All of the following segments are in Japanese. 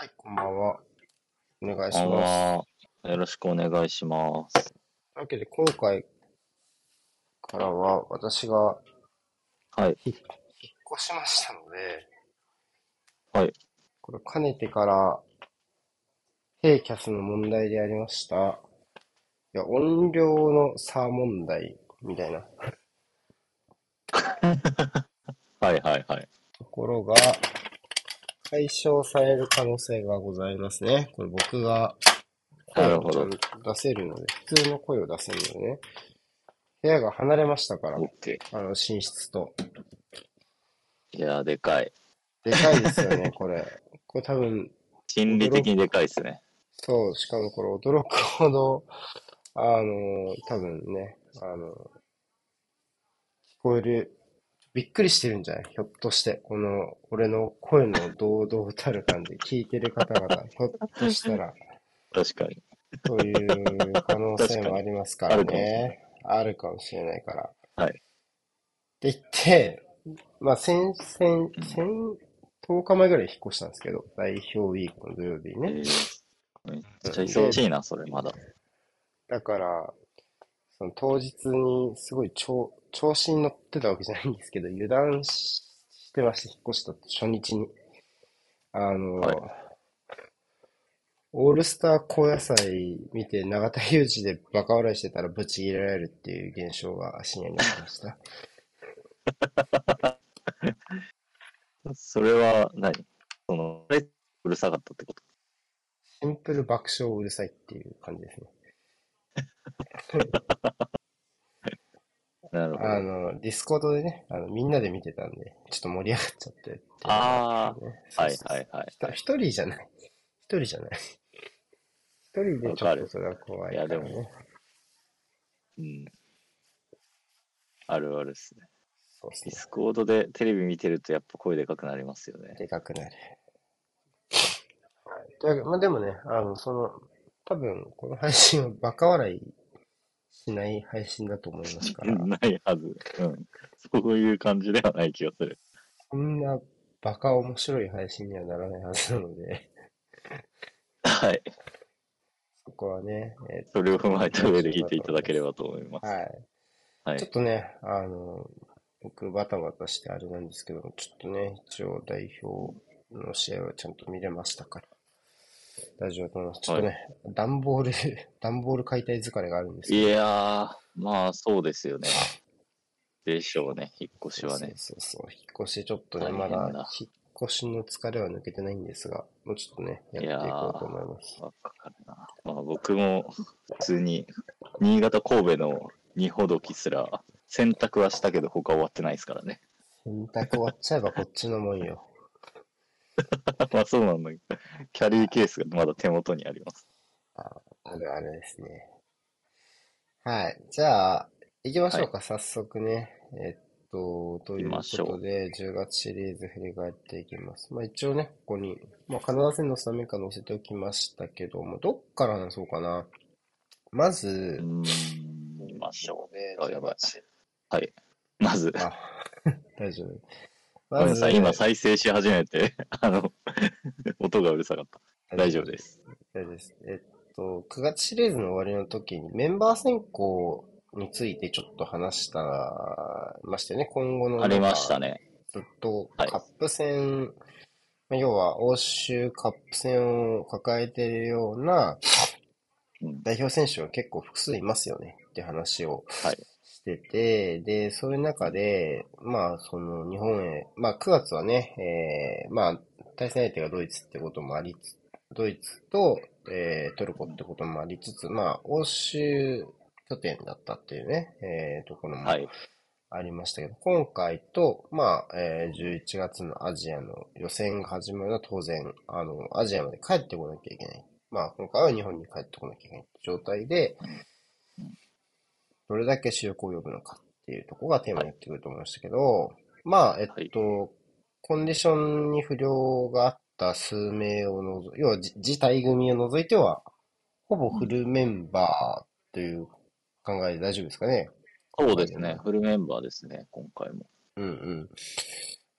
はい、こんばんは。お願いします。は。よろしくお願いします。というわけで、今回からは、私がはい。引っ越しましたので、はい。これ、かねてから、ヘイキャスの問題でありました、いや、音量の差問題、みたいな はいはいはい。ところが、解消される可能性がございますね。これ僕が声を出せるので、普通の声を出せるのでね。部屋が離れましたから、あの、寝室と。いやでかい。でかいですよね、これ。これ多分。心理的にでかいですね。そう、しかもこれ驚くほど、あの、多分ね、あの、聞こえるびっくりしてるんじゃない？ひょっとして。この、俺の声の堂々たる感じ、聞いてる方々、ひょっとしたら。確かに。という可能性もありますからね。あるかもしれないから。はい。って言って、まあ、先、先、先、10日前ぐらい引っ越したんですけど、代表ウィークの土曜日にね。えー、めっちゃ忙しいな、それ、まだ。だから、その当日にすごい調調子に乗ってたわけじゃないんですけど、油断してました、引っ越した初日に。あの、はい、オールスター高野菜見て永田裕二でバカ笑いしてたらブチ切れられるっていう現象が深夜にありました。それは何その、うるさかったってこと？シンプル爆笑うるさいっていう感じですね。なるほど。あの、ディスコードでね、あの、みんなで見てたんで、ちょっと盛り上がっちゃってああ、はいはいはい。一人じゃない。一人じゃない。一人でちょっとそれは怖い、ね、いや、でも、うん。あるあるっすね。そうっすね。ディスコードでテレビ見てるとやっぱ声でかくなりますよね。でかくなる。はい。まあでもね、あの、その、多分、この配信はバカ笑いしない配信だと思いますから。ないはず。うん。そういう感じではない気がする。こんなバカ面白い配信にはならないはずなのではい。そこはね、えー、それを踏まえた上で聞いていただければと思います。はい。はい、ちょっとね、あの、僕バタバタしてあれなんですけど、ちょっとね、一応代表の試合はちゃんと見れましたから。大丈夫と思います。ちょっとね、はい、段ボール、段ボール解体疲れがあるんですけど。いやー、まあそうですよね。でしょうね、引っ越しはね。そうそうそう、引っ越しちょっとね、まだ引っ越しの疲れは抜けてないんですが、もうちょっとね、やっていこうと思います。わかるな。まあ僕も普通に、新潟神戸の二ほどきすら、洗濯はしたけど他終わってないですからね。洗濯終わっちゃえばこっちのもんよ。まあそうなんだけど、キャリーケースがまだ手元にあります。ああるあるですね。はい。じゃあ、行きましょうか、はい、早速ね。えっと、ということで、10月シリーズ振り返っていきます。まあ一応ね、ここに、まあカナダ戦のスタメンから載せておきましたけども、どっから話そうかな。まず、うん、見ましょうね。あ、やばい。はい。まず。あ、大丈夫。ごめんなさい、今再生し始めて、あの、音がうるさかった。大丈夫です。大丈夫です。えっと、9月シリーズの終わりの時にメンバー選考についてちょっと話したましたよね、今後の。ありましたね。ずっとカップ戦、はい、要は欧州カップ戦を抱えているような代表選手は結構複数いますよねって話をしてて、で、そういう中で、まあ、その日本へ、まあ9月はね、えー、まあ、対戦相手がドイツってこともありつ、ドイツと、えー、トルコってこともありつつ、まあ、欧州拠点だったっていうね、えー、ところもありましたけど、はい、今回と、まあ、えー、11月のアジアの予選が始まるのは当然、あの、アジアまで帰ってこなきゃいけない。まあ、今回は日本に帰ってこなきゃいけない状態で、どれだけ主力を呼ぶのかっていうところがテーマになってくると思いましたけど、まあ、えっと、はい、コンディションに不良があった数名を除い、要は自体組を除いては、ほぼフルメンバーという考えで大丈夫ですかね。そうですね。フルメンバーですね、今回も。うんうん。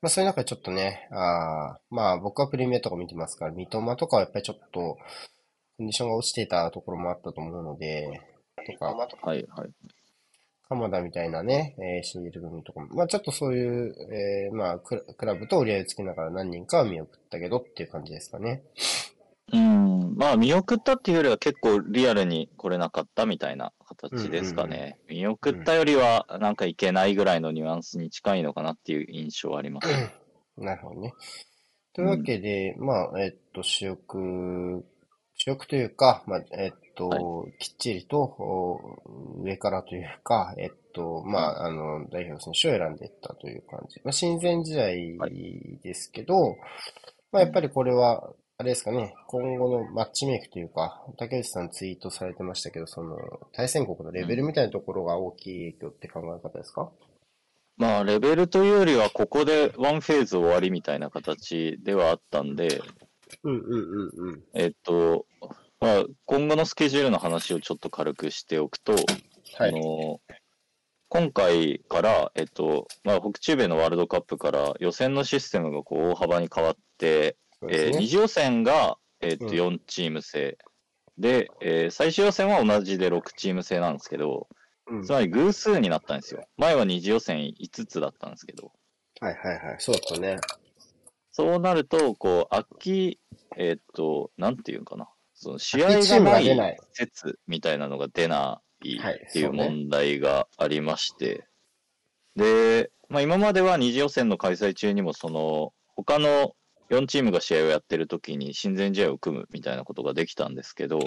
まあそういう中でちょっとね、あまあ僕はプレミアとか見てますから、三笘とかはやっぱりちょっと、コンディションが落ちていたところもあったと思うので、とか、はいはい。鎌田みたいなね、えー、シングル組とかも、まあちょっとそういう、えー、まあクラブと折り合いをつけながら何人かは見送ったけどっていう感じですかね。うん、まあ見送ったっていうよりは結構リアルに来れなかったみたいな形ですかね。うんうんうん、見送ったよりはなんかいけないぐらいのニュアンスに近いのかなっていう印象はあります。なるほどね。というわけで、うん、まあ、えっと、主力、主力というか、まあ、えっと、はい、きっちりと上からというか、えっと、まあ、あの、代表選手を選んでいったという感じ。まあ、親善試合ですけど、はい、まあ、やっぱりこれは、あれですかね、今後のマッチメイクというか、竹内さんツイートされてましたけど、その、対戦国のレベルみたいなところが大きい影響って考え方ですか、まあ、レベルというよりは、ここでワンフェーズ終わりみたいな形ではあったんで、うんうんうんうん。えっと、まあ、今後のスケジュールの話をちょっと軽くしておくと、はい、あの今回から、えっと、まあ、北中米のワールドカップから予選のシステムがこう大幅に変わって、ね、えー、二次予選が、えー、っと4チーム制、うん、で、えー、最終予選は同じで6チーム制なんですけど、うん、つまり偶数になったんですよ。前は二次予選5つだったんですけど。はいはいはい、そうだったね。そうなると、こう、秋、えー、っと、なんていうかな。その試合がない説みたいなのが出ないっていう問題がありまして、で、まあ今までは二次予選の開催中にもその他の4チームが試合をやってる時に親善試合を組むみたいなことができたんですけど、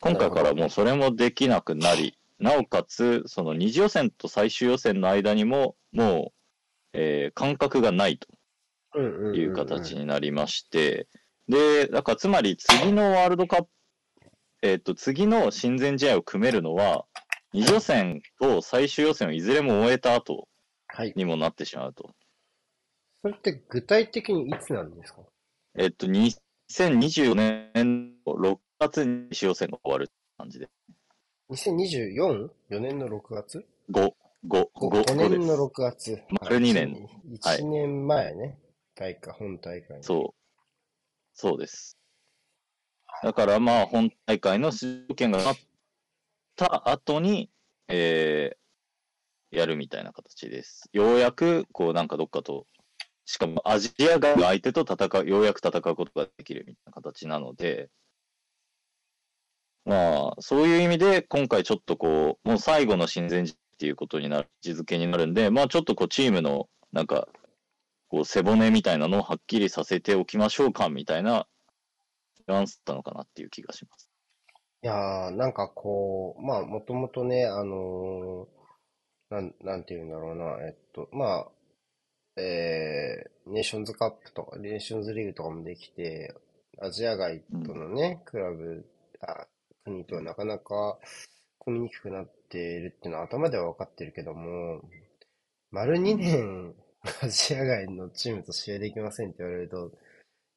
今回からもうそれもできなくなり、なおかつ、その二次予選と最終予選の間にも、もう、えー、間隔がないという形になりまして、で、だからつまり次のワールドカップ、えっ、ー、と、次の親善試合を組めるのは、二次予選と最終予選をいずれも終えた後にもなってしまうと。それって具体的にいつなんですか？えっと、2024年の6月に使用戦が終わる感じで。2024?4 年の6月 ?5、5、5, 5年の6月。丸2年。1年前ね。大会、本大会。そう。そうです。だからまあ、本大会の出場権がなった後に、えー、やるみたいな形です。ようやく、こう、なんかどっかとしかもアジアが相手と戦う、ようやく戦うことができるみたいな形なので、まあ、そういう意味で、今回ちょっとこう、もう最後の親善時っていうことになる、位置づけになるんで、まあちょっとこう、チームの、なんか、こう、背骨みたいなのをはっきりさせておきましょうか、みたいな、ニュアンスだったのかなっていう気がします。いやー、なんかこう、まあ、もともとね、あのー、なん、なんて言うんだろうな、えっと、まあ、えー、ネーションズカップとか、ネーションズリーグとかもできて、アジア外とのね、クラブ、あ、国とはなかなか組みにくくなっているっていうのは頭では分かってるけども、丸2年アジア外のチームと試合できませんって言われると、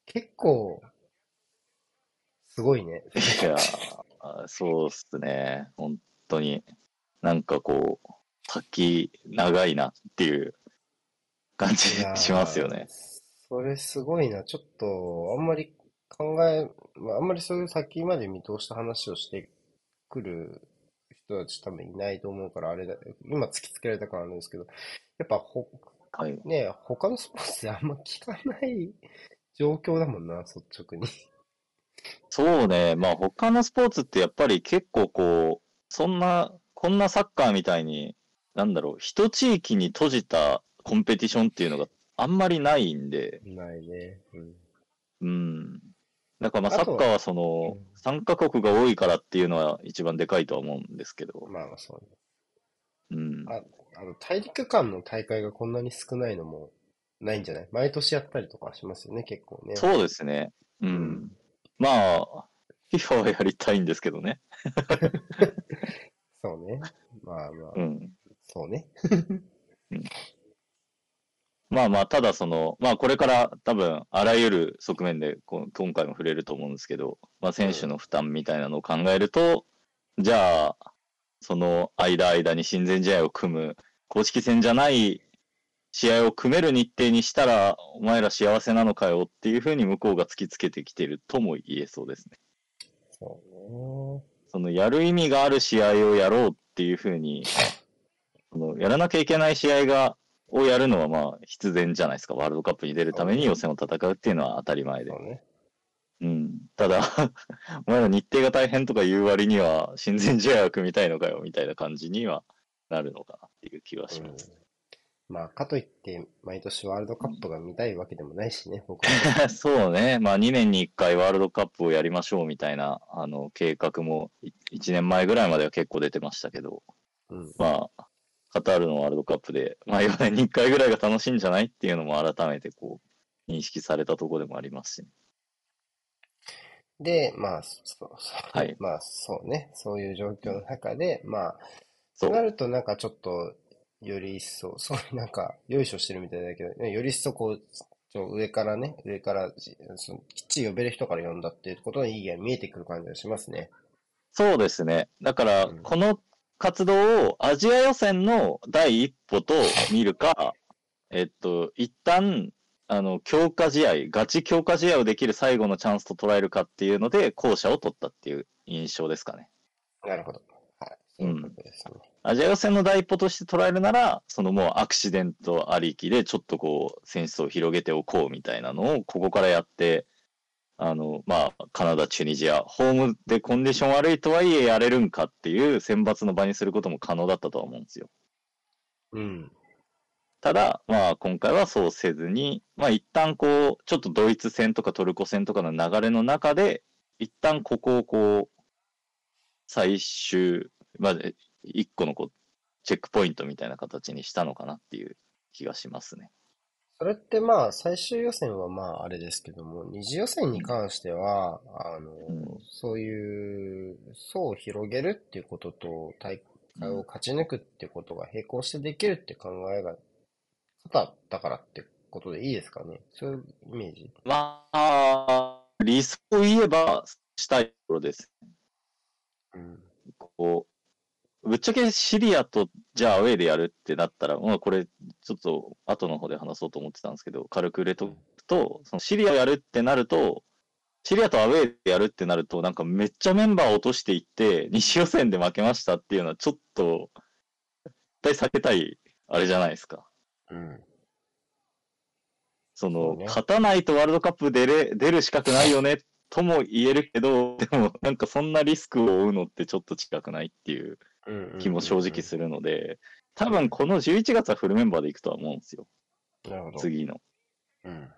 結構、すごいね。いや、そうっすね。本当に。なんかこう、先長いなっていう感じしますよね。それすごいな。ちょっと、あんまり考え、あんまりそういう先まで見通した話をしてくる人たち多分いないと思うから、あれだ、今突きつけられたからあるんですけど、やっぱほ、はい、ね他のスポーツであんま聞かない状況だもんな、率直に。そうね。まあ他のスポーツってやっぱり結構こう、そんな、こんなサッカーみたいに、なんだろう、一地域に閉じたコンペティションっていうのがあんまりないんで。ないね。うん。うん。だからまあサッカーはその、参加国が多いからっていうのは一番でかいとは思うんですけど。まあまあそうね。うん。あ、あの、大陸間の大会がこんなに少ないのもないんじゃない？毎年やったりとかしますよね、結構ね。そうですね。うん。うん、まあ、FIFA はやりたいんですけどね。そうね。まあまあ。うん。そうね。うんまあまあ、ただその、まあこれから多分あらゆる側面でこ今回も触れると思うんですけど、まあ選手の負担みたいなのを考えると、じゃあ、その間間に親善試合を組む公式戦じゃない試合を組める日程にしたら、お前ら幸せなのかよっていうふうに向こうが突きつけてきてるとも言えそうですね。そ。のやる意味がある試合をやろうっていうふうに、そのやらなきゃいけない試合が、をやるのはまあ必然じゃないですか。ワールドカップに出るために予選を戦うっていうのは当たり前で。ね、うん。ただ お前ら日程が大変とか言う割には、親善試合を組みたいのかよ、みたいな感じにはなるのかなっていう気はします。うん、まあ、かといって、毎年ワールドカップが見たいわけでもないしね、僕は。そうね。まあ、2年に1回ワールドカップをやりましょうみたいな、あの、計画も、1年前ぐらいまでは結構出てましたけど、うん、まあ、カタールのワールドカップで、まあ4年に1回ぐらいが楽しいんじゃないっていうのも改めてこう、認識されたところでもありますし、ね、で、まあ、そう。はい。まあ、そうね。そういう状況の中で、まあ、そうなるとなんかちょっと、より一層、そういうなんか、よいしょしてるみたいだけど、より一層こう、上からね、上からその、きっちり呼べる人から呼んだっていうことの意義が見えてくる感じがしますね。そうですね。だから、この活動をアジア予選の第一歩と見るか、えっと、一旦、あの、強化試合、ガチ強化試合をできる最後のチャンスと捉えるかっていうので、後者を取ったっていう印象ですかね。なるほど。はい。そういうことですね。うん、アジア予選の第一歩として捉えるなら、そのもうアクシデントありきで、ちょっとこう、選手を広げておこうみたいなのを、ここからやって、あの、まあ、カナダ、チュニジア、ホームでコンディション悪いとはいえやれるんかっていう選抜の場にすることも可能だったとは思うんですよ。うん。ただ、まあ、今回はそうせずに、まあ、一旦こう、ちょっとドイツ戦とかトルコ戦とかの流れの中で、一旦ここをこう、最終、まあ、一個のこう、チェックポイントみたいな形にしたのかなっていう気がしますね。それってまあ、最終予選はまあ、あれですけども、二次予選に関しては、あの、うん、そういう層を広げるっていうことと、大会を勝ち抜くっていうことが並行してできるって考えが、方だからってことでいいですかね？そういうイメージ？まあ、理想を言えばしたいところです。うん。こう、ぶっちゃけシリアとじゃあアウェイでやるってなったら、まあこれちょっと後の方で話そうと思ってたんですけど、軽く入れとくと、そのシリアをやるってなると、シリアとアウェイでやるってなると、なんかめっちゃメンバーを落としていって、西予選で負けましたっていうのはちょっと、絶対避けたい、あれじゃないですか。うん。その、ね、勝たないとワールドカップ出れ、出る資格ないよねとも言えるけど、でもなんかそんなリスクを負うのってちょっと近くないっていう。気も正直するので、多分この11月はフルメンバーでいくとは思うんですよ。なるほど。次の。うん。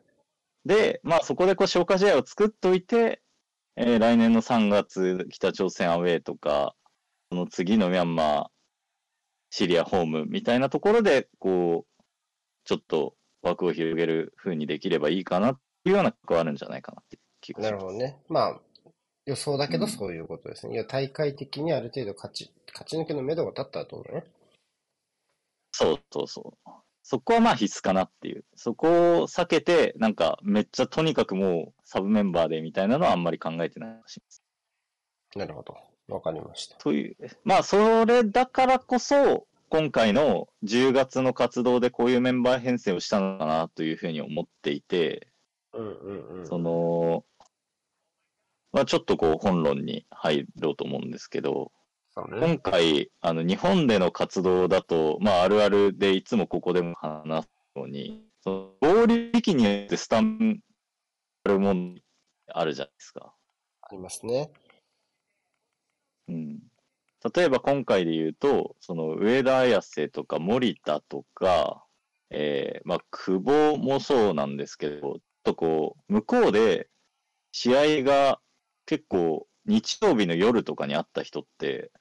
で、まあそこでこう消化試合を作っといて、えー、来年の3月、北朝鮮アウェーとか、その次のミャンマー、シリアホームみたいなところで、こう、ちょっと枠を広げる風にできればいいかなっていうようなことはあるんじゃないかなって気がします。なるほどね。まあ、予想だけどそういうことですね。いや、大会的にある程度勝ち、勝ち抜けの目処が立ったと思うね。そうそうそう。そこはまあ必須かなっていう。そこを避けて、なんかめっちゃとにかくもうサブメンバーでみたいなのはあんまり考えてないし。なるほど。わかりました。という、まあそれだからこそ、今回の10月の活動でこういうメンバー編成をしたのかなというふうに思っていて、うんうんうん、その、まあ、ちょっとこう本論に入ろうと思うんですけど、ね、今回、あの、日本での活動だと、まあ、あるあるでいつもここでも話すように、その合理的によってスタンあるもんあるじゃないですか。ありますね。うん。例えば今回で言うと、その上田綺世とか森田とか、えー、まあ、久保もそうなんですけど、とこう、向こうで試合が結構日曜日の夜とかに会った人って、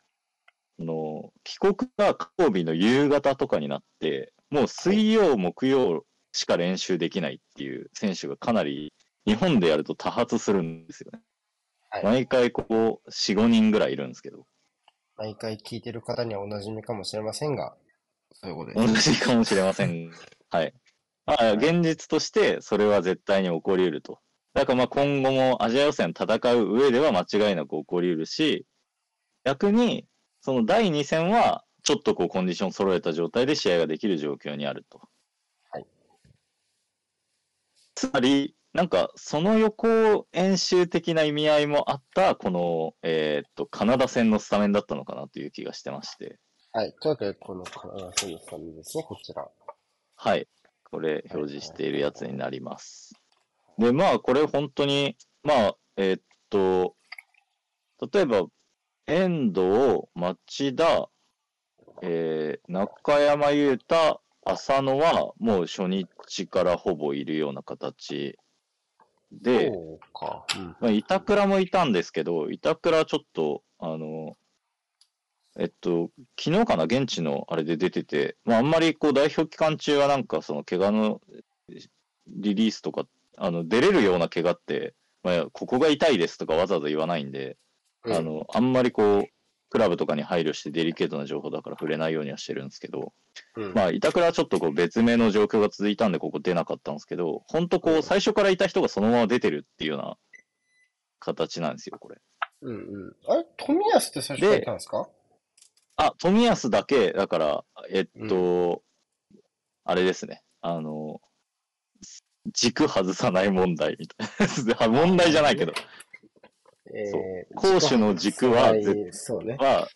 あの帰国が火曜日の夕方とかになって、もう水曜、木曜しか練習できないっていう選手がかなり日本でやると多発するんですよね。はい、毎回ここ4、5人ぐらいいるんですけど。毎回聞いてる方にはおなじみかもしれませんが、そういうことです。同じかもしれません。はい。あ現実としてそれは絶対に起こり得ると。だからまあ今後もアジア予選戦う上では間違いなく起こり得るし、逆に、その第2戦は、ちょっとこうコンディション揃えた状態で試合ができる状況にあると。つまり、なんか、その予行演習的な意味合いもあった、この、えー、っと、カナダ戦のスタメンだったのかなという気がしてまして。はい。というわけで、このカナダ戦のスタメンですね、こちら。はい。これ、表示しているやつになります。で、まあ、これ本当に、まあ、えー、っと、例えば、遠藤、町田、えー、中山優太、浅野はもう初日からほぼいるような形で、そうか。うん、まあ、板倉もいたんですけど、板倉ちょっと、あの、えっと、昨日かな、現地のあれで出てて、まあ、あんまりこう代表期間中はなんかその怪我のリリースとか、あの、出れるような怪我って、まあ、ここが痛いですとかわざわざ言わないんで、うん、あの、あんまりこう、クラブとかに配慮してデリケートな情報だから触れないようにはしてるんですけど、うん、まあ、板倉はちょっとこう別名の状況が続いたんで、ここ出なかったんですけど、本当こう、最初からいた人がそのまま出てるっていうような形なんですよ、これ。うんうん。あれ、富安って最初からいたんですか？あ、富安だけ、だから、えっと、うん、あれですね。あの、軸外さない問題みたいな。問題じゃないけど、え守の軸は、そうね。は、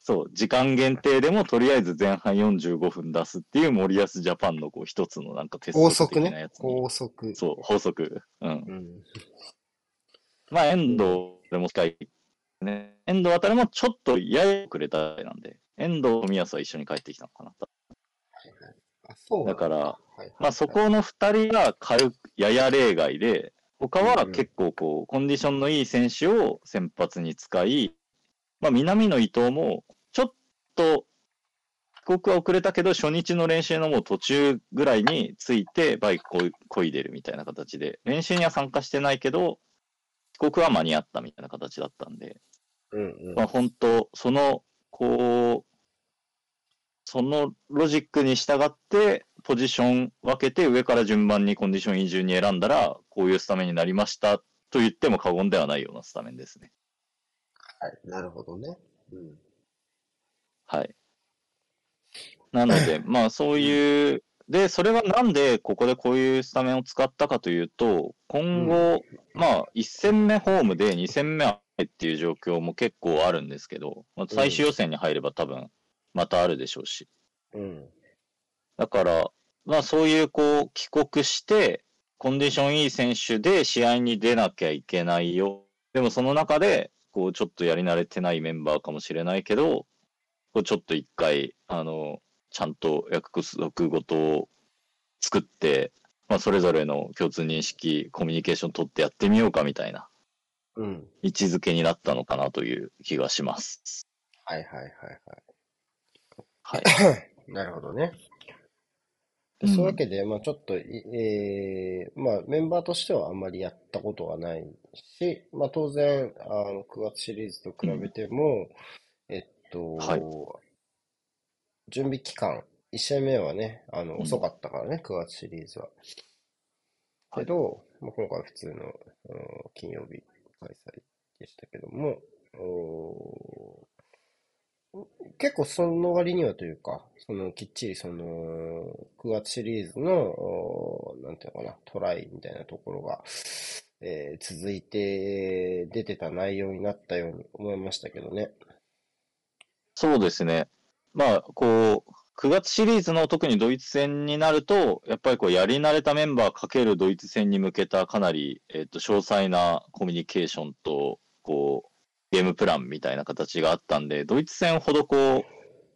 そう、時間限定でもとりあえず前半45分出すっていう森保ジャパンのこう一つのなんか鉄則的なやつ、ね。法則。そう、法則。うん。うん、まあ、遠藤でも近い。ね。遠藤あたりもちょっとやや遅れたなんで、遠藤と宮は一緒に帰ってきたのかな。あそうだから、はいはいはい、まあそこの二人が軽く、やや例外で、他は結構こう、コンディションのいい選手を先発に使い、まあ、南の伊藤も、ちょっと、帰国は遅れたけど、初日の練習のもう途中ぐらいについて、バイクここいでるみたいな形で、練習には参加してないけど、帰国は間に合ったみたいな形だったんで、うんうん、まあ本当、その、こう、そのロジックに従って、ポジション分けて、上から順番にコンディション移住に選んだら、こういうスタメンになりましたと言っても過言ではないようなスタメンですね。はい、なるほどね。うん、はい。なので、まあそういう、で、それはなんでここでこういうスタメンを使ったかというと、今後、うん、まあ1戦目ホームで2戦目はっていう状況も結構あるんですけど、まあ、最終予選に入れば多分またあるでしょうし。うん。だから、まあそういうこう帰国して、コンディションいい選手で試合に出なきゃいけないよ。でもその中で、こうちょっとやり慣れてないメンバーかもしれないけど、こうちょっと一回、あの、ちゃんと約束ごとを作って、まあそれぞれの共通認識、コミュニケーション取ってやってみようかみたいな、うん。位置づけになったのかなという気がします。はいはいはいはい。はい。なるほどね。そういうわけで、まあちょっと、えー、まあメンバーとしてはあんまりやったことはないし、まあ当然、あの、9月シリーズと比べても、うん、えっと、はい、準備期間、1試合目はね、あの、遅かったからね、うん、9月シリーズは。けど、はい、まあ今回は普通の、金曜日開催でしたけども、お結構その割にはというか、そのきっちりその9月シリーズの、なんていうのかな、トライみたいなところが、えー、続いて出てた内容になったように思いましたけどね。そうですね。まあ、こう、9月シリーズの特にドイツ戦になると、やっぱりこうやり慣れたメンバーかけるドイツ戦に向けたかなり、えっ、ー、と、詳細なコミュニケーションと、こう、ゲームプランみたいな形があったんで、ドイツ戦ほどこう、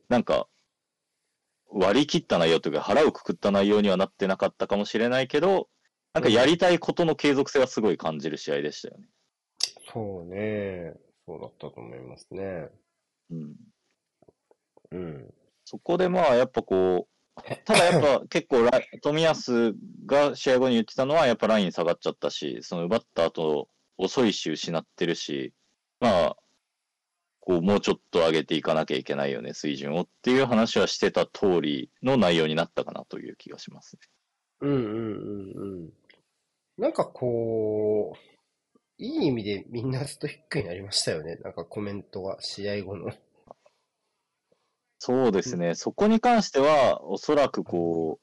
なんか、割り切った内容というか腹をくくった内容にはなってなかったかもしれないけど、なんかやりたいことの継続性はすごい感じる試合でしたよね。そうね。そうだったと思いますね。うん。うん。そこでまあ、やっぱこう、ただやっぱ 結構富安が試合後に言ってたのは、やっぱライン下がっちゃったし、その奪った後、遅いし失ってるし、まあ、こう、もうちょっと上げていかなきゃいけないよね、水準をっていう話はしてた通りの内容になったかなという気がしますね。うんうんうんうん。なんかこう、いい意味でみんなずっと低くなりましたよね。なんかコメントが、試合後の。そうですね。そこに関しては、おそらくこ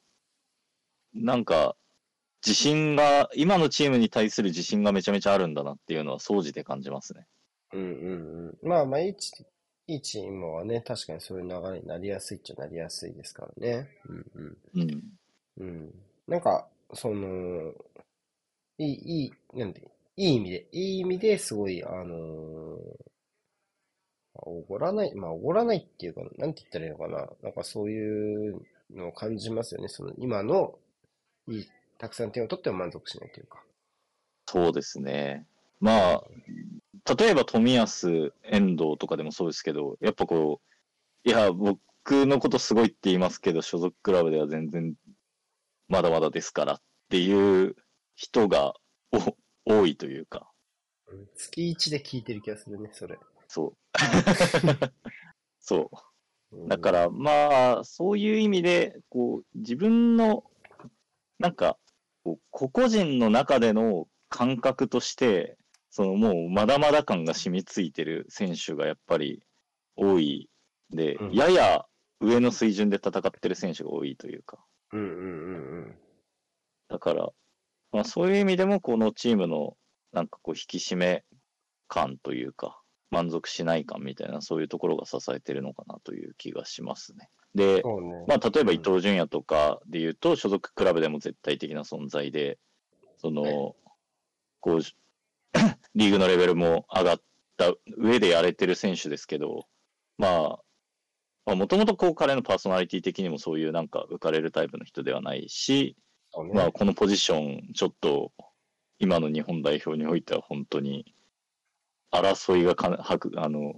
う、なんか、自信が、今のチームに対する自信がめちゃめちゃあるんだなっていうのは、総じて感じますね。うんうんうん。まあまあ、いいチいいチームはね、確かにそういう流れになりやすいっちゃなりやすいですからね。うんうん。うん。うん。なんか、その、いい、いい、なんで、いい意味で、いい意味ですごい、あのー、おごらない、まあ、おごらないっていうか、なんて言ったらいいのかな。なんかそういうのを感じますよね。その、今の、いい、たくさん点を取っても満足しないというか。そうですね。まあ、例えば富安、遠藤とかでもそうですけど、やっぱこう、いや、僕のことすごいって言いますけど、所属クラブでは全然まだまだですからっていう人が 多いというか。月1で聞いてる気がするね、それ。そう。そう。だから、まあ、そういう意味で、こう、自分の、なんか、個々人の中での感覚として、そのもうまだまだ感が染みついてる選手がやっぱり多いで、うん、やや上の水準で戦ってる選手が多いというか。うんうんうんうん。だから、まあそういう意味でもこのチームのなんかこう引き締め感というか、満足しない感みたいなそういうところが支えてるのかなという気がしますね。で、ね、まあ例えば伊東純也とかで言うと、所属クラブでも絶対的な存在で、その、こう、リーグのレベルも上がった上でやれてる選手ですけど、まあ、もともとこう彼のパーソナリティ的にもそういうなんか浮かれるタイプの人ではないし、ね、まあこのポジション、ちょっと今の日本代表においては本当に争いがかはくあの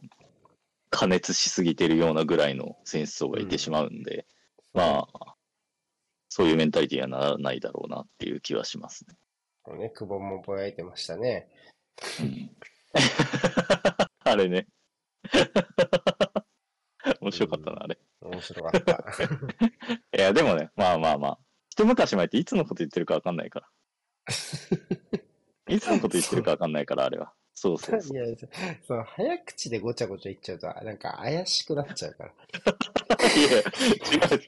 加熱しすぎてるようなぐらいの選手層がいてしまうんで、うん、まあ、そういうメンタリティにはならないだろうなっていう気はしますね。ね、久保もぼやいてましたね。あれね。面白かったな、あれ。面白かった。いや、でもね、まあまあまあ。一昔前っていつのこと言ってるかわかんないから。いつのこと言ってるかわかんないから、あれは。そうそうそう。いや、その早口でごちゃごちゃ言っちゃうと、なんか怪しくなっちゃうから。いや、違う。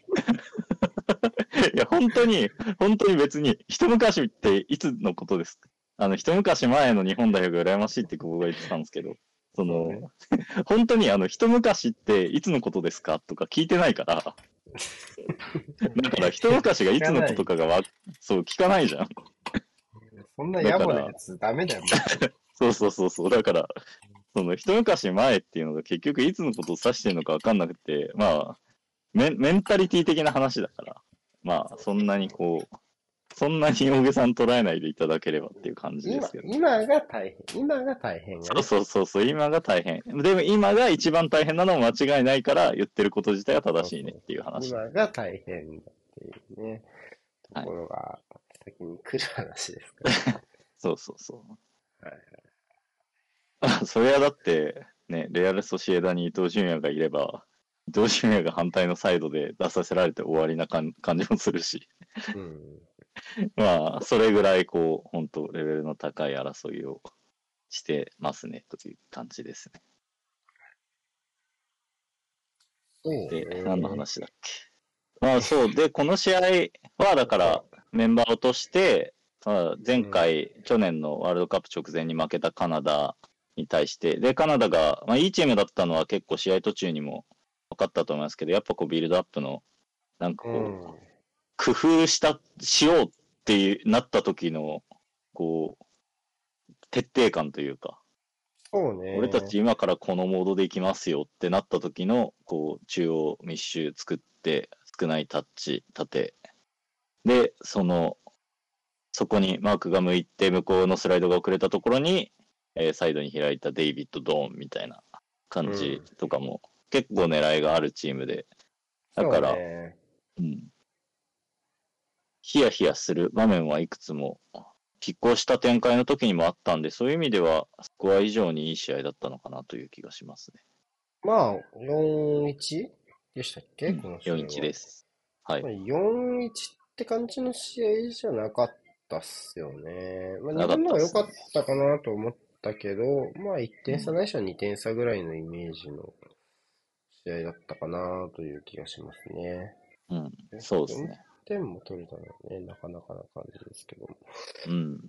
いや、本当に、本当に別に、一昔っていつのことですあの、一昔前の日本代表が羨ましいって僕が言ってたんですけど、その、ね、本当にあの、一昔っていつのことですかとか聞いてないから、だから一昔がいつのことかがわ、そう、聞かないじゃん。そんな野暮なやつダメだよ、そうそうそうそう。だから、その一昔前っていうのが結局いつのことを指してるのかわかんなくて、まあ、メメンタリティ的な話だから、まあ、そんなにこう、そんなに大げさに捉えないでいただければっていう感じですけど。今今が大変。今が大変、ね、そうそうそうそう、今が大変。でも今が一番大変なのも間違いないから言ってること自体は正しいねっていう話。今が大変だっていうね、ところが先に来る話ですから、ね そうそうそう。はいはい。それはだって、ね、レアル・ソシエダに伊東純也がいれば、伊藤純也が反対のサイドで出させられて終わりな感じもするし、うん、まあ、それぐらいこう、本当レベルの高い争いをしてますね、という感じですね。で、何の話だっけ。まあそう、で、この試合は、だからメンバーを落として、前回、去年のワールドカップ直前に負けたカナダに対して、で、カナダが、まあいいチームだったのは結構試合途中にも分かったと思いますけど、やっぱこうビルドアップの、なんかこう、うん、工夫した、しようっていうなった時の、こう、徹底感というか、そうね。俺たち今からこのモードでいきますよってなった時の、こう、中央密集作って、少ないタッチ、縦。で、その、そこにマークが向いて、向こうのスライドが遅れたところに、えー、サイドに開いたデイビッド・ドーンみたいな感じとかも、結構狙いがあるチームで、だから、ね、うん。ヒヤヒヤする場面はいくつも、拮抗した展開の時にもあったんで、そういう意味では、スコア以上にいい試合だったのかなという気がしますね。まあ、4-1でしたっけ、うん、この試合は。4-1です。はい。4-1って感じの試合じゃなかったっすよね。まあ、日本の方が良かったかなと思ったけど、まあ、1点差ないしは2点差ぐらいのイメージの試合だったかなという気がしますね。うん、そうですね。点も取れたのね、なかなかな感じですけども。うん。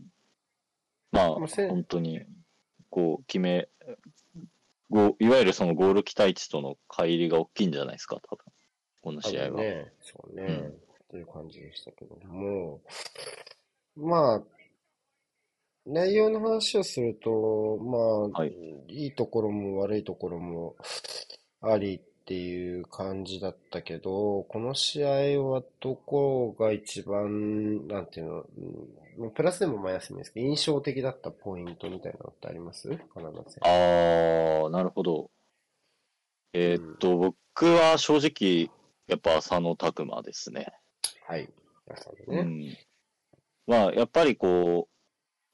まあ、本当に、こう、決め、ごいわゆるそのゴール期待値との乖離が大きいんじゃないですか、多分。この試合は。ね、そうね、うん、という感じでしたけども、まあ、内容の話をすると、まあ、はい、いいところも悪いところもありっていう感じだったけど、この試合はどこが一番、なんていうの、うん、プラスでもマイナスでもいいですけど、印象的だったポイントみたいなのってあります？カナダ戦。ああ、なるほど。えー、っと、うん、僕は正直、やっぱ浅野拓磨ですね。はい。ね。うん。まあ、やっぱりこ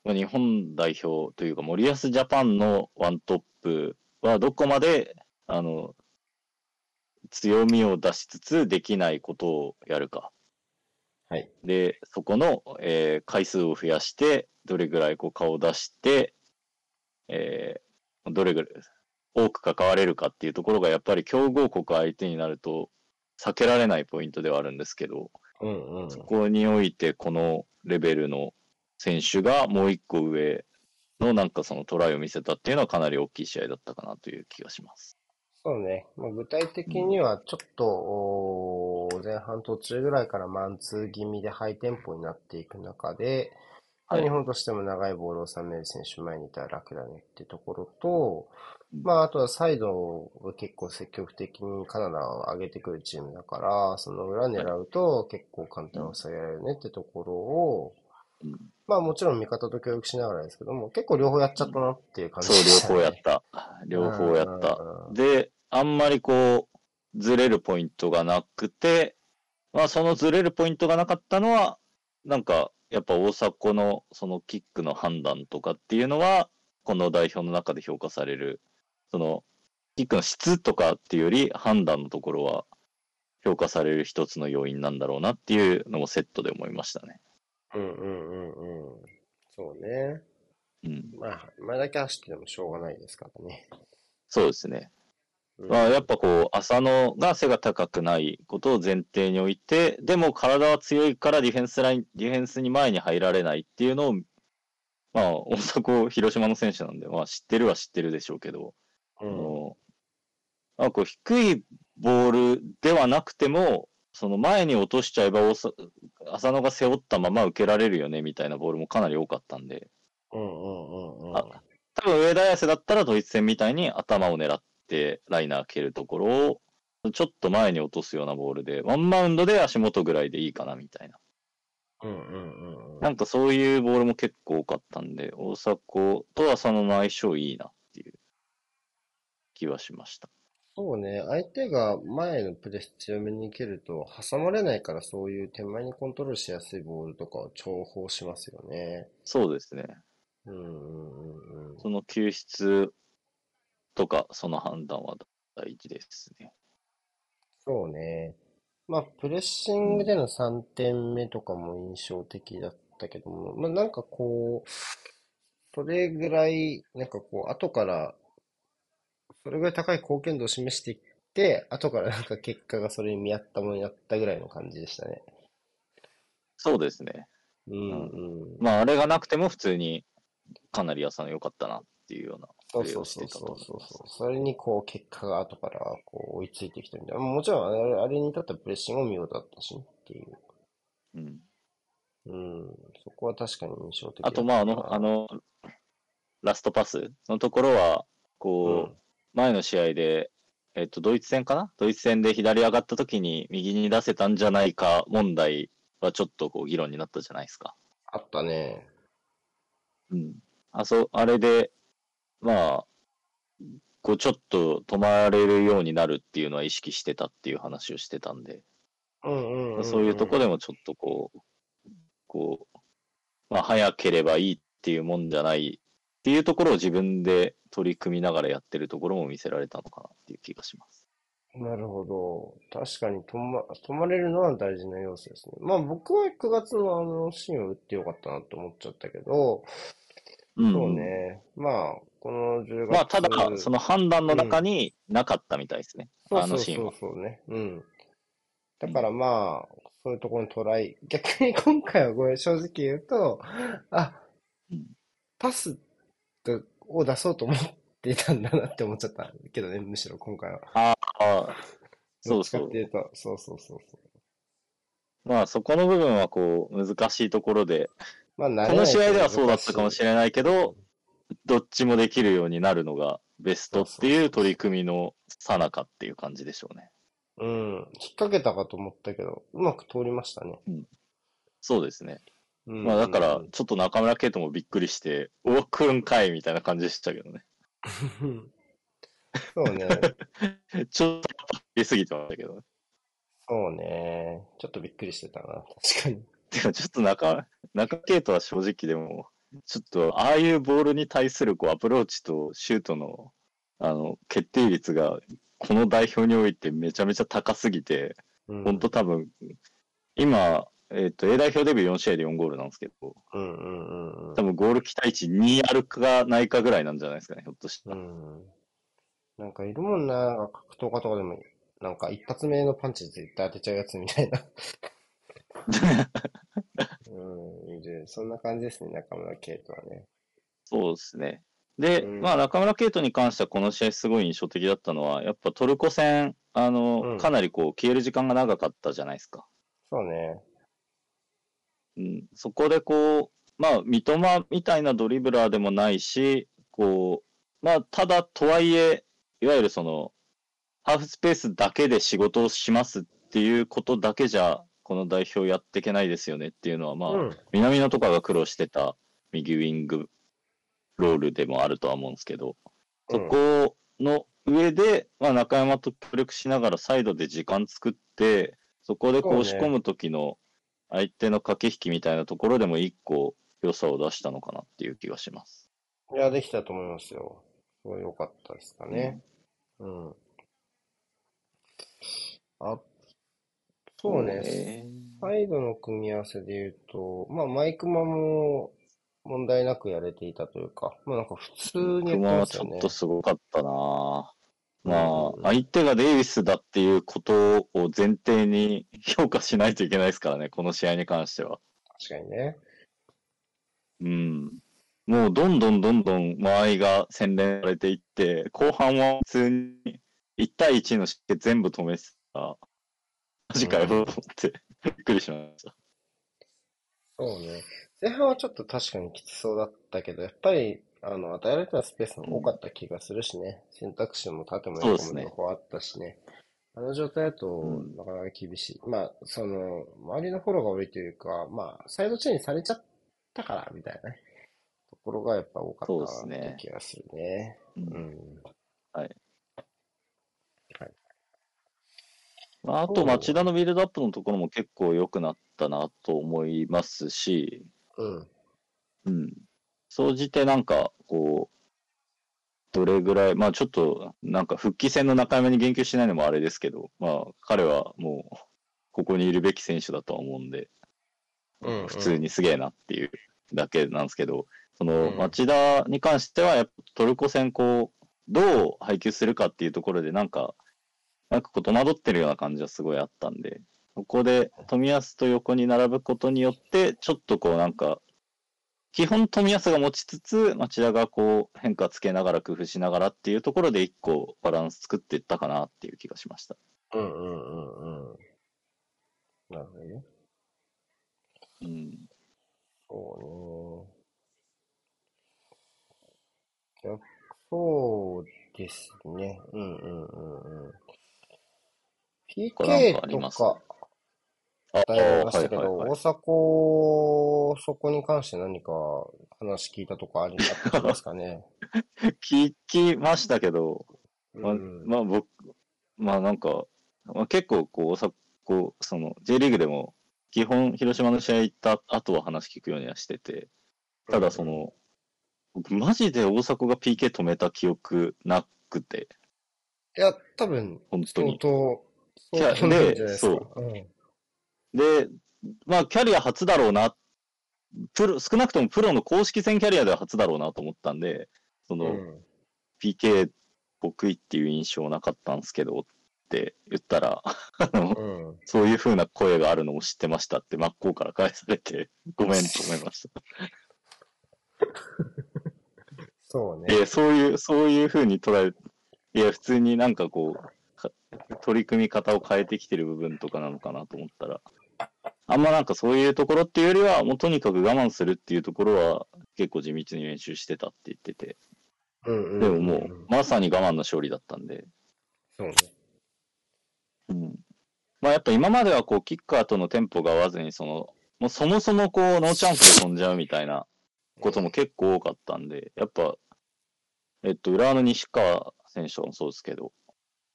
う、日本代表というか森保ジャパンのワントップはどこまで、あの、強みを出しつつできないことをやるか。はい。で、そこの、えー、回数を増やして、どれぐらいこう顔を出して、えー、どれぐらい多く関われるかっていうところがやっぱり強豪国相手になると避けられないポイントではあるんですけど、うんうん、そこにおいてこのレベルの選手がもう一個上のなんかそのトライを見せたっていうのはかなり大きい試合だったかなという気がします。そうね。まあ、具体的にはちょっと、前半途中ぐらいからマンツー気味でハイテンポになっていく中で、はい、日本としても長いボールを収める選手前にいたら楽だねっていうところと、まあ、あとはサイドが結構積極的にカナダを上げてくるチームだから、その裏狙うと結構簡単に抑えられるねってところを、まあもちろん味方と協力しながらですけども、結構両方やっちゃったなっていう感じですね。そう、両方やった。両方やった。で、あんまりこう、ずれるポイントがなくて、まあそのずれるポイントがなかったのは、なんか、やっぱ大迫のそのキックの判断とかっていうのは、この代表の中で評価される、その、キックの質とかっていうより判断のところは評価される一つの要因なんだろうなっていうのもセットで思いましたね。うんうんうんうん。そうね。うん。まあ、前だけ走っててもしょうがないですからね。そうですね。まあ、やっぱこう、浅野が背が高くないことを前提において、でも体は強いからディフェンスライン、ディフェンスに前に入られないっていうのを、まあ、大迫、広島の選手なんで、まあ、知ってるは知ってるでしょうけど、うん、まあ、こう低いボールではなくても、その前に落としちゃえば、浅野が背負ったまま受けられるよねみたいなボールもかなり多かったんで、うんうんうんうん、多分上田綺世だったらドイツ戦みたいに頭を狙っってライナー蹴るところを、ちょっと前に落とすようなボールで、ワンバウンドで足元ぐらいでいいかなみたいな。うんうんうん、なんかそういうボールも結構多かったんで、大迫と浅野の相性いいなっていう気はしました。そうね、相手が前のプレス強めに蹴ると挟まれないからそういう手前にコントロールしやすいボールとかを重宝しますよね。そうですね。うんうんうんうん、その救出とか、その判断は大事ですね。そうね。まあ、プレッシングでの3点目とかも印象的だったけども、まあ、なんかこう、それぐらい、なんかこう、後から、それぐらい高い貢献度を示していって、後からなんか結果がそれに見合ったものになったぐらいの感じでしたね。そうですね。うん、うん、まあ、あれがなくても普通にかなり安さの良かったなっていうようなそうそうそうそうそう。それにこう結果が後からこう追いついてきたみたいな。もちろんあれあれに至ったプレッシングも見事だったしっていう。うん。うん。そこは確かに印象的あとまああの、あの、ラストパスのところは、こう、うん、前の試合で、えっと、ドイツ戦かな？ドイツ戦で左上がった時に右に出せたんじゃないか問題はちょっとこう議論になったじゃないですか。あったね。うん。あ、そう、あれで、まあ、こうちょっと止まれるようになるっていうのは意識してたっていう話をしてたんで、そういうとこでもちょっとこう、こう、まあ早ければいいっていうもんじゃないっていうところを自分で取り組みながらやってるところも見せられたのかなっていう気がします。なるほど。確かに止ま、止まれるのは大事な要素ですね。まあ僕は9月のあのシーンを打ってよかったなと思っちゃったけど、うん、そうね。まあ、この10月。まあ、ただ、その判断の中になかったみたいですね。うん、あのシーンは。そうそうそうね。うん。だからまあ、そういうところにトライ。逆に今回はごめん、正直言うと、あ、パスを出そうと思ってたんだなって思っちゃったけどね、むしろ今回は。ああ、そうそう。っていうと、そうそうそうそう。まあそこの部分はこう難しいところで、まあ、この試合ではそうだったかもしれないけど、どっちもできるようになるのがベストっていう取り組みのさなかっていう感じでしょうね。うん。引っ掛けたかと思ったけど、うまく通りましたね。うん。そうですね。うん、まあだから、ちょっと中村圭斗もびっくりして、お来るんかいみたいな感じでしたけどね。そうね。ちょっと言い過ぎてましたけどね。そうね。ちょっとびっくりしてたな。確かに。でもちょっと中、中圭斗は正直でも、ちょっと、ああいうボールに対するこうアプローチとシュートの、あの、決定率が、この代表においてめちゃめちゃ高すぎて、うん、本当多分、今、えっ、ー、と、A 代表デビュー4試合で4ゴールなんですけど、うんうんうん、多分ゴール期待値2あるかないかぐらいなんじゃないですかね、ひょっとしたら。うん、なんかいるもんな、格闘家とかでも、なんか一発目のパンチ絶対当てちゃうやつみたいな うん、で、そんな感じですね、中村圭斗はね。そうですね。で、うん、まあ中村圭斗に関してはこの試合すごい印象的だったのは、やっぱトルコ戦、あの、うん、かなりこう消える時間が長かったじゃないですか。そうね。うん、そこでこう、まあ三笘みたいなドリブラーでもないし、こう、まあただとはいえ、いわゆるその、ハーフスペースだけで仕事をしますっていうことだけじゃこの代表やっていけないですよねっていうのは、まあ、うん、南野とかが苦労してた右ウィングロールでもあるとは思うんですけど、そこの上で、まあ、中山と協力しながらサイドで時間作って、そこでこう押し込む時の相手の駆け引きみたいなところでも一個良さを出したのかなっていう気がします。いや、できたと思いますよ。すごい良かったですかね。うん。うん、あそうね。サイドの組み合わせで言うと、まあ、マイクマも問題なくやれていたというか、まあなんか普通にやってますよね。はちょっとすごかったなまあ、相手がデイビスだっていうことを前提に 評価しないといけないですからね、この試合に関しては。確かにね。うん。もうどんどんどんどん間合いが洗練されていって、後半は普通に1対1の湿気全部止めてたマジかよ、と思って、びっくりしました。そうね。前半はちょっと確かにきつそうだったけど、やっぱり、あの、与えられたスペースも多かった気がするしね。うん、選択肢も縦も横も両方あったしね。あの状態だと、なかなか厳しい。うん、まあ、その、周りのフォローが多いというか、まあ、サイドチェーンされちゃったから、みたいなね。ところがやっぱ多かったなって気がするね。うねうん。はい。まあ、あと町田のビルドアップのところも結構良くなったなと思いますし、うん。うん。総じてなんか、こう、どれぐらい、まあちょっと、なんか復帰戦の中山に言及しないのもあれですけど、まあ彼はもう、ここにいるべき選手だとは思うんで、うんうん、普通にすげえなっていうだけなんですけど、その町田に関しては、やっぱトルコ戦こう、どう配球するかっていうところで、なんか、なんかこう戸惑ってるような感じはすごいあったんで、ここで富安と横に並ぶことによって、ちょっとこうなんか、基本富安が持ちつつ、町田がこう変化つけながら工夫しながらっていうところで一個バランス作っていったかなっていう気がしました。うんうんうんうん。なるほどね。うん。そうね。そうですね。うんうんうんうん。PK とか、答えましたけど、大迫、そこに関して何か話聞いたとかありますかね？聞きましたけど、まあ、まあ僕、まあなんか、まあ、結構こう、大迫、その J リーグでも基本広島の試合行った後は話聞くようにはしてて、ただその、僕マジで大迫が PK 止めた記憶なくて。いや、多分、本当に。相当キャで、そう。うん、で、まあ、キャリア初だろうな。プロ、少なくともプロの公式戦キャリアでは初だろうなと思ったんで、その、うん、PK 得意っていう印象なかったんですけど、って言ったら、あの、うん、そういう風な声があるのを知ってましたって真っ向から返されて、ごめんと思いました。そうね。え、そういう、そういう風に捉え、いや、普通になんかこう、取り組み方を変えてきてる部分とかなのかなと思ったら、あんまなんかそういうところっていうよりは、もうとにかく我慢するっていうところは結構地道に練習してたって言ってて、うんうんでももう、まさに我慢の勝利だったんで、そうね。うん。まあやっぱ今まではこう、キッカーとのテンポが合わずに、その、もうそもそもこう、ノーチャンスで飛んじゃうみたいなことも結構多かったんで、やっぱ、えっと、浦和の西川選手もそうですけど、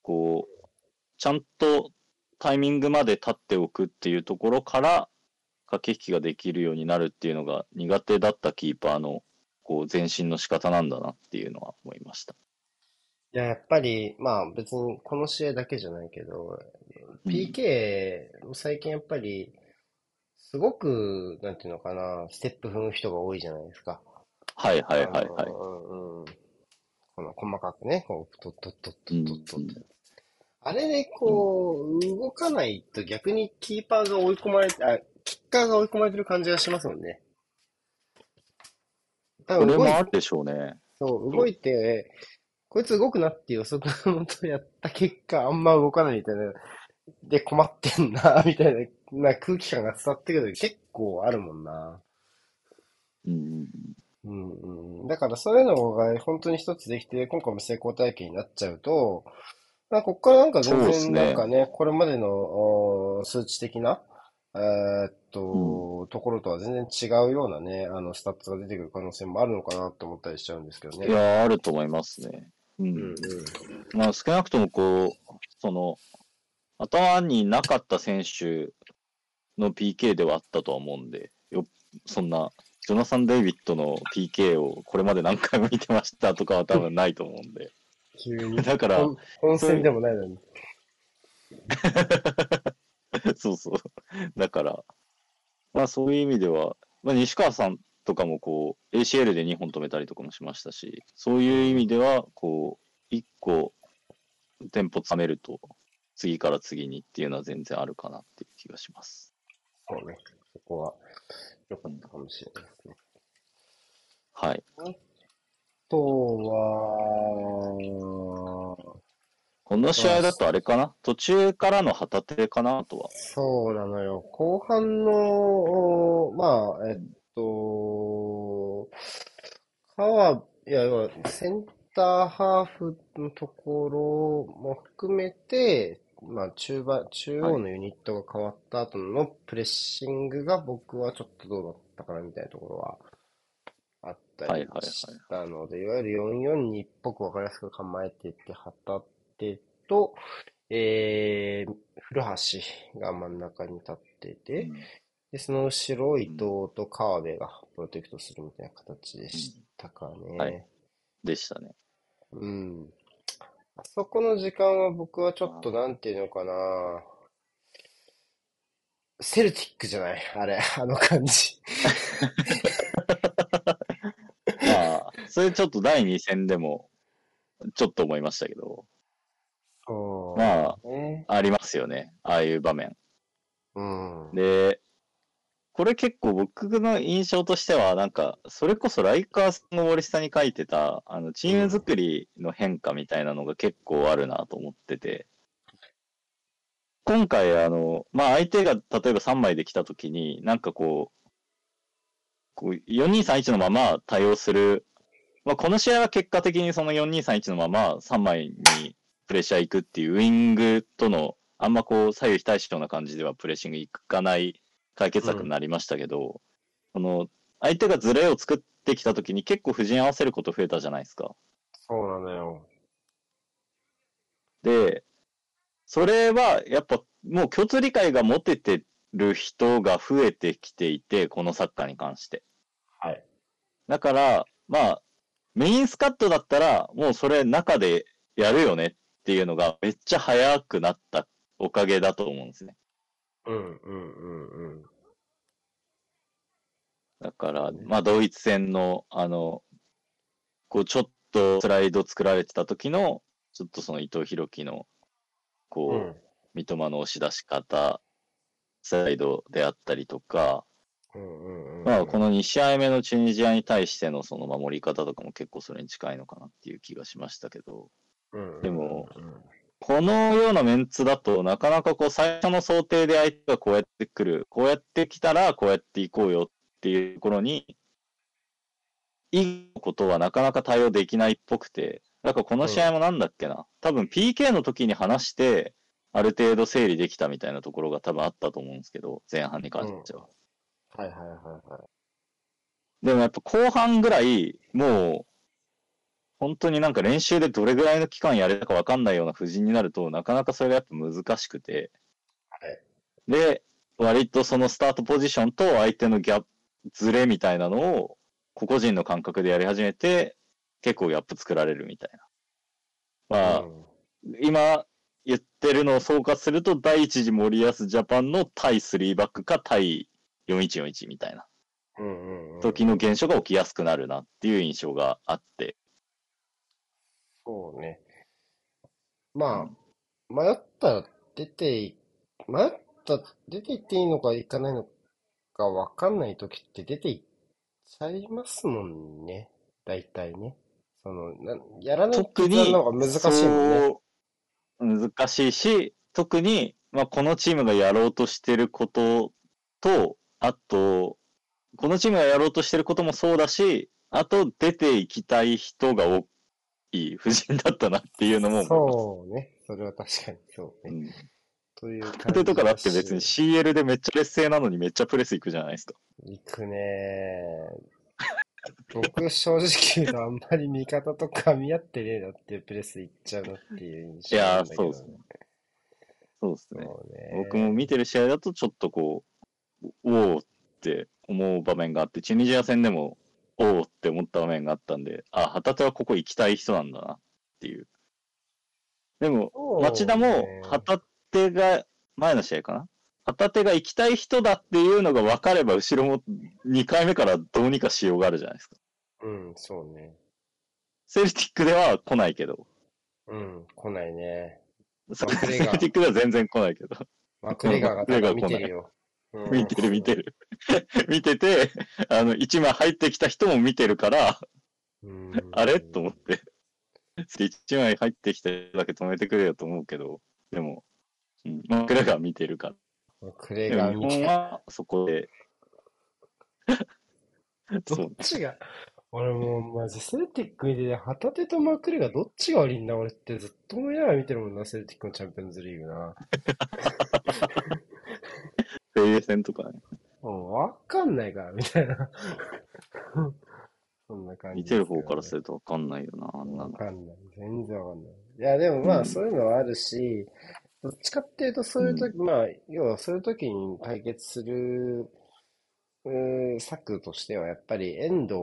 こう、ちゃんとタイミングまで立っておくっていうところから、駆け引きができるようになるっていうのが苦手だったキーパーの、こう、前進の仕方なんだなっていうのは思いました。いや、やっぱり、まあ別にこの試合だけじゃないけど、PK、最近やっぱり、すごく、なんていうのかな、ステップ踏む人が多いじゃないですか。はいはいはいはい。うんうん、この細かくね、こう、トットットットットットあれでこう、動かないと逆にキーパーが追い込まれて、あ、キッカーが追い込まれてる感じがしますもんね。多分これもあるでしょうね。そう、動いて、こいつ動くなって予測のもとやった結果、あんま動かないみたいな、で困ってんな、みたいなな空気感が伝わってくる結構あるもんな。うん。うんうん、だからそういうのが本当に一つできて、今回も成功体験になっちゃうと、まあ、ここからなんか全然なんかね、ねこれまでの数値的な、えー、っと、うん、ところとは全然違うようなね、あの、スタッツが出てくる可能性もあるのかなと思ったりしちゃうんですけどね。いや、あると思いますね。うん。うんうん、まあ、少なくともこう、その、頭になかった選手の PK ではあったとは思うんで、よそんな、ジョナサン・デイビッドの PK をこれまで何回も見てましたとかは多分ないと思うんで。急に。だから、本戦でもないのに。そうそう。だから、まあそういう意味では、まあ、西川さんとかもこう、ACL で2本止めたりとかもしましたし、そういう意味では、こう、1個、テンポつめると、次から次にっていうのは全然あるかなっていう気がします。そうね。そこは、良かったかもしれないですね。はい。とは、この試合だとあれかな？途中からの旗手かな？とは。そうなのよ。後半の、まあ、えっと、川、いや、センターハーフのところも含めて、まあ、中盤、中央のユニットが変わった後のプレッシングが僕はちょっとどうだったかなみたいなところはあったりしたので、いわゆる442っぽくわかりやすく構えてて、旗手と、えー、古橋が真ん中に立ってて、うん、で、その後ろ、伊藤と川辺がプロテクトするみたいな形でしたかね。うん、はい。でしたね。うん。あそこの時間は僕はちょっとなんていうのかな。セルティックじゃない？あれ、あの感じ。まあ、それちょっと第2戦でも、ちょっと思いましたけど。まあ、ありますよね。ああいう場面。うん。で、これ結構僕の印象としては、なんか、それこそライカーさんの森下に書いてた、あの、チーム作りの変化みたいなのが結構あるなと思ってて、今回、あの、まあ、相手が例えば3枚で来た時に、なんかこう、こう4231のまま対応する、まあ、この試合は結果的にその4231のまま3枚にプレッシャー行くっていうウイングとの、あんまこう左右非対称な感じではプレッシングいかない解決策になりましたけど、うん、この相手がズレを作ってきた時に結構布陣合わせること増えたじゃないですか。そうなのよ。で、それはやっぱもう共通理解が持ててる人が増えてきていて、このサッカーに関して。はい。だから、まあ、メインスカットだったら、もうそれ中でやるよねっていうのがめっちゃ早くなったおかげだと思うんですね。うんうんうんうん。だから、まあ、ドイツ戦の、あの、こう、ちょっとスライド作られてた時の、ちょっとその伊藤弘樹の、こう、うん、三笘の押し出し方、サイドであったりとか、まあ、この2試合目のチュニジアに対してのその守り方とかも結構それに近いのかなっていう気がしましたけど、でも、このようなメンツだとなかなかこう最初の想定で相手がこうやってくる、こうやってきたらこうやっていこうよっていうところに、いいことはなかなか対応できないっぽくて、だからこの試合もなんだっけな、多分 PK の時に話して、ある程度整理できたみたいなところが多分あったと思うんですけど、前半に関しては。はいはいはいはい。でもやっぱ後半ぐらい、もう、本当になんか練習でどれぐらいの期間やれたかわかんないような布陣になると、なかなかそれがやっぱ難しくて。はい。で、割とそのスタートポジションと相手のギャップ、ズレみたいなのを、個々人の感覚でやり始めて、結構ギャップ作られるみたいな。まあ、うん、今言ってるのを総括すると、第一次森保ジャパンの対3バックか対4141みたいな時の現象が起きやすくなるなっていう印象があって。そうね。まあ、迷ったら出て、迷った出ていっていいのかいかないのかわかんない時って出ていっちゃいますもんね。大体ね。その、なやらない特にのが難しいもんね。難しいし、特に、まあ、このチームがやろうとしてることと、あと、このチームがやろうとしてることもそうだし、あと出ていきたい人が多い布陣だったなっていうのもそうね。それは確かにそうね。うん、という感じ。とかだって別に CL でめっちゃ劣勢なのにめっちゃプレスいくじゃないですか。いくね 僕正直言うとあんまり味方と噛み合ってねえなっていうプレスいっちゃうなっていう印象いやそうですね。そうですね。ね僕も見てる試合だとちょっとこう、おおって思う場面があって、チュニジア戦でも、おおって思った場面があったんで、あ、旗手はここ行きたい人なんだなっていう。でも、町田も旗手が、前の試合かな？旗手が行きたい人だっていうのが分かれば、後ろも2回目からどうにかしようがあるじゃないですか。うん、そうね。セルティックでは来ないけど。うん、来ないね。セルティックでは全然来ないけど。マクレガーが見てるよ。見てる見てる。見てて、あの、一枚入ってきた人も見てるから、あれ？と思って。一枚入ってきた人だけ止めてくれよと思うけど、でも、うん、マクレガー見てるから。クレガー見てる。日本はそこで。どっちが、俺もうマジセルティック見てて、旗手とマクレガーどっちが悪いんだ？俺ってずっと思いながら見てるもんな、セルティックのチャンピオンズリーグな。生英戦とかね。もうわかんないから、みたいな。そんな感じ、ね、見てる方からするとわかんないよな、あんなの。わかんない。全然わかんない。いや、でもまあ、そういうのはあるし、どっちかっていうと、そういう時、うん、まあ、要はそういう時に解決する、う策としては、やっぱり、遠藤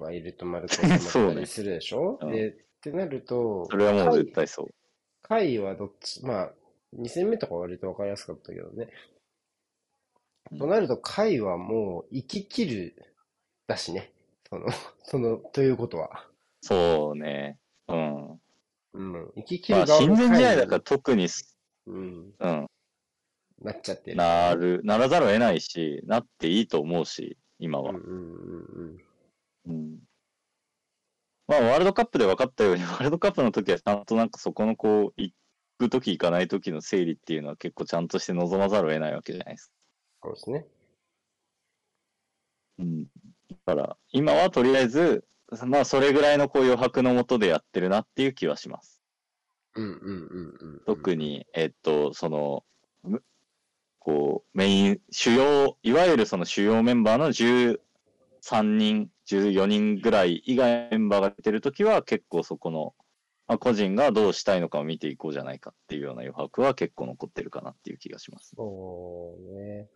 がいると丸く収まったりするでしょ？ね、で、ってなると、それはもう絶対そう。回はどっち、まあ、2戦目とか割と分かりやすかったけどね。となると、回はもう生き切るだしね。その、その、ということは。そうね。うん。うん。生き切る側の、まあ、親善試合だから特に、うん。うん。なっちゃってる。なる、ならざるを得ないし、なっていいと思うし、今は。うんうんうん。うん。まあ、ワールドカップで分かったように、ワールドカップの時はちゃんとなんかそこのこう、一くとき行かないときの整理っていうのは結構ちゃんとして望まざるを得ないわけじゃないですか。そうですね。うん。だから、今はとりあえず、まあ、それぐらいのこう余白のもとでやってるなっていう気はします。うんうんうんうん。特に、えっと、その、こう、メイン、主要、いわゆるその主要メンバーの13人、14人ぐらい以外メンバーが出てるときは結構そこのまあ、個人がどうしたいのかを見ていこうじゃないかっていうような余白は結構残ってるかなっていう気がします。そうね。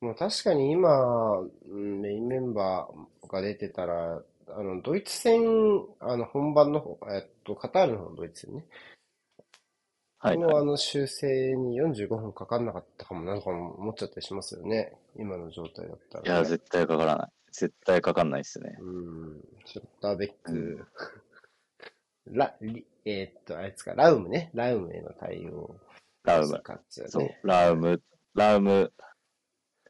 もう確かに今、メインメンバーが出てたら、あの、ドイツ戦、あの、本番の方、えっと、カタールの方のドイツ戦ね。はい、はい、このあの修正に45分かかんなかったかもなとかも思っちゃったりしますよね。今の状態だったら、ね、いや、絶対かからない。絶対かかんないですね。うん。ショッターベック、ラ、えー、っと、あれですか、ラウムね。ラウムへの対応。ラウム。そう、ラウム、ラウム、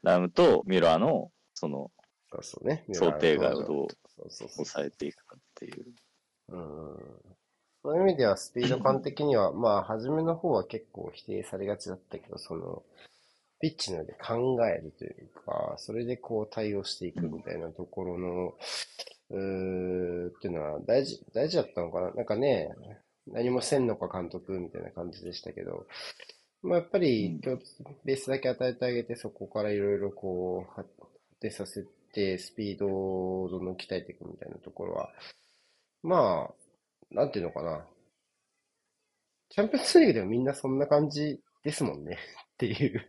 ラウムとミュラーの、その、そうそうね。想定外をどう抑えていくかっていう。うん。そういう意味では、スピード感的には、まあ、初めの方は結構否定されがちだったけど、その、ピッチの上で考えるというか、それでこう対応していくみたいなところの、うーっていうのは大事、大事だったのかな？なんかね、何もせんのか監督みたいな感じでしたけど、まあ、やっぱり、ベースだけ与えてあげて、そこからいろいろこう、発展させて、スピードをどんどん鍛えていくみたいなところは、まあ、なんていうのかな？チャンピオンズリーグでもみんなそんな感じですもんねっていう。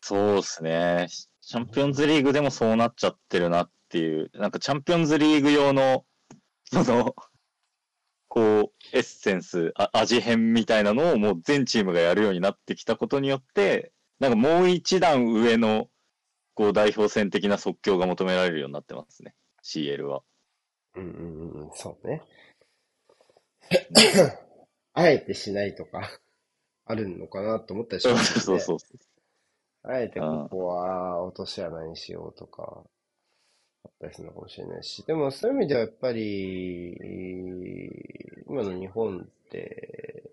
そうですね。チャンピオンズリーグでもそうなっちゃってるなっていう、なんかチャンピオンズリーグ用の、その、こう、エッセンス、あ味変みたいなのをもう全チームがやるようになってきたことによって、なんかもう一段上の、こう、代表戦的な即興が求められるようになってますね。CL は。うんうんうん、そうね。あえてしないとか、あるのかなと思ったりしますね。そうそうそう。あえてここは落とし穴にしようとか、あったりするのかもしれないし、でもそういう意味ではやっぱり、今の日本って、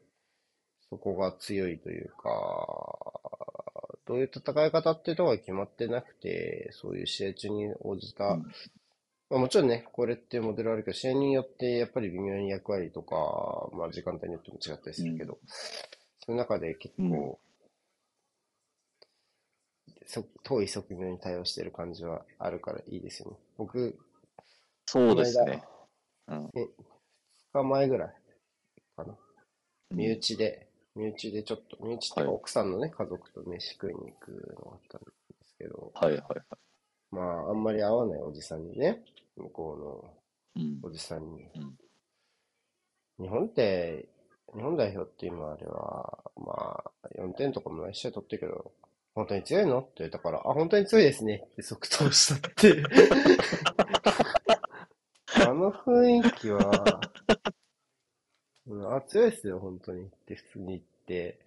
そこが強いというか、どういう戦い方っていうところが決まってなくて、そういう試合中に応じた、うん、まあ、もちろんね、これっていうモデルあるけど、試合によってやっぱり微妙に役割とか、まあ時間帯によっても違ったりするけど、うん、その中で結構、そ遠い側面に対応してる感じはあるからいいですよね。僕、そうですね。うん、2日前ぐらいかな。身内で、身内でちょっと、身内って奥さんのね、はい、家族と飯食いに行くのがあったんですけど、はいはいはい。まあ、あんまり合わないおじさんにね、向こうのおじさんに、うん、日本って、日本代表って今あれは、まあ、4点とかも毎試合取ってるけど、本当に強いの？って言ったから、あ、本当に強いですね。って即答したって。あの雰囲気は、うん、あ、強いですよ、本当に。って普通に言って、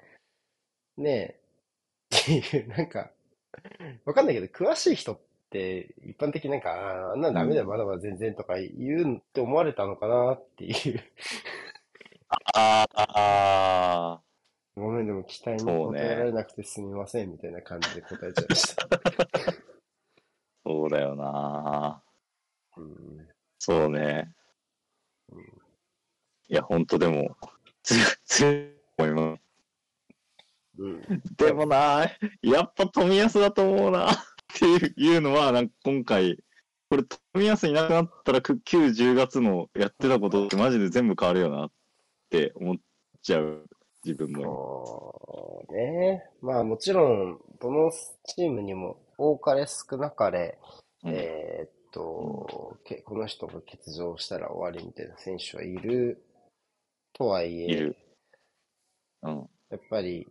ねえ、っていう、なんか、わかんないけど、詳しい人って、一般的になんか、ああんなダメだよ、まだまだ全然とか言うって思われたのかなっていう。ああ、ごめん、でも期待に応えられなくてすみません、みたいな感じで答えちゃいました。そうだよな、うん、そうね。うん、いや、ほんとでも、強い思います。うん、でもな、やっぱ富安だと思うな、っていうのは、なんか今回、これ富安いなくなったら9、10月のやってたことってマジで全部変わるよなって思っちゃう。自分も。そうね。まあもちろん、どのチームにも多かれ少なかれ、うん、えー、っと、うん、この人が欠場したら終わりみたいな選手はいるとはいえ、うん、やっぱり、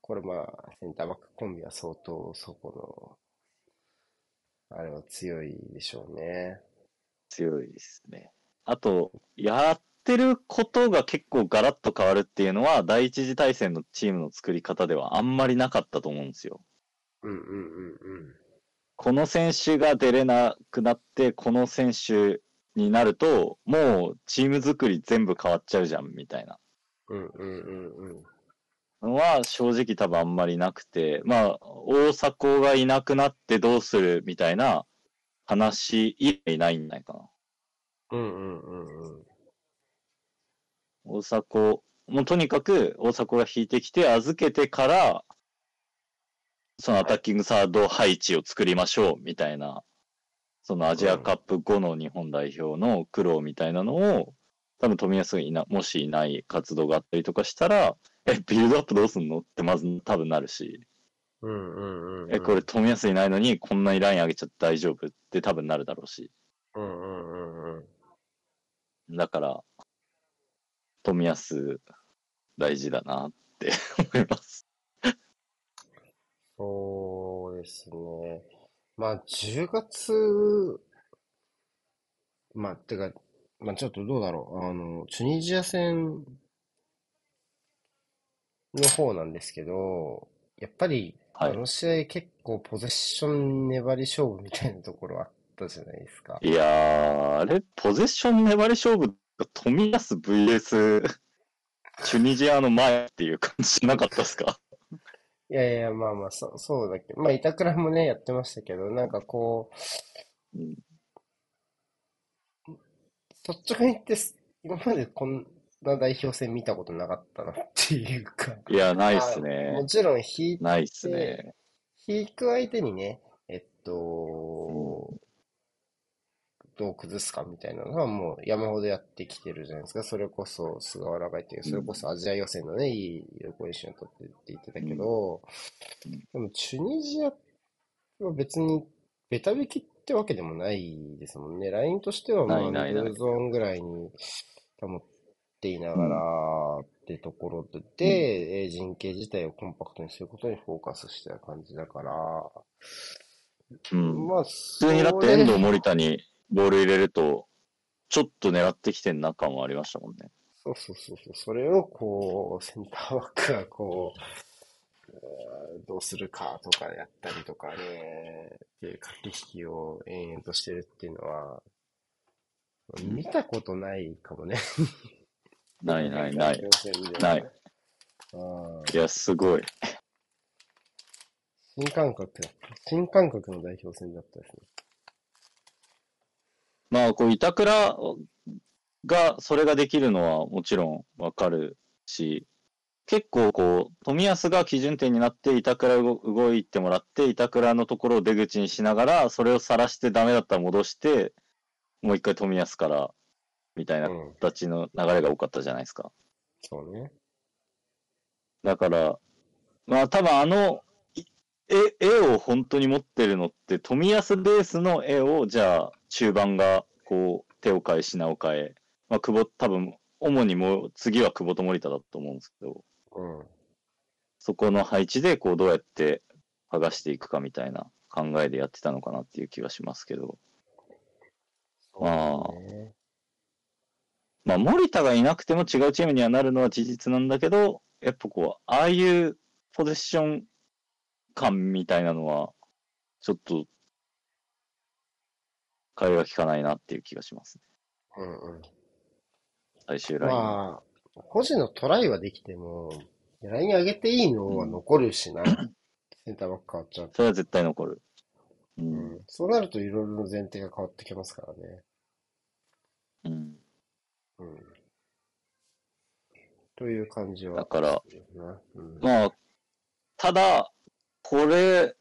これまあ、センターバックコンビは相当そこの、あれは強いでしょうね。強いですね。あと、やっってることが結構ガラッと変わるっていうのは、第一次対戦のチームの作り方ではあんまりなかったと思うんですよ。うんうんうんうん。この選手が出れなくなって、この選手になると、もうチーム作り全部変わっちゃうじゃん、みたいな。うんうんうんうん。は正直多分あんまりなくて、まあ、大迫がいなくなってどうするみたいな話以外ないんじゃないかな。うんうんうんうん。大迫、もうとにかく大迫が引いてきて預けてから、そのアタッキングサード配置を作りましょうみたいな、そのアジアカップ後の日本代表の苦労みたいなのを、多分富安がいな、もしいない活動があったりとかしたら、え、ビルドアップどうすんの？ってまず多分なるし、うんうんうん、え、これ富安いないのにこんなにライン上げちゃって大丈夫？って多分なるだろうし。うんうんうんうん。だから、富安大事だなって 思います。そうですね。まあ、10月、まあ、てか、まあちょっとどうだろう。あの、チュニジア戦の方なんですけど、やっぱり、あの試合結構ポゼッション粘り勝負みたいなところあったじゃないですか。いやー、あれ、ポゼッション粘り勝負が富安 VS チュニジアの前っていう感じなかったですか？いやいや、まあまあ、そそうだけど、まあ、板倉もね、やってましたけど、なんかこう、うん、率直に言って、今までこんな代表戦見たことなかったなっていうか。いや、ないっすね。もちろん引いて、ないっすね。引く相手にね、えっと、うん、どう崩すかみたいなのはもう山ほどやってきてるじゃないですか。それこそ菅原が言ってる、それこそアジア予選のね、いいポジションを取ってって言ってたけど、うん、でもチュニジアは別にベタ引きってわけでもないですもんね。ラインとしてはまあミドルゾーンぐらいに保っていながらってところで、うん、陣形自体をコンパクトにすることにフォーカスした感じだから、うん。まあ、普通にだって遠藤森田にボール入れると、ちょっと狙ってきてんな感はありましたもんね。そうそうそうそう。それをこう、センターバックがこう、どうするかとかやったりとかね、っていう駆け引きを延々としてるっていうのは、見たことないかもね。ないないない。ない。いや、すごい。新感覚だ。新感覚の代表戦だったですね。まあ、こう、板倉がそれができるのはもちろんわかるし、結構こう、冨安が基準点になって板倉動いてもらって、板倉のところを出口にしながら、それを晒してダメだったら戻して、もう一回冨安からみたいな形の流れが多かったじゃないですか。そうね。だから、まあ多分あの絵、絵を本当に持ってるのって、富安ベースの絵を、じゃあ、中盤が、こう、手を変え、品を変え、まあ、久保、多分、主にもう、次は久保と森田だと思うんですけど、うん。そこの配置で、こう、どうやって剥がしていくかみたいな考えでやってたのかなっていう気がしますけど、まあ、まあ、森田がいなくても違うチームにはなるのは事実なんだけど、やっぱこう、ああいうポゼッション感みたいなのは、ちょっと、会話聞かないなっていう気がしますね。うんうん。最終ライン。まあ、個人のトライはできても、ライン上げていいのは残るしな。うん、センターバック変わっちゃうそれは絶対残る。うん。うん、そうなるといろいろ前提が変わってきますからね。うん。うん。という感じは。だから、うん、まあ、ただ、これ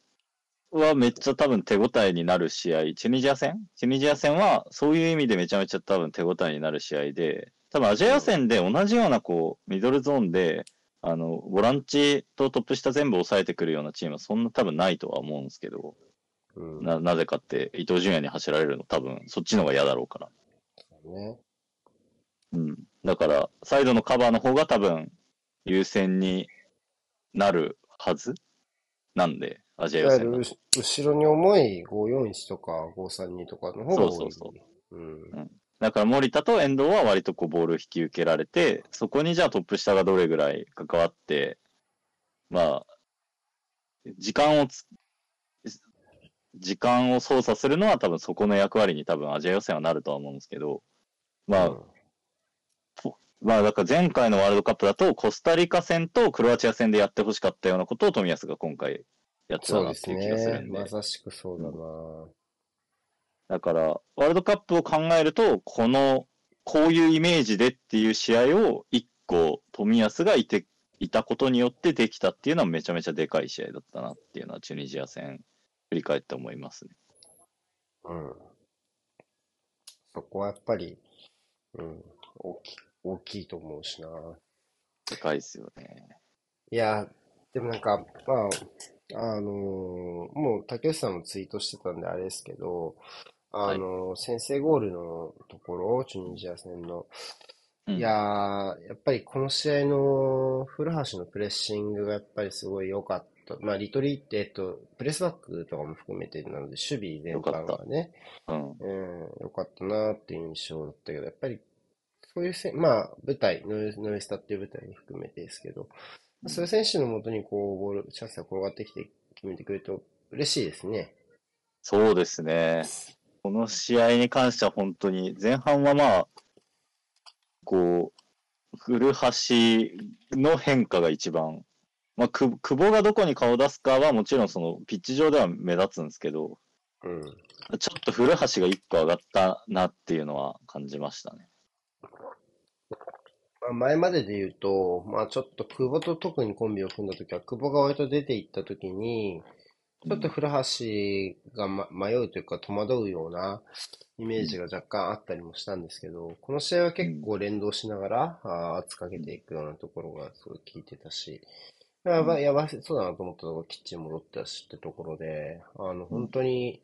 はめっちゃ多分手応えになる試合、チュニジア戦？チュニジア戦はそういう意味でめちゃめちゃ多分手応えになる試合で、多分アジア予選で同じようなこう、ミドルゾーンで、あの、ボランチとトップ下全部抑えてくるようなチームはそんな多分ないとは思うんですけど、うん、な、なぜかって伊東純也に走られるの多分そっちの方が嫌だろうから。ね。うん。だから、サイドのカバーの方が多分優先になるはずなんで、アジア予選後ろに重い541とか532とかの方が多い。そうそうそう。うん、うん。だから森田と遠藤は割とこうボールを引き受けられて、そこにじゃあトップ下がどれぐらい関わって、まあ、時間を時間を操作するのは多分そこの役割に多分アジア予選はなるとは思うんですけど、まあ、うん、まあだから前回のワールドカップだとコスタリカ戦とクロアチア戦でやってほしかったようなことを富安が今回やってたなっていう気がするんで。でね、まさしくそうだな、だから、ワールドカップを考えると、この、こういうイメージでっていう試合を一個富安がいて、いたことによってできたっていうのはめちゃめちゃでかい試合だったなっていうのはチュニジア戦振り返って思いますね。うん。そこはやっぱり、うん、大き大きいと思うしな。でかいですよね。いや、でもなんか、まあ、あのー、もう竹内さんもツイートしてたんであれですけど、あのーはい、先制ゴールのところ、チュニジア戦の、いやー、やっぱりこの試合の古橋のプレッシングがやっぱりすごい良かった。まあ、リトリーって、えっと、プレスバックとかも含めてなので、守備全般がね、うん、うん、よかったなっていう印象だったけど、やっぱり、そういうせ、まあ、舞台、ノイノイスタっていう舞台に含めてですけど、うん、そういう選手のもとにこう、ボール、チャンスが転がってきて決めてくれると嬉しいですね。そうですね。この試合に関しては本当に、前半はまあ、こう、古橋の変化が一番、まあ、久保がどこに顔を出すかはもちろんそのピッチ上では目立つんですけど、うん、ちょっと古橋が一個上がったなっていうのは感じましたね。まあ、前までで言うと、まあちょっと久保と特にコンビを組んだ時は、久保が割と出ていった時に、ちょっと古橋が、ま、迷うというか戸惑うようなイメージが若干あったりもしたんですけど、この試合は結構連動しながら、あ圧かけていくようなところがすごい効いてたし、やばい、やばそうだなと思ったところ、きっちり戻ってたしってところで、あの、本当に、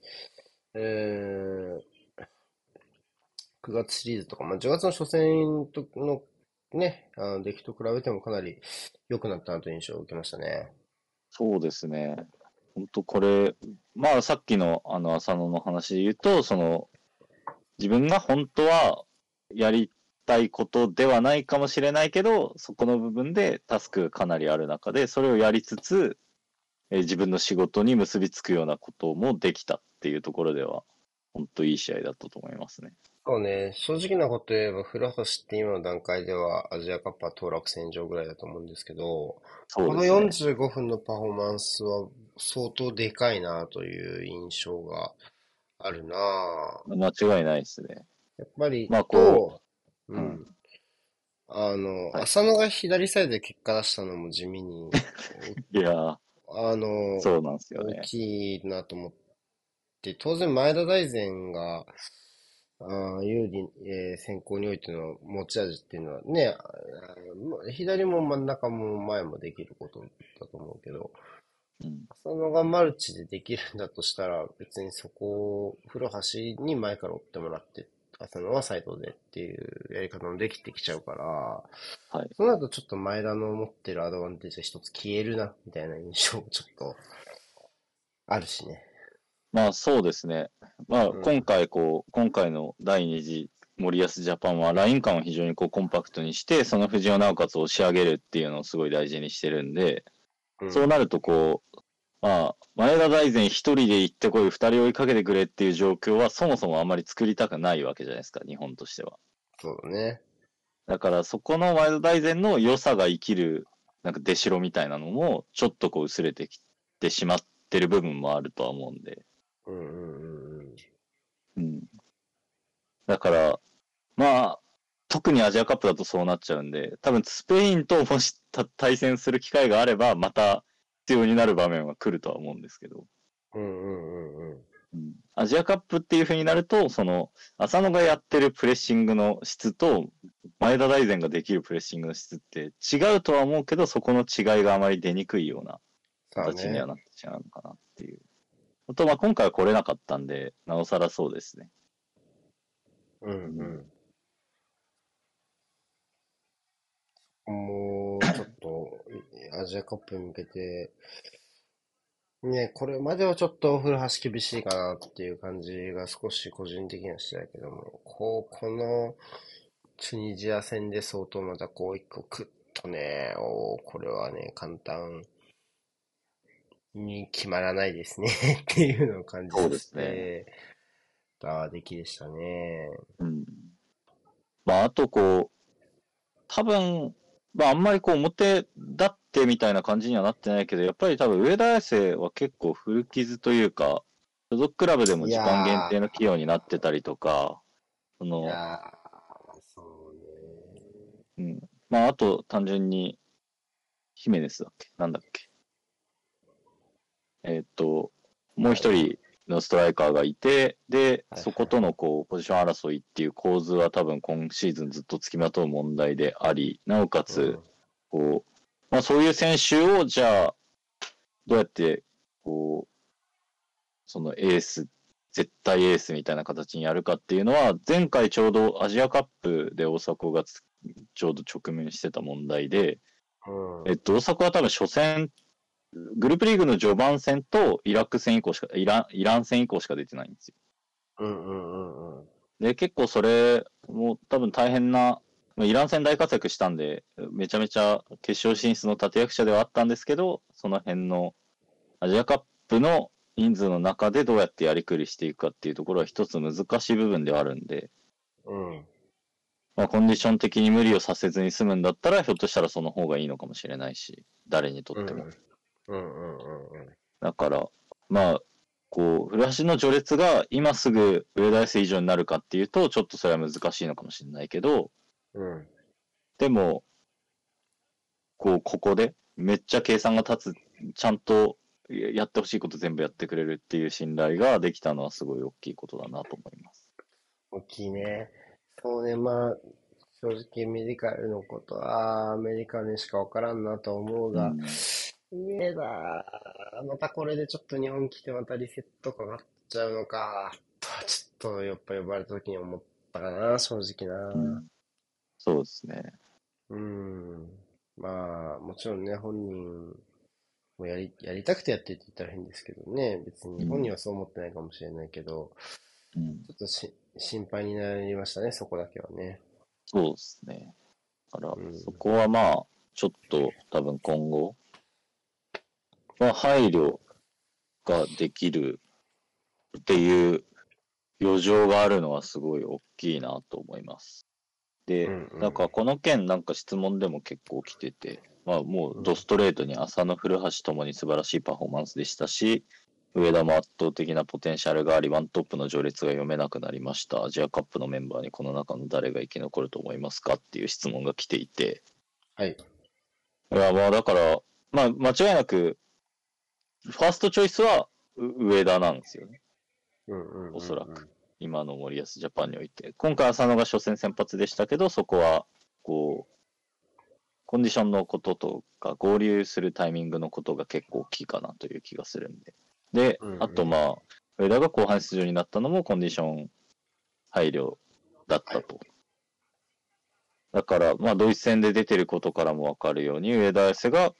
えー、9月シリーズとか、まあ、10月の初戦とのね、あの出来と比べてもかなり良くなったなという印象を受けましたね。そうですね。本当これ、まあさっきのあの浅野の話で言うと、その自分が本当はやりたいことではないかもしれないけど、そこの部分でタスクがかなりある中で、それをやりつつ、え自分の仕事に結びつくようなこともできたっていうところでは、本当いい試合だったと思いますね。そうね、正直なこと言えば、古橋って今の段階ではアジアカップは当落戦場ぐらいだと思うんですけど、ね、この45分のパフォーマンスは相当でかいなという印象があるな間違いないですね。やっぱり、まあこう、うん。あの、はい、浅野が左サイドで結果出したのも地味に、いやあの、そうなんですよね。大きいなと思って、当然前田大然が、あ有利、えー、先行においての持ち味っていうのはね、左も真ん中も前もできることだと思うけど、うん、そのがマルチでできるんだとしたら、別にそこを古橋に前から追ってもらって、浅野はサイドでっていうやり方もできてきちゃうから、はい、その後ちょっと前田の持ってるアドバンテージが一つ消えるな、みたいな印象もちょっとあるしね。まあそうですね。まあ今回こう、今回の第2次森保ジャパンはライン感を非常にこうコンパクトにして、その藤をなおかつ押し上げるっていうのをすごい大事にしてるんで、うん、そうなるとこう、まあ、前田大然一人で行ってこい、二人追いかけてくれっていう状況はそもそもあまり作りたくないわけじゃないですか、日本としては。そうだね。だからそこの前田大然の良さが生きる、なんか出城みたいなのも、ちょっとこう薄れてきてしまってる部分もあるとは思うんで。うんうんうんうん。うん。だから、まあ、特にアジアカップだとそうなっちゃうんで、多分スペインともし対戦する機会があれば、また必要になる場面は来るとは思うんですけど。うんうんうんうん。アジアカップっていう風になると、その、浅野がやってるプレッシングの質と、前田大然ができるプレッシングの質って違うとは思うけど、そこの違いがあまり出にくいような形にはなってしまうのかなっていう。あと、まあ今回は来れなかったんで、なおさらそうですね。うんうん。もう、ちょっと、アジアカップに向けて、ね、これまではちょっと古橋厳しいかなっていう感じが少し個人的にはしてたけども、こう、この、チュニジア戦で相当またこう一個クッとね、おこれはね、簡単に決まらないですね っていうのを感じて、そうですね。た出来でしたね。うん。まあ、あとこう、多分、まあ、あんまりこう表立ってみたいな感じにはなってないけど、やっぱり多分上田綺世は結構古傷というか、所属クラブでも時間限定の起用になってたりとか、その、そうね。うん。まあ、あと単純に、ヒメネスだっけなんだっけえっ、と、もう一人のストライカーがいて、で、そことのこう、ポジション争いっていう構図は多分今シーズンずっと付きまとう問題であり、なおかつ、こう、まあそういう選手を、じゃあ、どうやって、こう、そのエース、絶対エースみたいな形にやるかっていうのは、前回ちょうどアジアカップで大迫がちょうど直面してた問題で、えっと、大迫は多分初戦グループリーグの序盤戦とイラク戦以降しか、イラン、イラン戦以降しか出てないんですよ。うんうんうんうん。で、結構それも多分大変な、イラン戦大活躍したんで、めちゃめちゃ決勝進出の立役者ではあったんですけど、その辺のアジアカップの人数の中でどうやってやりくりしていくかっていうところは一つ難しい部分ではあるんで、うん。まあ、コンディション的に無理をさせずに済むんだったら、ひょっとしたらその方がいいのかもしれないし、誰にとっても。うん、うん、うんうんうんだから、まあ、こう、古橋の序列が今すぐ上田 S 以上になるかっていうと、ちょっとそれは難しいのかもしれないけど、うん。でも、こう、ここで、めっちゃ計算が立つ、ちゃんとやってほしいこと全部やってくれるっていう信頼ができたのはすごい大きいことだなと思います。大きいね。そうね、まあ、正直メディカルのことはアメリカにしかわからんなと思うが、うん上だ。またこれでちょっと日本来てまたリセットかかっちゃうのか。ちょっとやっぱ呼ばれた時に思ったかな、正直な。うん、そうですね。うん。まあ、もちろんね、本人もやり、やりたくてやってって言ったら変ですけどね。別に本人はそう思ってないかもしれないけど、うん、ちょっとし心配になりましたね、そこだけはね。そうですね。だから、うん、そこはまあ、ちょっと多分今後、まあ、配慮ができるっていう余剰があるのはすごい大きいなと思います。で、うんうん、なんかこの件なんか質問でも結構来てて、まあもうドストレートに浅野古橋ともに素晴らしいパフォーマンスでしたし、上田も圧倒的なポテンシャルがあり、ワントップの序列が読めなくなりました。アジアカップのメンバーにこの中の誰が生き残ると思いますかっていう質問が来ていて。はい。いや、まあだから、まあ間違いなくファーストチョイスは上田なんですよね。おそらく。今の森保ジャパンにおいて。今回浅野が初戦先発でしたけど、そこは、こう、コンディションのこととか、合流するタイミングのことが結構大きいかなという気がするんで。で、うんうん、あとまあ、上田が後半出場になったのもコンディション配慮だったと。だから、まあ、ドイツ戦で出てることからもわかるように、上田綺世が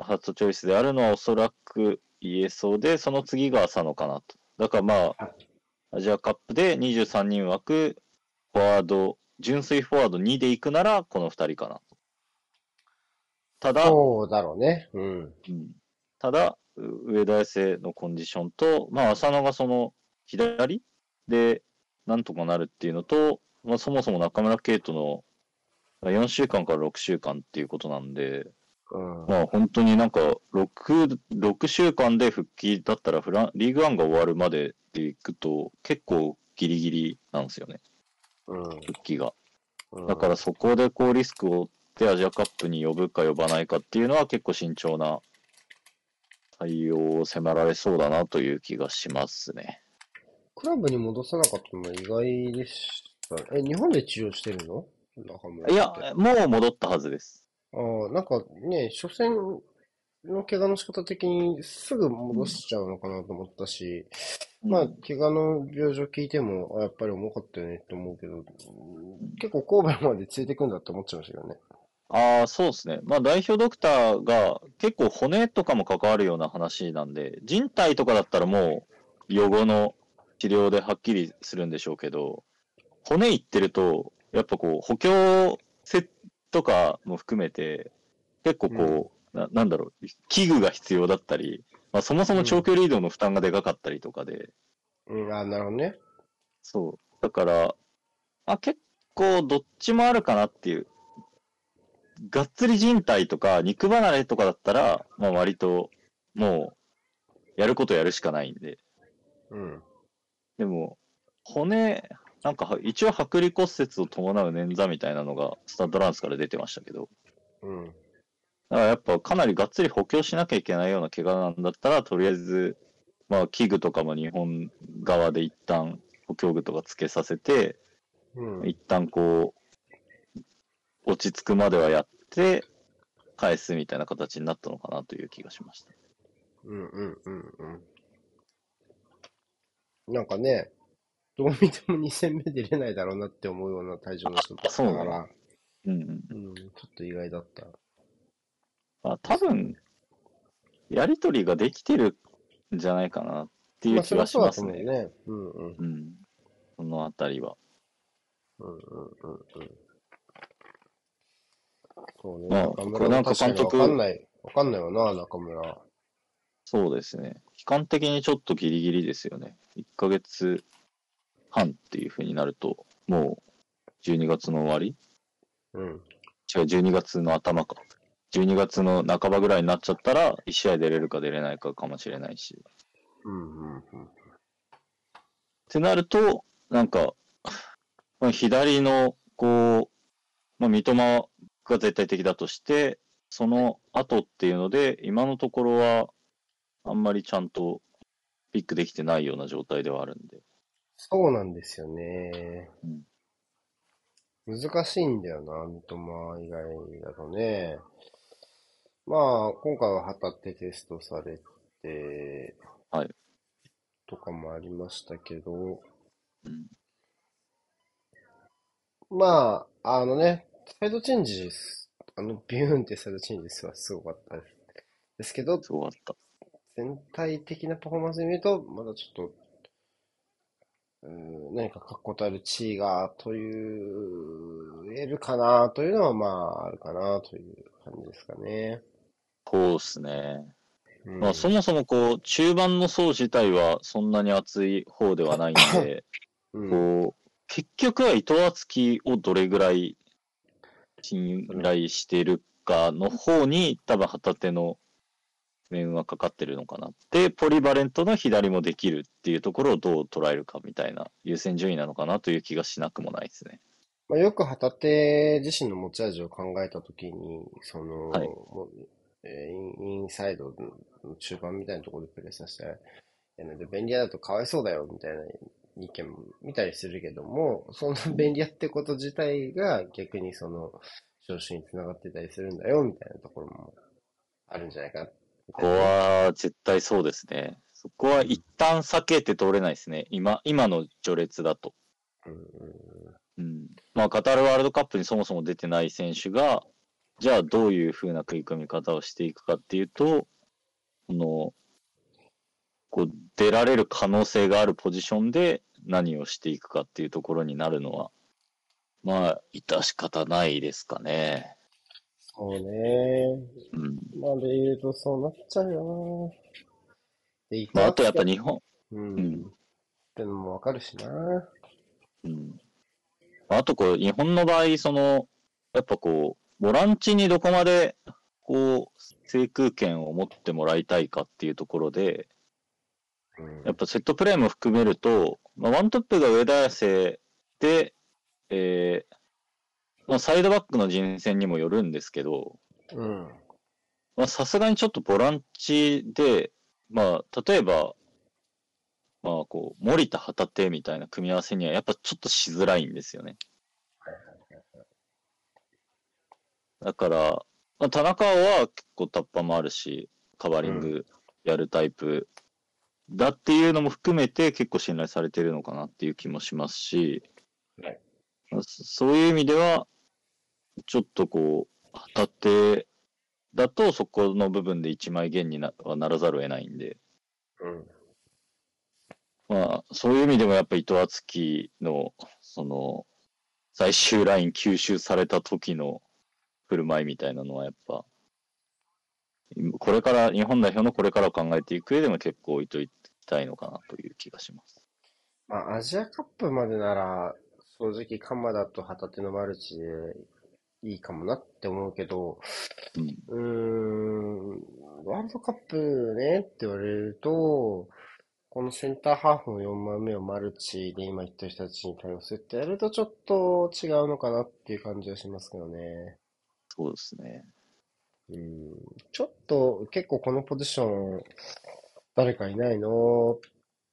初チョイスであるのはおそらく言えそうで、その次が浅野かなと。だからまあ、アジアカップで23人枠、フォワード、純粋フォワード2で行くなら、この2人かなと。ただ、そうだろうね。うん。うん、ただ、上田綺世のコンディションと、まあ、浅野がその左でなんとかなるっていうのと、まあ、そもそも中村圭斗の4週間から6週間っていうことなんで、うん、まあ本当になんか6、6週間で復帰だったらフラン、リーグワンが終わるまででいくと結構ギリギリなんですよね。うん、復帰が。だからそこでこうリスクを負ってアジアカップに呼ぶか呼ばないかっていうのは結構慎重な対応を迫られそうだなという気がしますね。クラブに戻さなかったのは意外でした。え、日本で治療してるの？いや、もう戻ったはずです。ああ、なんかね、初戦の怪我の仕方的にすぐ戻しちゃうのかなと思ったし、うん、まあ、怪我の病状聞いても、やっぱり重かったよねって思うけど、結構神戸までついてくんだって思っちゃいましたけどね。ああ、そうですね。まあ、代表ドクターが結構骨とかも関わるような話なんで、人体とかだったらもう予後の治療ではっきりするんでしょうけど、骨いってると、やっぱこう補強とかも含めて、結構こう、うん、ななんだろう、器具が必要だったり、まあ、そもそも長距離移動の負担がでかかったりとかで。うん、あなるほどね。そう。だから、あ、結構どっちもあるかなっていう。がっつり人体とか肉離れとかだったら、まあ割と、もう、やることやるしかないんで。うん。でも、骨、なんか、一応剥離骨折を伴う捻挫みたいなのがスタッドランスから出てましたけど、うん。だからやっぱかなりがっつり補強しなきゃいけないような怪我なんだったら、とりあえず、まあ器具とかも日本側で一旦補強具とかつけさせて、うん、一旦こう、落ち着くまではやって、返すみたいな形になったのかなという気がしました。うんうんうんうん。なんかね、どう見ても2戦目出れないだろうなって思うような体重の人だったから、うん、うん、うん。ちょっと意外だった。あ、多分、やりとりができてるんじゃないかなっていう気がしますね。まあ、ね。うんうん。うん。そのあたりは。うんうんうんうん。そうね。まあ、これなんか監督。わかんない。わかんないよな、中村。そうですね。期間的にちょっとギリギリですよね。1ヶ月半っていうふうになると、もう12月の終わり？うん。違う、12月の頭か。12月の半ばぐらいになっちゃったら、1試合出れるか出れないかかもしれないし。うんうんうん。ってなると、なんか、左の、こう、まあ、三笘が絶対的だとして、その後っていうので、今のところは、あんまりちゃんとピックできてないような状態ではあるんで。そうなんですよね。うん、難しいんだよな、三笘以外だとね。まあ、今回は旗手テストされて、はい。とかもありましたけど、うん、まあ、あのね、サイドチェンジです。あの、ビューンってサイドチェンジですはすごかったですけど、すごかった。全体的なパフォーマンスで見ると、まだちょっと、うん、何か確固たる地位が、という、言えるかな、というのは、まあ、あるかな、という感じですかね。そうっすね。うん、まあ、そもそもこう、中盤の層自体はそんなに厚い方ではないんで、うん、こう、結局は伊藤敦樹をどれぐらい信頼しているかの方に、多分旗手の面はかかってるのかな。で、ポリバレントの左もできるっていうところをどう捉えるかみたいな優先順位なのかなという気がしなくもないですね。まあ、よく旗手自身の持ち味を考えたときに、その、はい、えー、インサイドの中盤みたいなところでプレーさせて、で便利屋だとかわいそうだよみたいな意見も見たりするけども、その便利屋ってこと自体が逆にその、昇進につながってたりするんだよみたいなところもあるんじゃないかここは絶対そうですね。そこは一旦避けて通れないですね。今、今の序列だと。うん。まあ、カタールワールドカップにそもそも出てない選手が、じゃあどういうふうな食い込み方をしていくかっていうと、この、こう、出られる可能性があるポジションで何をしていくかっていうところになるのは、まあ、致し方ないですかね。そうね。うん。まあ、で言うとそうなっちゃうよな。で、まあ、あとやっぱ日本。うん。うん、ってのもわかるしな。うん。あとこう、日本の場合、その、やっぱこう、ボランチにどこまで、こう、制空権を持ってもらいたいかっていうところで、うん、やっぱセットプレーも含めると、まあ、ワントップが上田綺世で、えー、まあ、サイドバックの人選にもよるんですけど、うん。まあ、さすがにちょっとボランチで、まあ、例えば、まあ、こう、森田旗手みたいな組み合わせには、やっぱちょっとしづらいんですよね。だから、まあ、田中は結構タッパもあるし、カバーリングやるタイプだっていうのも含めて結構信頼されてるのかなっていう気もしますし、はい、そういう意味では、ちょっとこう、旗手だとそこの部分で一枚減になはならざるを得ないんで。うん。まあ、そういう意味でもやっぱ伊藤敦樹の、その、最終ライン吸収された時の振る舞いみたいなのはやっぱ、これから、日本代表のこれからを考えていく上でも結構置いといたいのかなという気がします。まあ、アジアカップまでなら、正直、鎌田と旗手のマルチでいいかもなって思うけど、うん、ん、ワールドカップねって言われると、このセンターハーフの4枚目をマルチで今言った人たちに対応するってやるとちょっと違うのかなっていう感じはしますけどね。そうですね。うん、ちょっと結構このポジション誰かいないのっ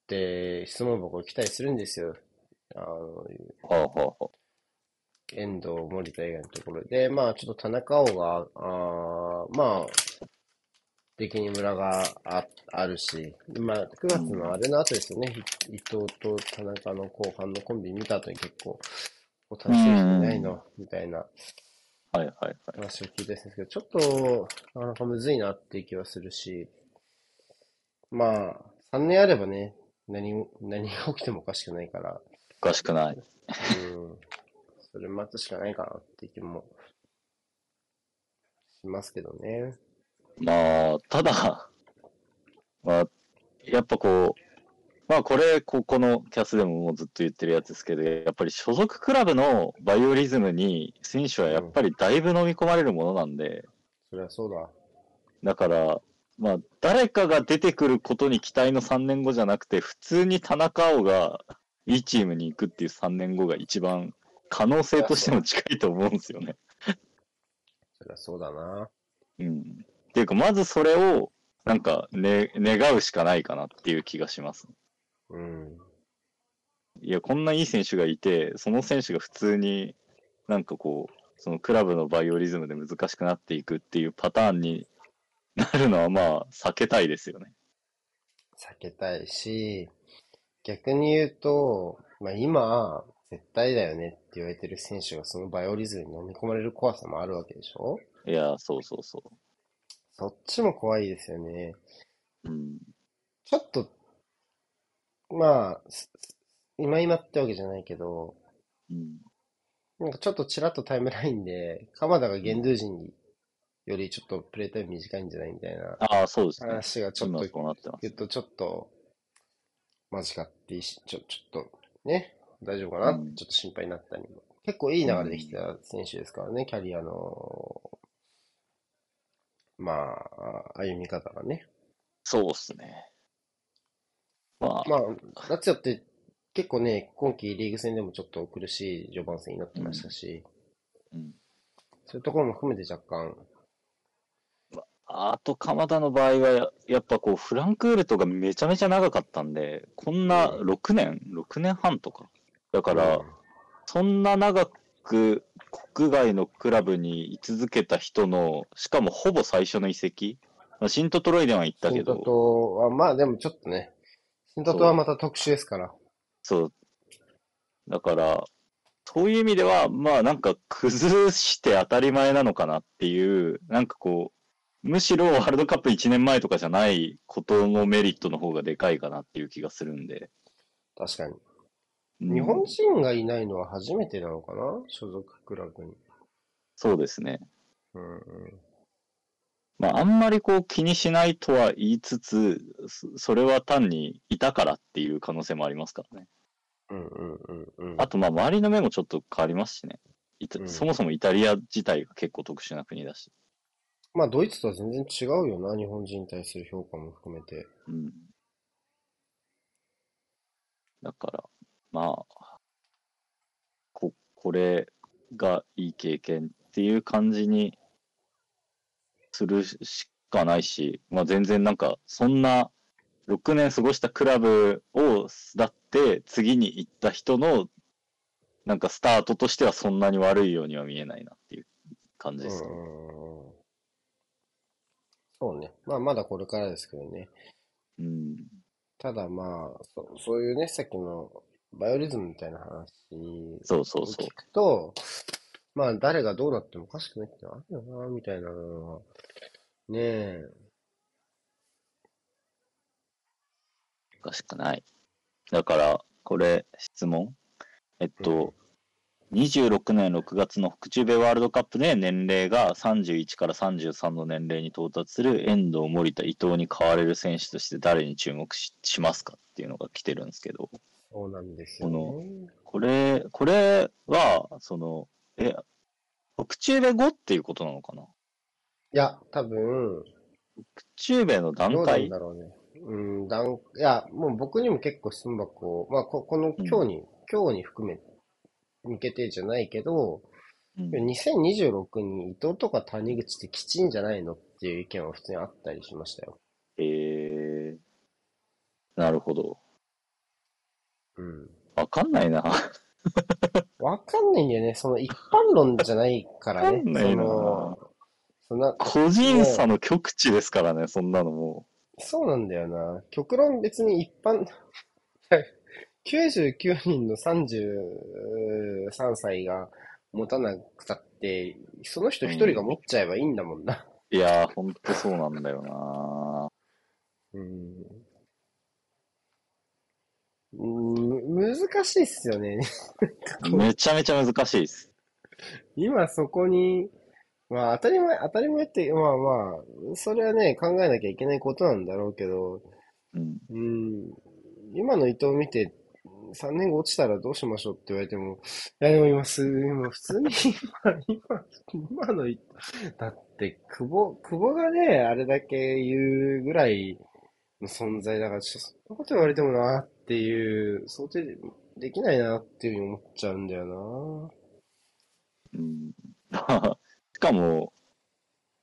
て質問箱来たりするんですよ。あの、はあはあ、遠藤、森田以外のところで、まあ、ちょっと田中碧が、あまあ、敵に村がああるし、まあ、9月のあれの後ですよね、伊藤と田中の後半のコンビ見た後に結構、楽しい人いないの、みたいなはいはいはい。話を聞いたんですけど、ちょっと、なかなかむずいなっていう気はするし、まあ、3年あればね、何、何が起きてもおかしくないから。おかしくない。うん。それ待つしかないかなって気もしますけどね。まあ、ただ、まあ、やっぱこう、まあこれ、ここのキャスでももうずっと言ってるやつですけど、やっぱり所属クラブのバイオリズムに選手はやっぱりだいぶ飲み込まれるものなんで。そりゃそうだ。だから、まあ誰かが出てくることに期待の3年後じゃなくて、普通に田中碧がいいチームに行くっていう3年後が一番可能性としても近いと思うんですよね。そりゃそうだな。うん。っていうか、まずそれを、なんか、ね、願うしかないかなっていう気がします。うん。いや、こんないい選手がいて、その選手が普通になんかこう、そのクラブのバイオリズムで難しくなっていくっていうパターンになるのはまあ避けたいですよね。避けたいし、逆に言うと、まあ今、絶対だよねって言われてる選手がそのバイオリズムに飲み込まれる怖さもあるわけでしょ？いや、そうそうそう。そっちも怖いですよね。うん。ちょっとまあ、今今ってわけじゃないけど、うん、なんかちょっとちらっとタイムラインで、鎌田がゲンドゥ人によりちょっとプレータイム短いんじゃないみたいなああ、そうですね。話がちょっと言うとちょっと、マジかってちょ、ちょっとね、大丈夫かな、うん、ちょっと心配になったりも。結構いい流れできた選手ですからね、キャリアの、まあ、歩み方がね。そうっすね。まあ、まあ、ラツィオって結構ね、今季リーグ戦でもちょっと苦しい序盤戦になってましたし、うん、うん、そういうところも含めて若干。あと、鎌田の場合は、やっぱこう、フランクールとかめちゃめちゃ長かったんで、こんな6年、うん、6年半とか。だから、うん、そんな長く国外のクラブに居続けた人の、しかもほぼ最初の移籍？まあ、シントトロイデンは行ったけど。シントトは、まあでもちょっとね、新トはまた特殊ですから。そう。だから、そういう意味では、まあなんか崩して当たり前なのかなっていう、なんかこう、むしろワールドカップ1年前とかじゃないことのメリットの方がでかいかなっていう気がするんで。確かに。日本人がいないのは初めてなのかな？所属クラブに。そうですね。うん、うん。まあ、あんまりこう気にしないとは言いつつ、それは単にいたからっていう可能性もありますからね。うんうんうんうん。あと、まあ、周りの目もちょっと変わりますしね。うん、そもそもイタリア自体が結構特殊な国だし。まあ、ドイツとは全然違うよな、日本人に対する評価も含めて。うん。だから、まあ、こ、これがいい経験っていう感じにするしかないし、まあ、全然なんか、そんな6年過ごしたクラブを巣立って次に行った人のなんかスタートとしてはそんなに悪いようには見えないなっていう感じですね。そうね。まあまだこれからですけどね。うん。ただまあ、そそういうね、さっきのバイオリズムみたいな話そうそうそう。聞くと、まあ誰がどうなってもおかしくないってあるよな、みたいなのはねえ。おかしくない。だから、これ、質問えっと、うん、26年6月の北中米ワールドカップで年齢が31から33の年齢に到達する遠藤、森田、伊藤に変われる選手として誰に注目ししますかっていうのが来てるんですけど。そうなんですよ、ね、この、これ、これは、その、え、北中米後っていうことなのかな？いや、多分、中米の段階？どうなんだろうね。うん、段、いや、もう僕にも結構質問箱、まあ、ここの今日に、うん、今日に含め、向けてじゃないけど、うん、2026に伊藤とか谷口ってきちんじゃないのっていう意見は普通にあったりしましたよ。ええー、なるほど。うん。わかんないな。わかんないんだよね。その一般論じゃないからね。わかんないな。そんな個人差の極致ですからね、そんなのもそうなんだよな。極論別に一般、99人の33歳が持たなくたって、その人一人が持っちゃえばいいんだもんな。いやー、ほんとそうなんだよなうん。難しいっすよね。めちゃめちゃ難しいっす。今そこに、まあ当たり前、当たり前って、まあまあ、それはね、考えなきゃいけないことなんだろうけど、うん、うん今の伊藤を見て、3年後落ちたらどうしましょうって言われても、いやでも今す、今普通に今、今、今の、だって久保、久保がね、あれだけ言うぐらいの存在だから、そんなこと言われてもなっていう、想定できないなっていうふうに思っちゃうんだよな。うん。しかも、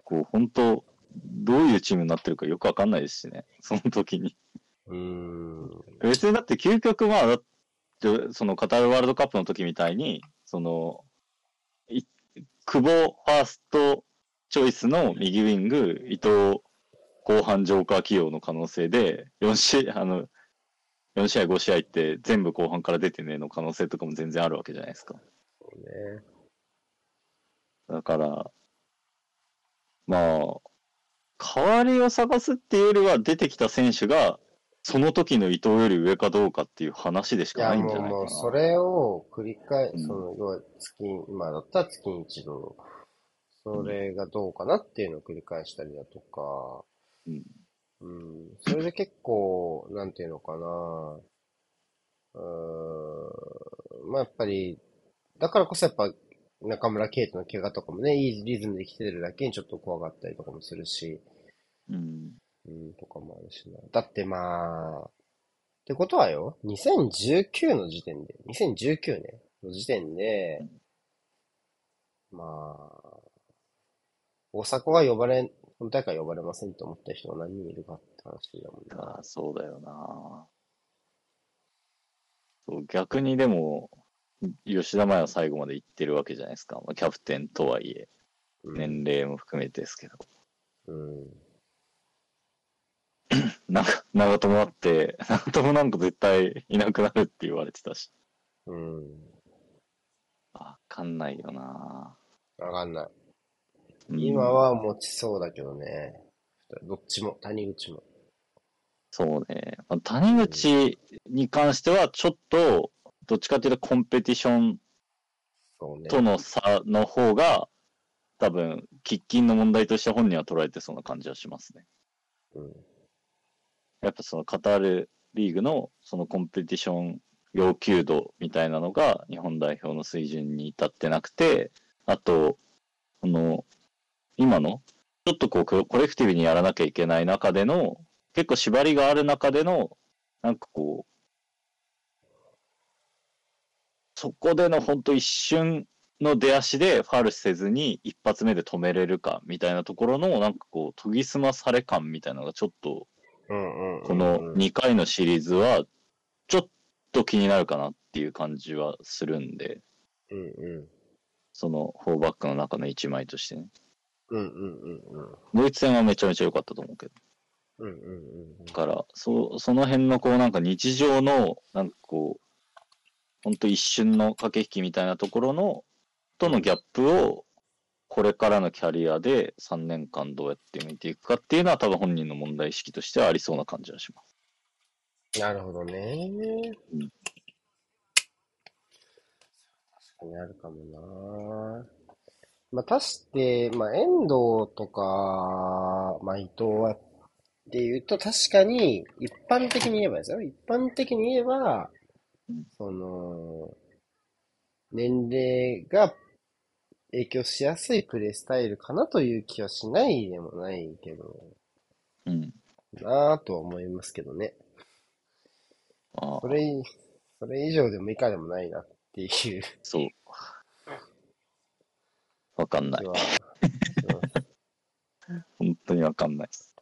こう、本当どういうチームになってるかよくわかんないですしね、その時に。うん。別にだって究極まあ、そのカタールワールドカップの時みたいに、その、久保ファーストチョイスの右ウィング、伊藤後半ジョーカー起用の可能性で、4試合、あの、4試合5試合って全部後半から出てねえの可能性とかも全然あるわけじゃないですか。そうね。だから、まあ、代わりを探すっていうよりは出てきた選手がその時の伊藤より上かどうかっていう話でしかないんじゃないかな。いや、もう、もうそれを繰り返、うん、その、要は月、今だったら月に一度、それがどうかなっていうのを繰り返したりだとか、うん。うん、それで結構、なんていうのかな、うん、まあやっぱり、だからこそやっぱ、中村圭斗の怪我とかもね、いいリズムで来てるだけにちょっと怖がったりとかもするし、うん。うん、とかもあるしな。だってまあ、ってことはよ、2019の時点で、2019年の時点で、まあ、大迫が呼ばれ、本大会呼ばれませんと思った人が何人いるかって話だもんな。ああ、そうだよな。そう逆にでも、吉田麻也は最後まで行ってるわけじゃないですか。まあ、キャプテンとはいえ、年齢も含めてですけど。うん。な長友あって、長友なんか絶対いなくなるって言われてたし。うん。わかんないよなわかんない。今は持ちそうだけどね。どっちも、谷口も。そうね。谷口に関しては、ちょっと、どっちかっていうとコンペティションとの差の方が、多分、喫緊の問題として本人は捉えてそうな感じはしますね。うん。やっぱそのカタールリーグのそのコンペティション要求度みたいなのが日本代表の水準に至ってなくて、あと、この、今の、ちょっとこう、コレクティブにやらなきゃいけない中での、結構縛りがある中での、なんかこう、そこでの本当一瞬の出足でファールせずに一発目で止めれるかみたいなところの、なんかこう、研ぎ澄まされ感みたいなのがちょっとこの2回のシリーズは、ちょっと気になるかなっていう感じはするんで、うんうん、その4バックの中の1枚としてね。うんうんうんうん、ドイツ戦はめちゃめちゃ良かったと思うけど。うんうんうん、だから、そその辺のこうなんか日常の、なんかこう、ほんと一瞬の駆け引きみたいなところの、とのギャップをこれからのキャリアで3年間どうやって見ていくかっていうのは多分本人の問題意識としてはありそうな感じはします。なるほどね。うん、確かにあるかもな。まあ、足して、まあ、遠藤とか、まあ、伊藤はっていうと、確かに、一般的に言えばですよ。一般的に言えば、その、年齢が影響しやすいプレイスタイルかなという気はしないでもないけど、うん。なぁとは思いますけどね。ああ。それ、それ以上でも以下でもないなっていう。そう。わかんない。本当にわかんないです。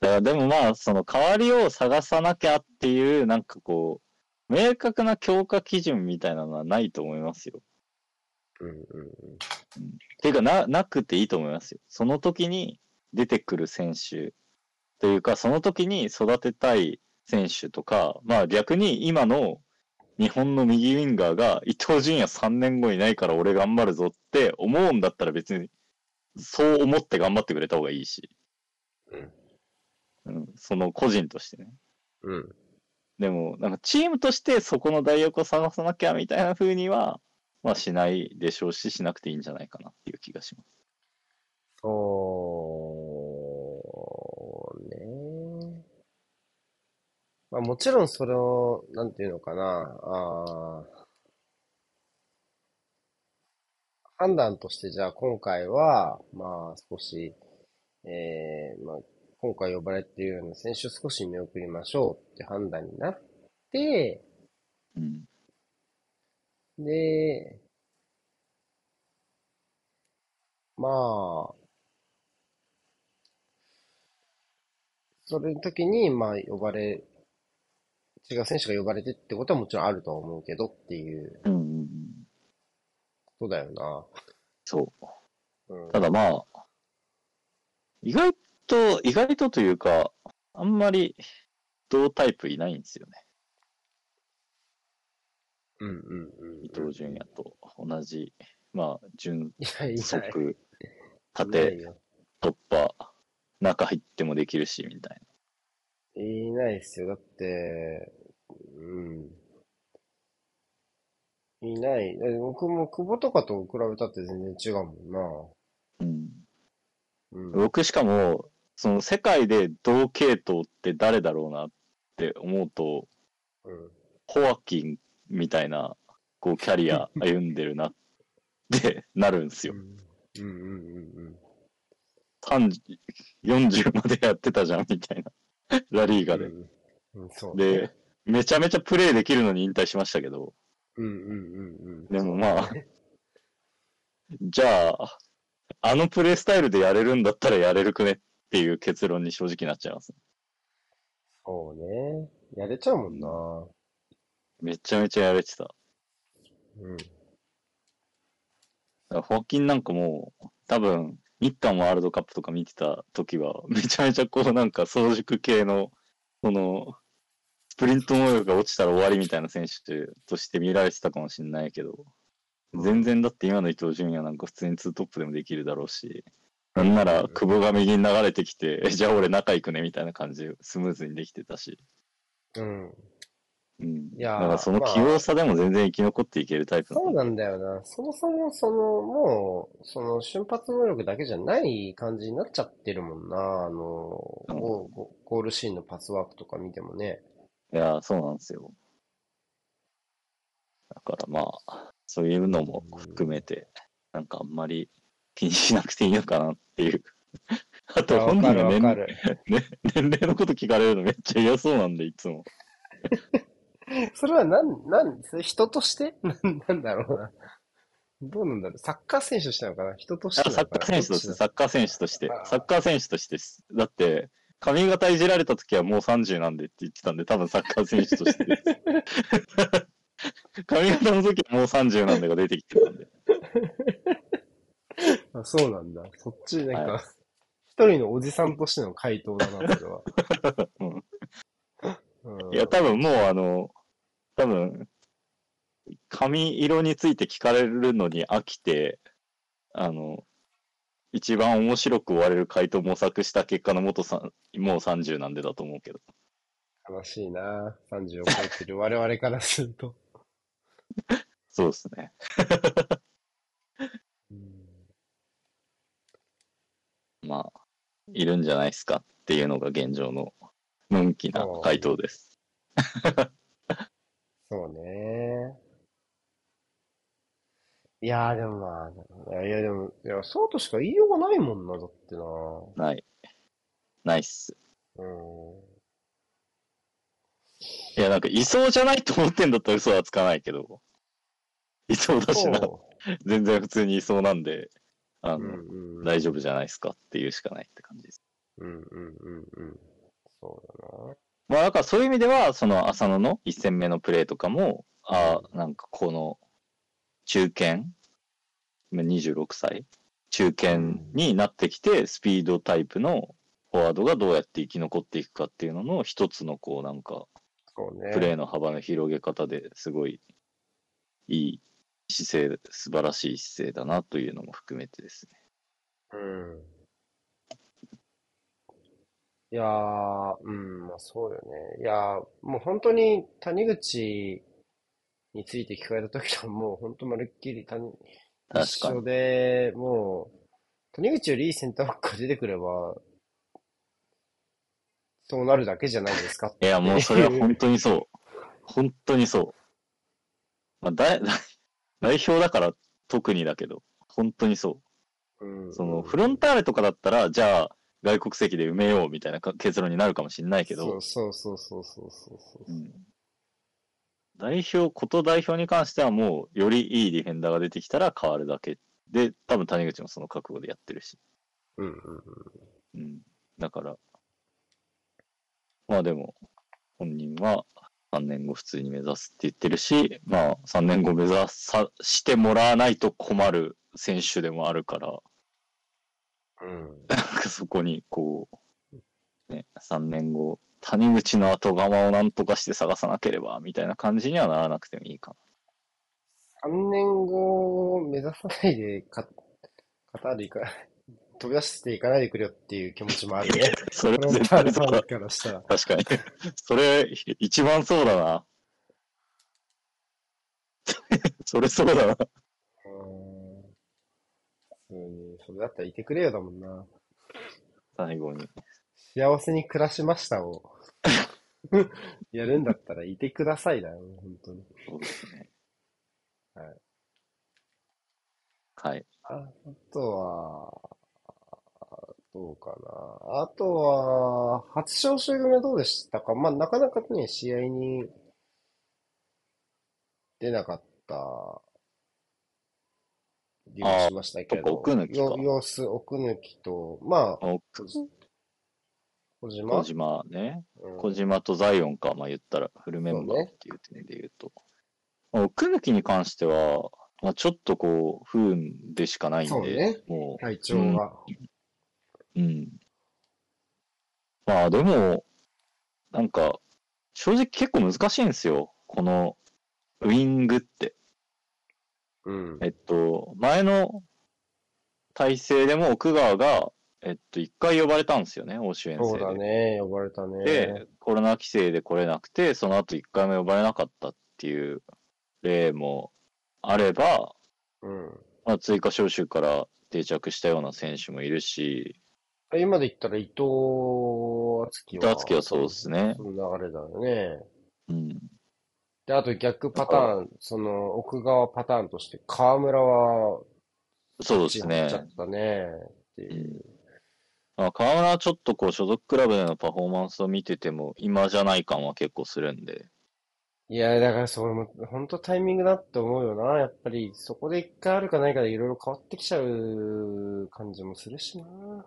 だからでもまあ、その代わりを探さなきゃっていう、なんかこう、明確な強化基準みたいなのはないと思いますよ。うんうんうん。っていうかな、なくていいと思いますよ。その時に出てくる選手というか、その時に育てたい選手とか、まあ逆に今の日本の右ウィンガーが伊東純也3年後いないから俺頑張るぞって思うんだったら別にそう思って頑張ってくれた方がいいし。うん。うん、その個人としてね。うん。でも、なんかチームとしてそこの代役を探さなきゃみたいな風には、まあしないでしょうし、しなくていいんじゃないかなっていう気がします。そうまあもちろんそれを、なんていうのかな、あ判断としてじゃあ今回は、まあ少し、えー、まあ今回呼ばれているような選手を少し見送りましょうって判断になって、うん、で、まあ、それの時に、まあ、呼ばれ、違う選手が呼ばれてってことはもちろんあると思うけどっていうことだよな。そう。うん、ただまあ、意外と、意外とというか、あんまり同タイプいないんですよね。うんうんうん、伊東純也と同じ、まあ、純速、縦、突破、中入ってもできるし、みたいな。いないっすよ。だって、うん。いない。僕も久保とかと比べたって全然違うもんな。うん。うん、僕しかも、その世界で同系統って誰だろうなって思うと、うん、ホアキンみたいな、こう、キャリア 歩んでるなってなるんですよ。うんうんうんうん。30、40までやってたじゃん、みたいな。ラリーガで。うんうんそうね、で、めちゃめちゃプレイできるのに引退しましたけど。うんうんうんうん。でもまあ、じゃあ、あのプレイスタイルでやれるんだったらやれるくねっていう結論に正直なっちゃいます。そうね。やれちゃうもんな。めちゃめちゃやれてた。うん。ホーキンなんかもう、多分、日韓ワールドカップとか見てた時は、めちゃめちゃこうなんか早熟系の、その、スプリント能力が落ちたら終わりみたいな選手として見られてたかもしれないけど、全然だって今の伊東純也なんか普通にツートップでもできるだろうし、なんなら久保が右に流れてきて、じゃあ俺中行くねみたいな感じでスムーズにできてたし。うん。うん。いやだからその器用さでも全然生き残っていけるタイプ、まあ、そうなんだよな。そもそもその、もう、その瞬発能力だけじゃない感じになっちゃってるもんな。あの、うん、ゴールシーンのパスワークとか見てもね。いや、そうなんですよ。だからまあ、そういうのも含めて、なんかあんまり気にしなくていいのかなっていう。あと本人の年,、ね、年齢のこと聞かれるのめっちゃ嫌そうなんで、いつも。それはなん、なん、人として？なんだろうな。どうなんだろう。サッカー選手としてなのかな？人としてサッカー選手として、サッカー選手として。サッカー選手としてです。だって、髪型いじられた時はもう30なんでって言ってたんで、多分サッカー選手として。髪型の時はもう30なんでが出てきてたんで。あ、そうなんだ。そっち、なんか、はい、一人のおじさんとしての回答だな、それは。うんいや、多分もうあの、多分、髪色について聞かれるのに飽きて、あの、一番面白く終われる回答を模索した結果の元さん、もう30なんでだと思うけど。悲しいな30を超えてる 我々からすると。そうですね。まあ、いるんじゃないですかっていうのが現状ののんきな回答です。そうね。いやーでもまあ、いやでも、いや、そうとしか言いようがないもんな、だってな。ない。ないっす。うん。いや、なんか、いそうじゃないと思ってんだったら嘘はつかないけど、いそうだしな。全然普通にいそうなんで、あの、うんうん、大丈夫じゃないですかっていうしかないって感じです。うんうんうんうん。そうだな。まあ、だからそういう意味では、その浅野の1戦目のプレーとかも、ああ、なんかこの中堅、26歳、中堅になってきて、スピードタイプのフォワードがどうやって生き残っていくかっていうのの一つのこうなんか、プレーの幅の広げ方ですごいいい姿勢、素晴らしい姿勢だなというのも含めてですね。うん。いいやー、うん、まあそうよね。いやー、もう本当に谷口について聞かれた時はもう本当まるっきり谷、一緒で、もう、谷口よりいいセンターバックが出てくれば、そうなるだけじゃないですかいや、もうそれは本当にそう。本当にそう。まあ、だ、代表だから特にだけど、本当にそう。うん、その、フロンターレとかだったら、じゃあ、外国籍で埋めようみたいな結論になるかもしれないけど。そうそうそうそうそうそう、うん、代表、こと代表に関してはもう、よりいいディフェンダーが出てきたら変わるだけで、多分谷口もその覚悟でやってるし。うんうんうん。うん。だから、まあでも、本人は3年後普通に目指すって言ってるし、まあ3年後目指さしてもらわないと困る選手でもあるから、うん。なんかそこにこう、ね、3年後、谷口の後釜をなんとかして探さなければ、みたいな感じにはならなくてもいいかな。3年後目指さないでか、カタール行か、飛び出していかないでくれよっていう気持ちもあるね。それ絶対そうだ。からしたら。確かに。それ、一番そうだな。それそうだな。うん。それだったらいてくれよだもんな。最後に。幸せに暮らしましたを。やるんだったらいてくださいだよ、本当に。そうですね。はい。はい。あとは、どうかな。あとは、初招集組はどうでしたか？まあ、なかなかね、試合に出なかったりもしましたけど、奥抜きか様子、奥抜きと、まあ、小島？小島ね、うん、小島とザイオンか、まあ言ったらフルメンバーっていう点で言うと。うね、奥抜きに関しては、まあちょっとこう、不運でしかないんで、ね、もう。体調が、うん。まあでも、なんか、正直結構難しいんですよ。この、ウィングって。うん。えっと、前の体制でも奥川が、えっと、一回呼ばれたんですよね、欧州遠征で。そうだね、呼ばれたね。で、コロナ規制で来れなくて、その後一回も呼ばれなかったっていう例もあれば、うん。まあ、追加招集から定着したような選手もいるし、今で言ったら伊藤敦樹は。伊藤敦樹はそうですね。その流れだよね。うん。で、あと逆パターン、その奥側パターンとして、河村は、そうですね。ちゃったね。っていう。あ河村はちょっとこう所属クラブでのパフォーマンスを見てても、今じゃない感は結構するんで。いや、だからそれも、本当タイミングだって思うよな。やっぱり、そこで一回あるかないかでいろいろ変わってきちゃう感じもするしな。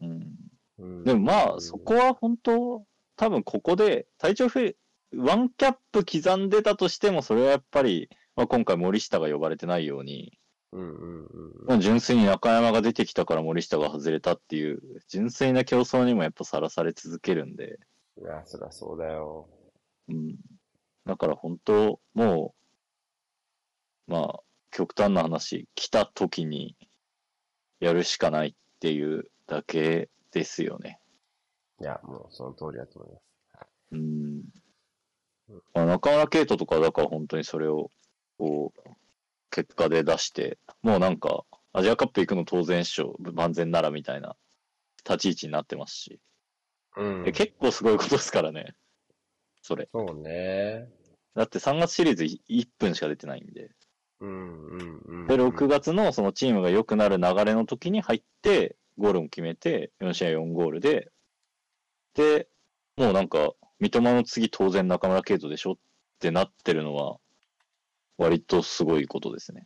うん。でもまあ、そこは本当、多分ここで体調不ワンキャップ刻んでたとしても、それはやっぱり、まあ、今回森下が呼ばれてないように、うんうんうんまあ、純粋に中山が出てきたから森下が外れたっていう、純粋な競争にもやっぱさらされ続けるんで。いや、そりゃそうだよ。うん。だから本当、もう、まあ、極端な話、来た時にやるしかないっていうだけですよね。いや、もうその通りだと思います。うん。まあ、中村圭斗とかだから本当にそれを、こう、結果で出して、もうなんか、アジアカップ行くの当然っしょ、万全ならみたいな立ち位置になってますし。うん。結構すごいことですからね。それ。そうね。だって3月シリーズ1分しか出てないんで。うんうんうん、で、6月のそのチームが良くなる流れの時に入って、ゴールも決めて、4試合4ゴールで、で、もうなんか、三笘の次当然中村圭斗でしょってなってるのは、割とすごいことですね。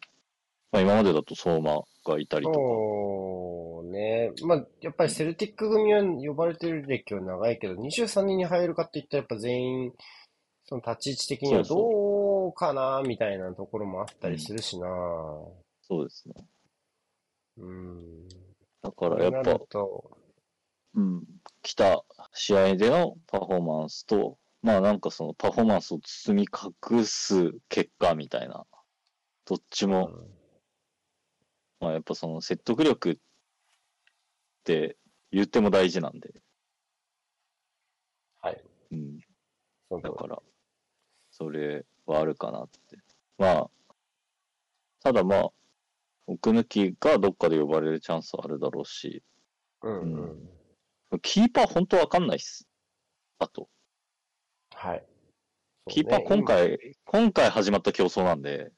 まあ、今までだと相馬がいたりとか。そうね。まあ、やっぱりセルティック組は呼ばれてる歴は長いけど、23人に入るかって言ったらやっぱ全員、その立ち位置的にはどうかなみたいなところもあったりするしな。そうですね。うん。だからやっぱ、うん、来た試合でのパフォーマンスと、まあなんかそのパフォーマンスを包み隠す結果みたいな、どっちも、うん、まあやっぱその説得力って言っても大事なんで。うん。だから、それはあるかなって。まあ、ただまあ、奥抜きがどっかで呼ばれるチャンスはあるだろうし、うん、うん、キーパー本当わかんないっす。あと。はい。キーパー今回、今回始まった競争なんで、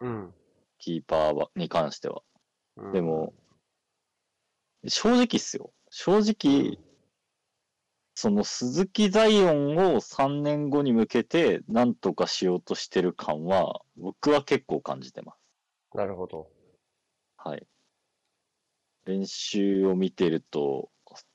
うん。キーパーは、に関しては。うん、でも、正直っすよ。正直、その鈴木ザイオンを3年後に向けて何とかしようとしてる感は、僕は結構感じてます。なるほど。はい。練習を見てると、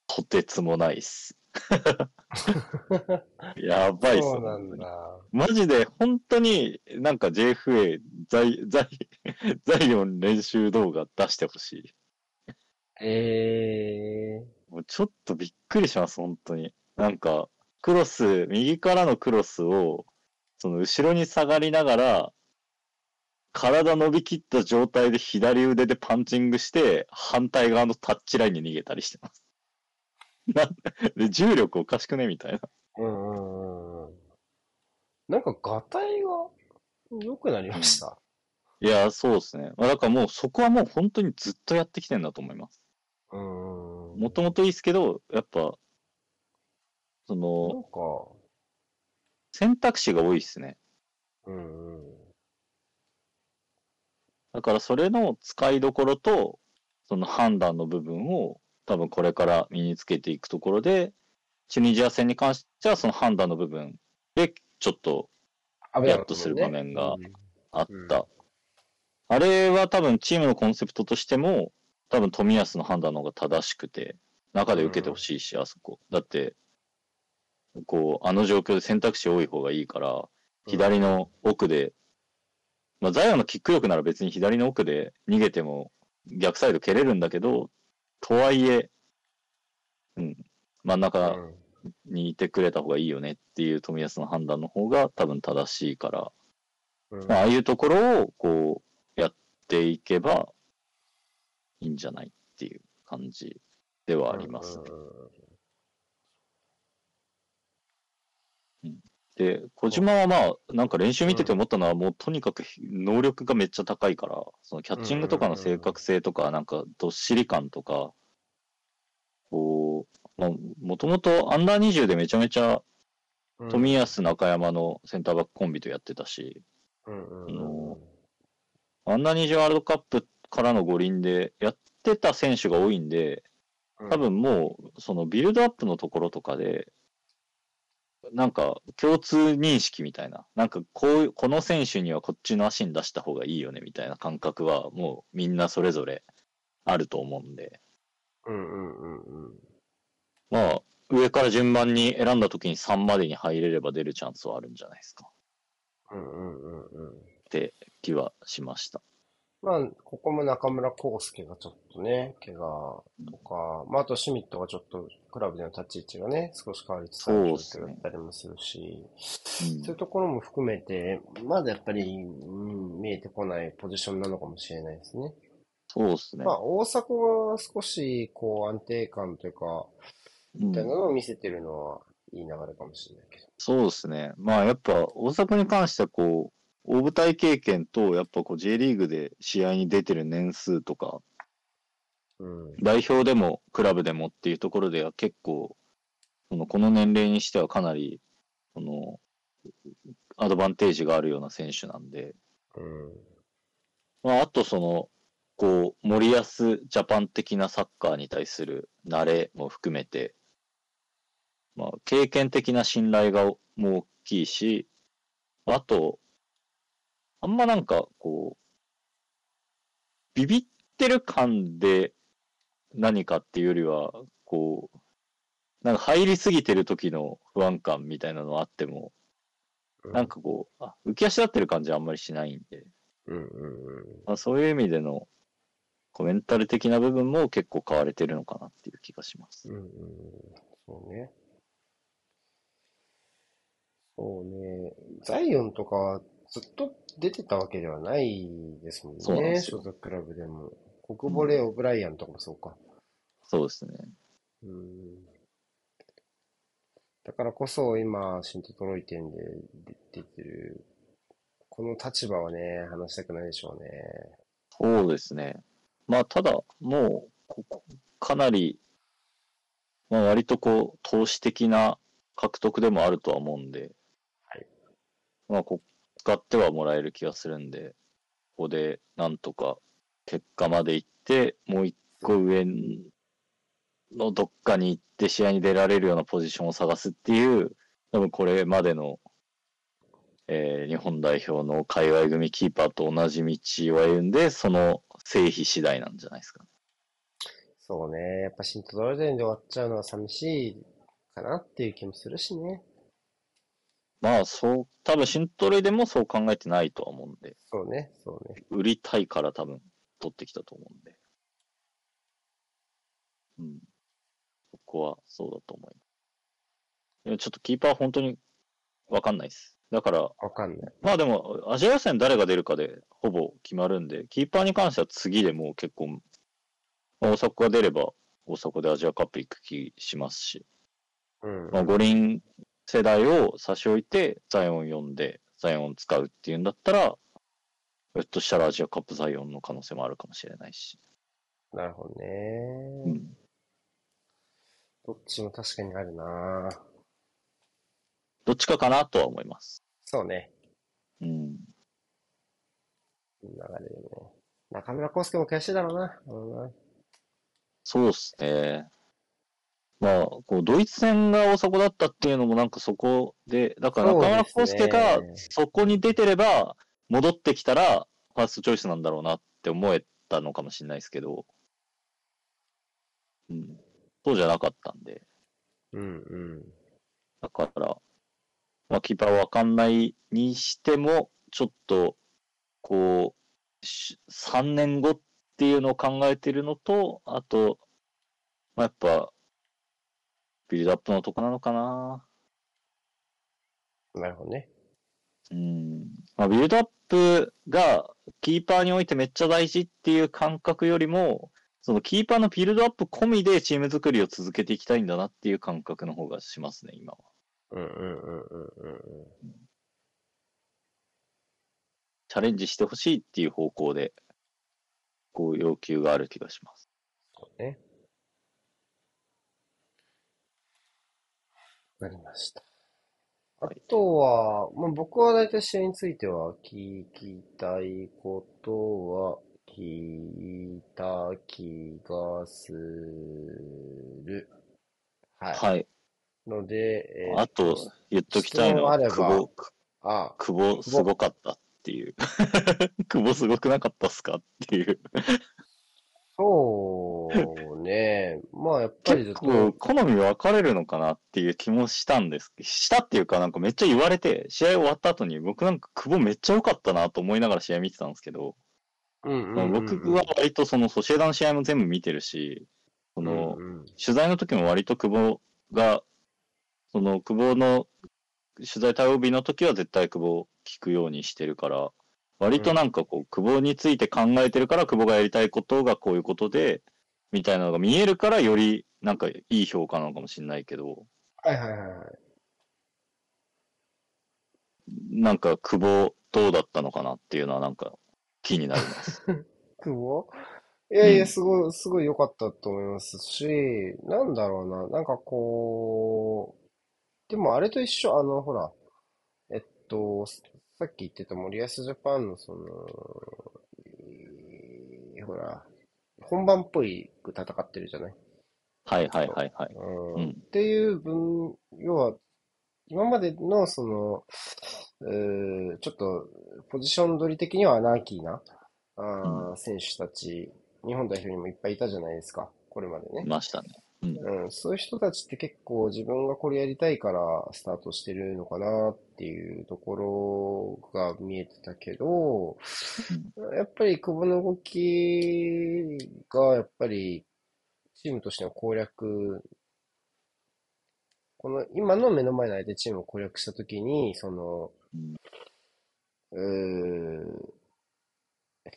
とてつもないっす。やばいっす。そうなんだ。マジで、本当になんか JFA ザイ、ザイ、ザイオン練習動画出してほしい。ええー、もうちょっとびっくりします、本当に。なんか、クロス、右からのクロスを、その後ろに下がりながら、体伸びきった状態で左腕でパンチングして、反対側のタッチラインに逃げたりしてます。な で、重力おかしくねみたいな。うんうんうん。なんか、ガタイが良くなりました。いや、そうですね。だからもうそこはもう本当にずっとやってきてんだと思います。うん。もともといいですけど、やっぱ、その、なんか、選択肢が多いっすね。うんうん。だからそれの使いどころと、その判断の部分を多分これから身につけていくところで、チュニジア戦に関してはその判断の部分でちょっとやっとする場面があった。あれは多分チームのコンセプトとしても、多分冨安の判断の方が正しくて、中で受けてほしいし、あそこ。だって、こう、あの状況で選択肢多い方がいいから、左の奥で、まあ、ザイオンのキック力なら別に左の奥で逃げても逆サイド蹴れるんだけど、とはいえ、うん、真ん中にいてくれた方がいいよねっていう冨安の判断の方が多分正しいから、まあ、ああいうところをこうやっていけばいいんじゃないっていう感じではありますね。で、小島はまあ、なんか練習見てて思ったのは、もうとにかく能力がめっちゃ高いから、そのキャッチングとかの正確性とか、なんかどっしり感とか、こう、まあ、もともとアンダー20でめちゃめちゃ、冨安中山のセンターバックコンビとやってたし、あのアンダー20ワールドカップからの五輪でやってた選手が多いんで、多分もう、そのビルドアップのところとかで、なんか共通認識みたいな、なんかこういう、この選手にはこっちの足に出した方がいいよねみたいな感覚はもうみんなそれぞれあると思うんで。うんうんうんうん。まあ、上から順番に選んだ時に3までに入れれば出るチャンスはあるんじゃないですか。うんうんうんうん。って気はしました。まあ、ここも中村康介がちょっとね、怪我とか、まあ、あとシュミットがちょっとクラブでの立ち位置がね、少し変わりつつある状況だったりもするし、そう、ね,、いうところも含めて、まだやっぱり、うん、見えてこないポジションなのかもしれないですね。そうですね。まあ、大迫は少し、こう、安定感というか、みたいなのを見せてるのは、いい流れかもしれないけど。そうですね。まあ、やっぱ、大迫に関しては、こう、大舞台経験と、やっぱこう J リーグで試合に出てる年数とか、うん、代表でもクラブでもっていうところでは結構、そのこの年齢にしてはかなり、その、アドバンテージがあるような選手なんで、うん、まあ、あとその、こう、森保ジャパン的なサッカーに対する慣れも含めて、まあ、経験的な信頼がも大きいし、あと、あんまなんか、こう、ビビってる感で何かっていうよりは、こう、なんか入りすぎてる時の不安感みたいなのあっても、なんかこう、あ浮き足立ってる感じはあんまりしないんで、うんうんうんまあ、そういう意味でのコメンタル的な部分も結構変われてるのかなっていう気がします。うんうん、そうね。そうね。ザイオンとかずっと出てたわけではないですもんね。そうなんです所属クラブでも。国ボレオブライアンとかもそうか。そうですね。うん。だからこそ今、シントトロイ点で出てる、この立場はね、話したくないでしょうね。そうですね。まあ、ただ、もう、ここかなり、まあ、割とこう、投資的な獲得でもあるとは思うんで、はい。まあ、こ使ってはもらえる気がするんで、ここでなんとか結果まで行って、もう一個上のどっかに行って試合に出られるようなポジションを探すっていう、多分これまでの、えー、日本代表の海外組キーパーと同じ道を歩んで、その成否次第なんじゃないですか、ね。そうね。やっぱ新都道府県で終わっちゃうのは寂しいかなっていう気もするしね。まあ、そう、多分新トレでもそう考えてないとは思うんで。そうね、そうね。売りたいから多分取ってきたと思うんで。うん。そこはそうだと思います。いや、ちょっとキーパー本当にわかんないです。だから、わかんない。まあでも、アジア予選誰が出るかでほぼ決まるんで、キーパーに関しては次でもう結構、まあ、大阪が出れば大阪でアジアカップ行く気しますし。うん。まあ五輪世代を差し置いて、ザイオン読んで、ザイオン使うっていうんだったら、ひょっとしたらアジアカップザイオンの可能性もあるかもしれないし。なるほどね。うん。どっちも確かにあるなどっちかかなとは思います。そうね。うん。流れでね。中村康介も悔しいだろうな。そうっすね。まあ、こう、ドイツ戦が大阪だったっていうのもなんかそこで、だから中村康介がそこに出てれば、戻ってきたら、ファーストチョイスなんだろうなって思えたのかもしれないですけど、うん。そうじゃなかったんで。うんうん。だから、まあ、キーパーわかんないにしても、ちょっと、こう、3年後っていうのを考えてるのと、あと、まあ、やっぱ、ビルドアップのとこなのかな。なるほどね。うん。まあ、ビルドアップがキーパーにおいてめっちゃ大事っていう感覚よりも、そのキーパーのビルドアップ込みでチーム作りを続けていきたいんだなっていう感覚の方がしますね、今は。うんうんうんうんうんうん。チャレンジしてほしいっていう方向で、こう要求がある気がします。そうね。わかりました。あとは、まあ、僕は大体試合については聞きたいことは聞いた気がする。はい。はい。ので、えー、あと、言っときたいのは、久保、あ久保すごかったっていう。久保すごくなかったっすかっていうそうね。まあやっぱり結構好み分かれるのかなっていう気もしたんです。したっていうかなんかめっちゃ言われて、試合終わった後に僕なんか久保めっちゃ良かったなと思いながら試合見てたんですけど、僕は割とそのソシエダの試合も全部見てるし、その、取材の時も割と久保が、その久保の取材対応日の時は絶対久保聞くようにしてるから、割となんかこう、久保について考えてるから、久保がやりたいことがこういうことで、みたいなのが見えるから、よりなんかいい評価なのかもしれないけど。はいはいはいはい。なんか、久保どうだったのかなっていうのはなんか気になります。久保？いやいや、すごい、すごい良かったと思いますし、なんだろうな、なんかこう、でもあれと一緒、あの、ほら、えっと、さっき言ってた森保ジャパンのその、えー、ほら、本番っぽいく戦ってるじゃない？はいはいはいはい。うん、っていう分、要は、今までのその、えー、ちょっとポジション取り的にはアナーキーな、あうん、選手たち、日本代表にもいっぱいいたじゃないですか、これまでね。いましたね。うん、そういう人たちって結構自分がこれやりたいからスタートしてるのかなっていうところが見えてたけど、やっぱり久保の動きがやっぱりチームとしての攻略、この今の目の前の相手チームを攻略したときに、その、う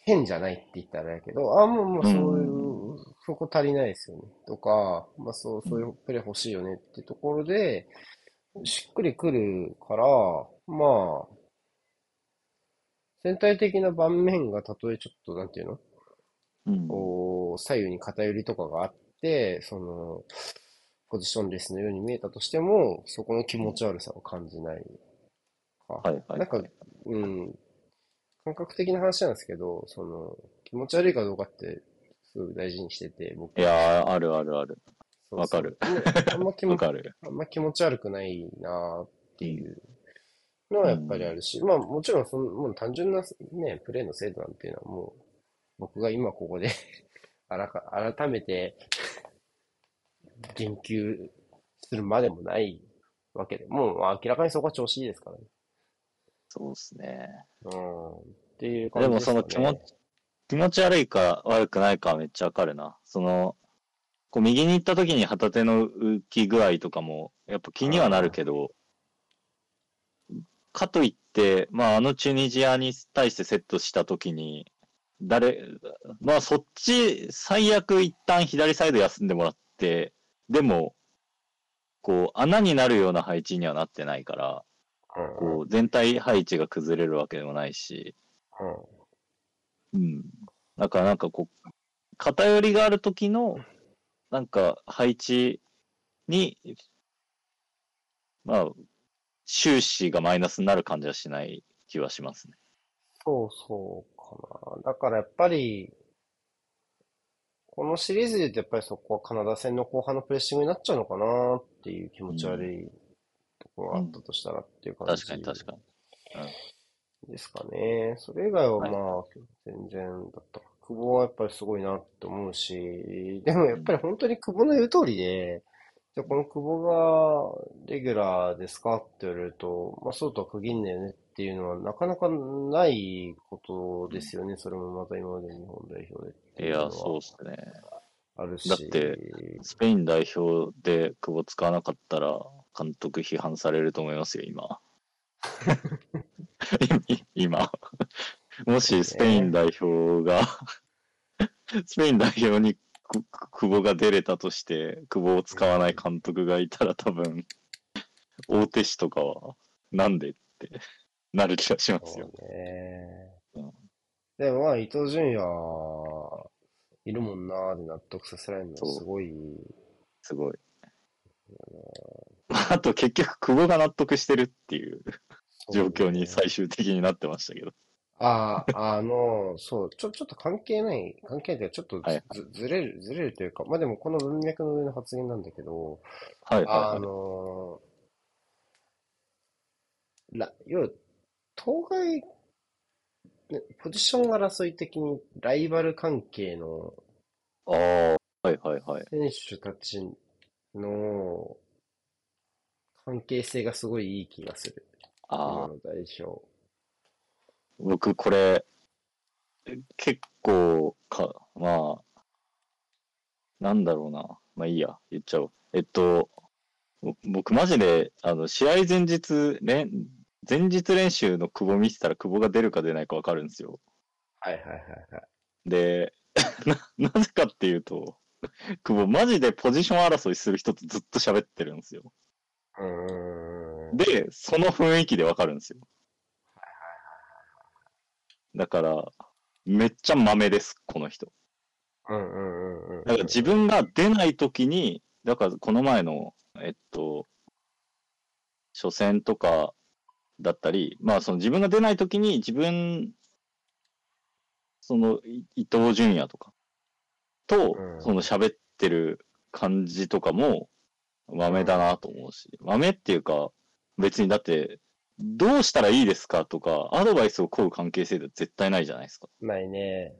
変じゃないって言ったらやけど、あ、もう、もうそういう、そこ足りないですよね。とか、まあそう、そういうプレー欲しいよねってところで、しっくりくるから、まあ、全体的な盤面がたとえちょっと、なんていうの、うん、こう、左右に偏りとかがあって、その、ポジションレスのように見えたとしても、そこの気持ち悪さを感じないはい、はい、なんか、うん、感覚的な話なんですけど、その、気持ち悪いかどうかって、すごい大事にしてて、僕いやあるあるある。わかる。あんま気持ち、あんま気持ち悪くないなっていうのはやっぱりあるし、うん、まあもちろんその、もう単純なね、プレーの精度なんていうのはもう、僕が今ここで あらか、改めて言及するまでもないわけで、もう明らかにそこは調子いいですからね。そうですね。うん。っていう感じです、ね、でもその気持ち、気持ち悪いか悪くないかはめっちゃわかるな。その、こう右に行った時に旗手の浮き具合とかも、やっぱ気にはなるけど、かといって、まあ、あのチュニジアに対してセットしたときに、誰、まあ、そっち、最悪一旦左サイド休んでもらって、でも、こう、穴になるような配置にはなってないから、こう、全体配置が崩れるわけでもないし、うん。だからなんかこう、偏りがある時の、なんか配置に、まあ、収支がマイナスになる感じはしない気はしますね。そうそうかな。だからやっぱり、このシリーズで言うとやっぱりそこはカナダ戦の後半のプレッシングになっちゃうのかなっていう気持ち悪いがあったとしたらっていう感じ、うん、確かに確かに。うん、ですかね。それ以外はまあ、全然だったか。久保はやっぱりすごいなって思うし、でもやっぱり本当に久保の言う通りで、じゃこの久保がレギュラーですかって言われると、まあそうとは限んないよねっていうのはなかなかないことですよね。それもまた今まで日本代表でいや、そうっすね。あるし。だって、スペイン代表で久保使わなかったら、監督批判されると思いますよ、今。今。もしスペイン代表がスペイン代表に久保が出れたとして、久保を使わない監督がいたら多分、大手紙とかは、なんでってなる気がしますよ。ねうん、でもまあ、伊東純也、いるもんなーで納得させられるのすごい。すごい。あと結局、久保が納得してるっていう状況に最終的になってましたけど。ああ、あの、そう、ちょ、ちょっと関係ない、関係ないというか、ちょっとず、はいずずれる、ずれるというか、まあでもこの文脈の上の発言なんだけど、はいはい、はい、あの、ら、要は、当該、ポジション争い的にライバル関係の、ああ、はいはいはい。選手たちの関係性がすごいいい気がする。ああ。の代表。僕これ、結構か、まあ、なんだろうな。まあいいや、言っちゃおう。えっと、僕マジで、あの、試合前日、練、前日練習の久保見てたら久保が出るか出ないかわかるんですよ。はいはいはいはい。で、な、なぜかっていうと、久保マジでポジション争いする人とずっと喋ってるんですよ。で、その雰囲気でわかるんですよ。だから、めっちゃ豆です、この人。うんうんうんうん。だから自分が出ないときに、だからこの前の、えっと、初戦とかだったり、まあその自分が出ないときに自分、その伊藤純也とかと、その喋ってる感じとかも豆だなと思うし、豆っていうか、別にだってどうしたらいいですかとか、アドバイスを請う関係性では絶対ないじゃないですか。ないね。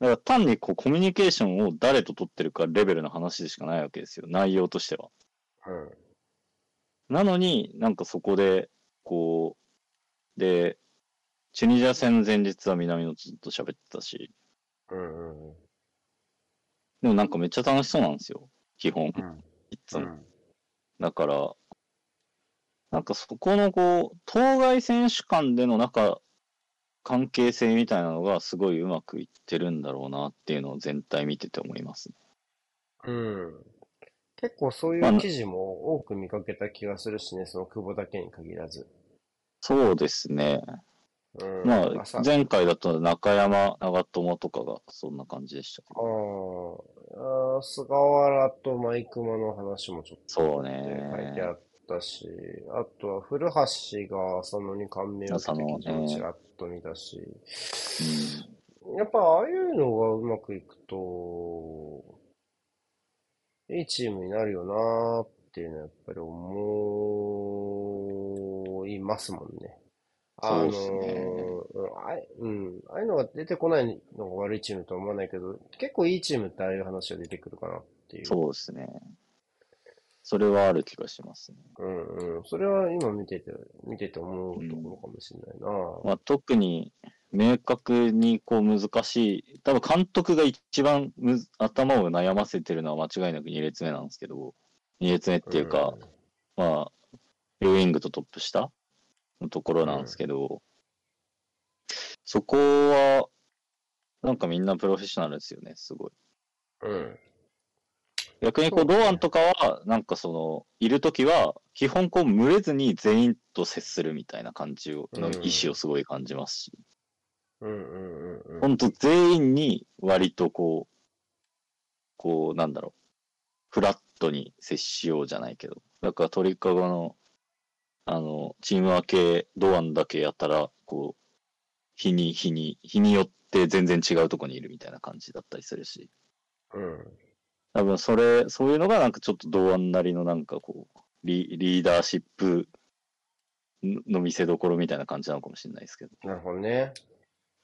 だから単にこうコミュニケーションを誰と取ってるかレベルの話でしかないわけですよ。内容としては。うん。なのになんかそこで、こう、で、チュニジア戦前日は南野ずっと喋ってたし。うんうんうん。でもなんかめっちゃ楽しそうなんですよ。基本。うん、うん、だから、なんかそこのこう、当該選手間での中、関係性みたいなのがすごいうまくいってるんだろうなっていうのを全体見てて思いますね。うん。結構そういう記事も多く見かけた気がするしね、その久保だけに限らず。そうですね。うん、まあ、前回だと中山、長友とかがそんな感じでしたけど。ああ、菅原とマイクマの話もちょっとそうね書いてあったし、あとは古橋が浅野に感銘を受けてちらっと見たし、うん、やっぱああいうのがうまくいくと、いいチームになるよなーっていうのはやっぱり思いますもんね。あのー、あうん、ああいうのが出てこないのが悪いチームとは思わないけど、結構いいチームってああいう話が出てくるかなっていう。そうですね。それはある気がしますね。うんうん。それは今見てて、見てて思うところかもしれないな。うん、まあ、特に明確にこう難しい、多分監督が一番む頭を悩ませてるのは間違いなく2列目なんですけど、2列目っていうか、うん、まあ、両ウィングとトップ下のところなんですけど、うん、そこは、なんかみんなプロフェッショナルですよね、すごい。うん。逆にこう、堂安とかは、なんかその、いるときは、基本こう、群れずに全員と接するみたいな感じを、の意思をすごい感じますし。うんうんうんうん。本当全員に割とこう、こう、なんだろう、フラットに接しようじゃないけど。だから鳥かごのあの、チーム分け、ドアンだけやったら、こう、日に、日に、日によって全然違うとこにいるみたいな感じだったりするし。うん。多分それ、そういうのがなんかちょっとドアンなりのなんかこう、リリーダーシップの見せどころみたいな感じなのかもしれないですけど。なるほどね。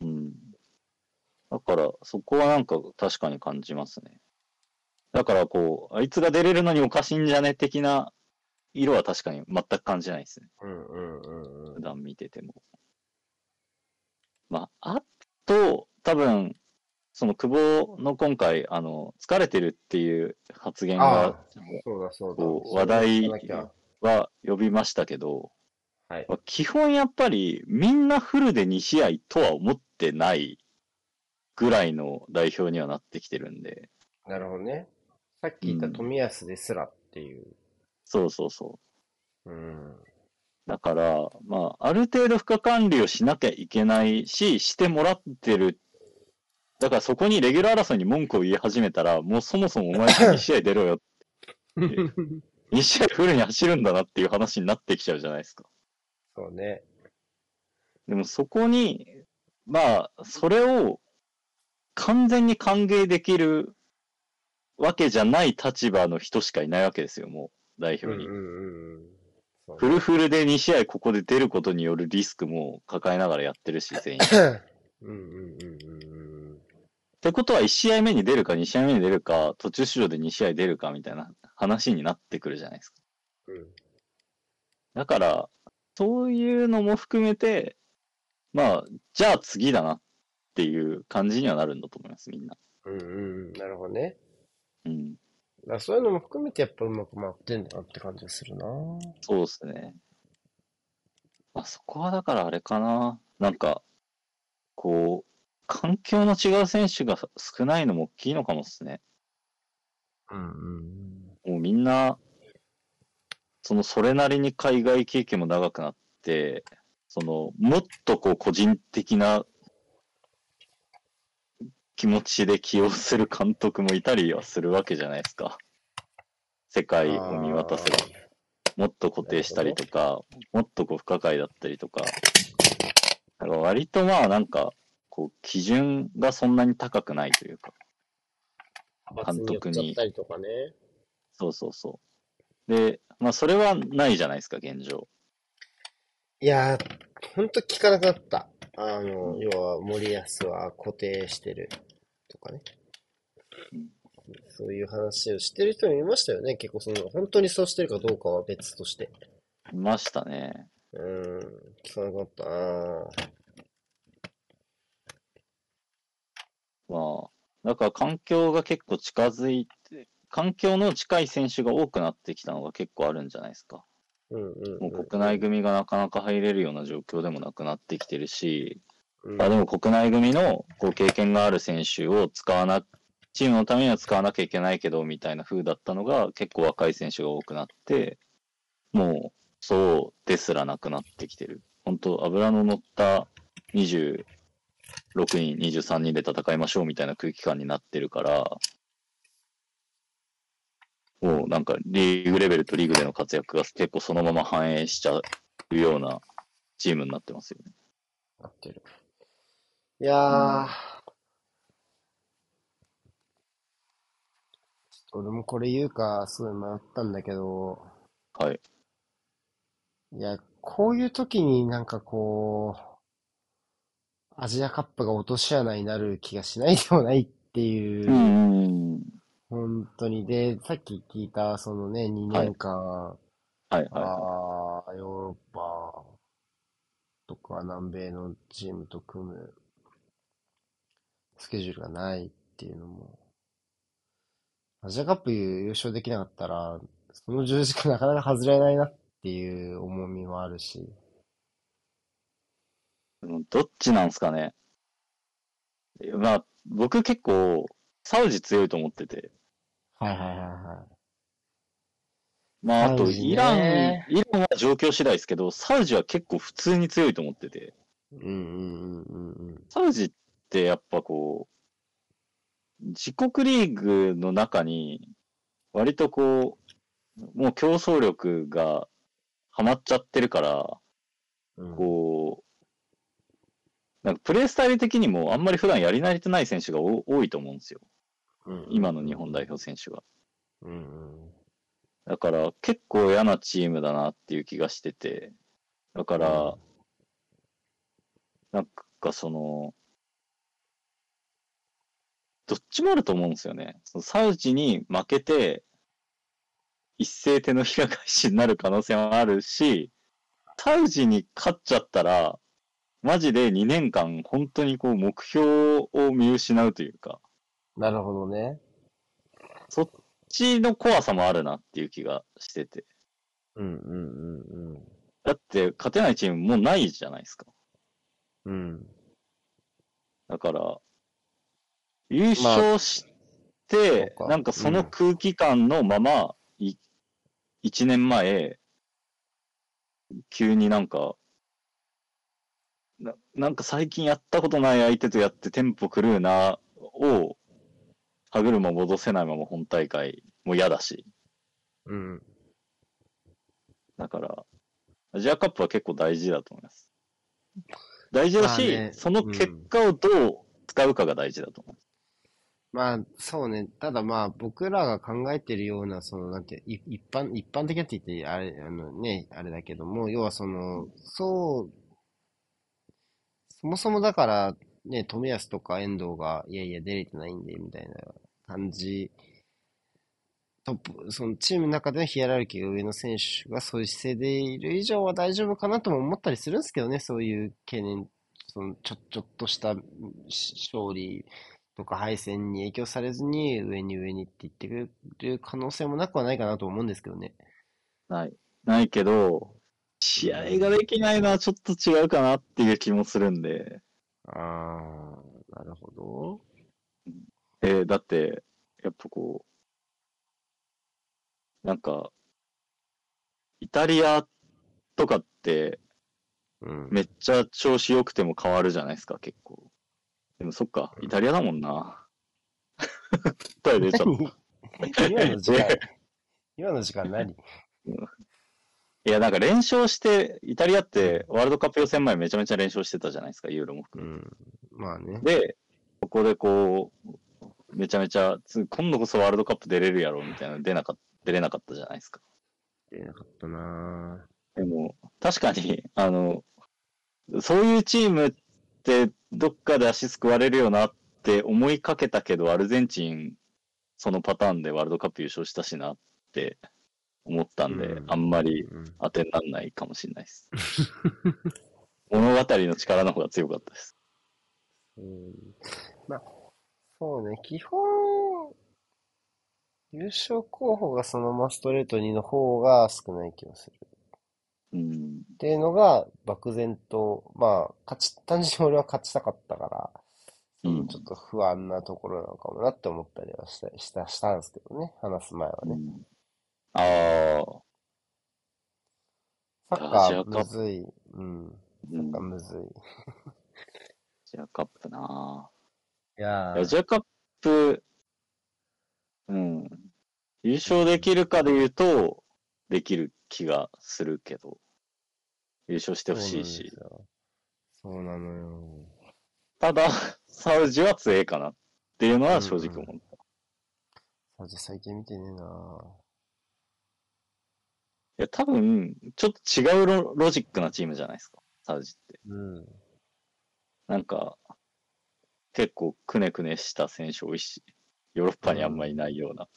うん。だから、そこはなんか確かに感じますね。だからこう、あいつが出れるのにおかしいんじゃね？的な色は確かに全く感じないですね。うんうんうんうん。普段見てても。まあ、あと、多分、その久保の今回、あの、疲れてるっていう発言が、そうだそうだ。話題は呼びましたけど、はい、基本やっぱりみんなフルで2試合とは思ってないぐらいの代表にはなってきてるんで。なるほどね。さっき言った冨安ですらっていう。そうそうそう。うん。だから、まあ、ある程度負荷管理をしなきゃいけないし、してもらってる。だからそこにレギュラー争いに文句を言い始めたら、もうそもそもお前2試合出ろよって。2試合フルに走るんだなっていう話になってきちゃうじゃないですか。そうね。でもそこに、まあ、それを完全に歓迎できるわけじゃない立場の人しかいないわけですよ、もう。代表に。フルフルで2試合ここで出ることによるリスクも抱えながらやってるし、全員。ってことは1試合目に出るか2試合目に出るか、途中出場で2試合出るかみたいな話になってくるじゃないですか。うん、だから、そういうのも含めて、まあ、じゃあ次だなっていう感じにはなるんだと思います、みんな。うんうん、なるほどね。うん。だそういうのも含めてやっぱうまく回ってんだなって感じがするなそうですね。まあ、そこはだからあれかな。なんか、こう、環境の違う選手が少ないのも大きいのかもっすね。うんうん。もうみんな、そのそれなりに海外経験も長くなって、その、もっとこう個人的な気持ちで起用する監督もいたりはするわけじゃないですか。世界を見渡せば。もっと固定したりとか、もっとこう不可解だったりとか。だから割とまあなんか、こう、基準がそんなに高くないというか。監督に。そうそうそう。で、まあそれはないじゃないですか、現状。いやー、ほんと聞かなくなった。あの、要は森保は固定してるとかね。そういう話をしてる人もいましたよね。結構その、本当にそうしてるかどうかは別として。いましたね。うん、聞かなかったなまあ、だから環境が結構近づいて、環境の近い選手が多くなってきたのが結構あるんじゃないですか。もう国内組がなかなか入れるような状況でもなくなってきてるし、うん、あでも国内組のこう経験がある選手を使わなチームのためには使わなきゃいけないけど、みたいな風だったのが、結構若い選手が多くなって、もう、そうですらなくなってきてる。本当油の乗った26人、23人で戦いましょうみたいな空気感になってるから、もうなんかリーグレベルとリーグでの活躍が結構そのまま反映しちゃうようなチームになってますよね。なってる。いやー、うん、俺もこれ言うか、すごい迷ったんだけど、はい。いや、こういう時になんかこう、アジアカップが落とし穴になる気がしないでもないっていう、うん、本当に。で、さっき聞いた、そのね、2年間、はい、はあヨーロッパとか南米のチームと組むスケジュールがないっていうのも、アジアカップ優勝できなかったら、その十字架 なかなか外れないなっていう重みもあるし。どっちなんすかね。まあ、僕結構、サウジ強いと思ってて。はいはいはいはい。まあ、あと、イラン、イランは状況次第ですけど、サウジは結構普通に強いと思ってて。うんうんうんうんサウジってやっぱこう、自国リーグの中に、割とこう、もう競争力がハマっちゃってるから、うん、こう、なんかプレースタイル的にもあんまり普段やり慣れてない選手が多いと思うんですよ。うん、今の日本代表選手が。うん、だから結構嫌なチームだなっていう気がしてて、だから、なんかその、どっちもあると思うんですよね。そのサウジに負けて、一斉手のひら返しになる可能性もあるし、サウジに勝っちゃったら、マジで2年間本当にこう目標を見失うというか。なるほどね。そっちの怖さもあるなっていう気がしてて。うんうんうんうん。だって勝てないチームもうないじゃないですか。うん。だから、優勝して、まあ、なんかその空気感のまま、い、1年前、急になんか、ななんか最近やったことない相手とやってテンポ狂うな、を、歯車戻せないまま本大会も嫌だし。うん。だから、アジアカップは結構大事だと思います。大事だし、ね、その結果をどう使うかが大事だと思います。まあ、そうね。ただまあ、僕らが考えてるような、その、なんて、一般、一般的なって言って、あれ、あのね、あれだけども、要はその、そう、そもそもだから、ね、富安とか遠藤が、いやいや、出れてないんで、みたいな感じ、トップ、そのチームの中でのヒエラルキーが上の選手がそういう姿勢でいる以上は大丈夫かなとも思ったりするんですけどね、そういう懸念、そのちょ、ちょっとした勝利とか敗戦に影響されずに上に上にって言ってくれる可能性もなくはないかなと思うんですけどね。ない。ないけど、試合ができないのはちょっと違うかなっていう気もするんで。ああ、なるほど。えー、だって、やっぱこう、なんか、イタリアとかって、めっちゃ調子良くても変わるじゃないですか、結構。でもそっか、イタリアだもんな。答え出ちゃった。今の時間、今の時間何、いや、なんか連勝して、イタリアってワールドカップ予選前めちゃめちゃ連勝してたじゃないですか、ユーロも含めて。うん、まあね。で、ここでこう、めちゃめちゃ、今度こそワールドカップ出れるやろみたいな出なか出れなかったじゃないですか。出なかったなでも、確かに、あの、そういうチームってどっかで足すくわれるよなって思いかけたけど、アルゼンチン、そのパターンでワールドカップ優勝したしなって思ったんで、うん、あんまり当てにならないかもしれないです。物語の力の方が強かったです。うん、まあ、そうね、基本、優勝候補がそのままストレート2の方が少ない気がする。うん。っていうのが漠然と、まあ、勝ち、単純に俺は勝ちたかったから、ちょっと不安なところなのかもなって思ったりはした、した、したんですけどね、話す前はね。うん、ああ。サッカーむずい。うん。サッカーむずい。アジアカップないやアジアカップ、うん。優勝できるかで言うと、できる気がするけど。優勝してほしいし。そうなのよ。ただ、サウジは強いかなっていうのは正直思った。うんうん、サウジ最近見てねえないや、多分、ちょっと違うロロジックなチームじゃないですか、サウジって。うん。なんか、結構くねくねした選手多いし、ヨーロッパにあんまりいないような。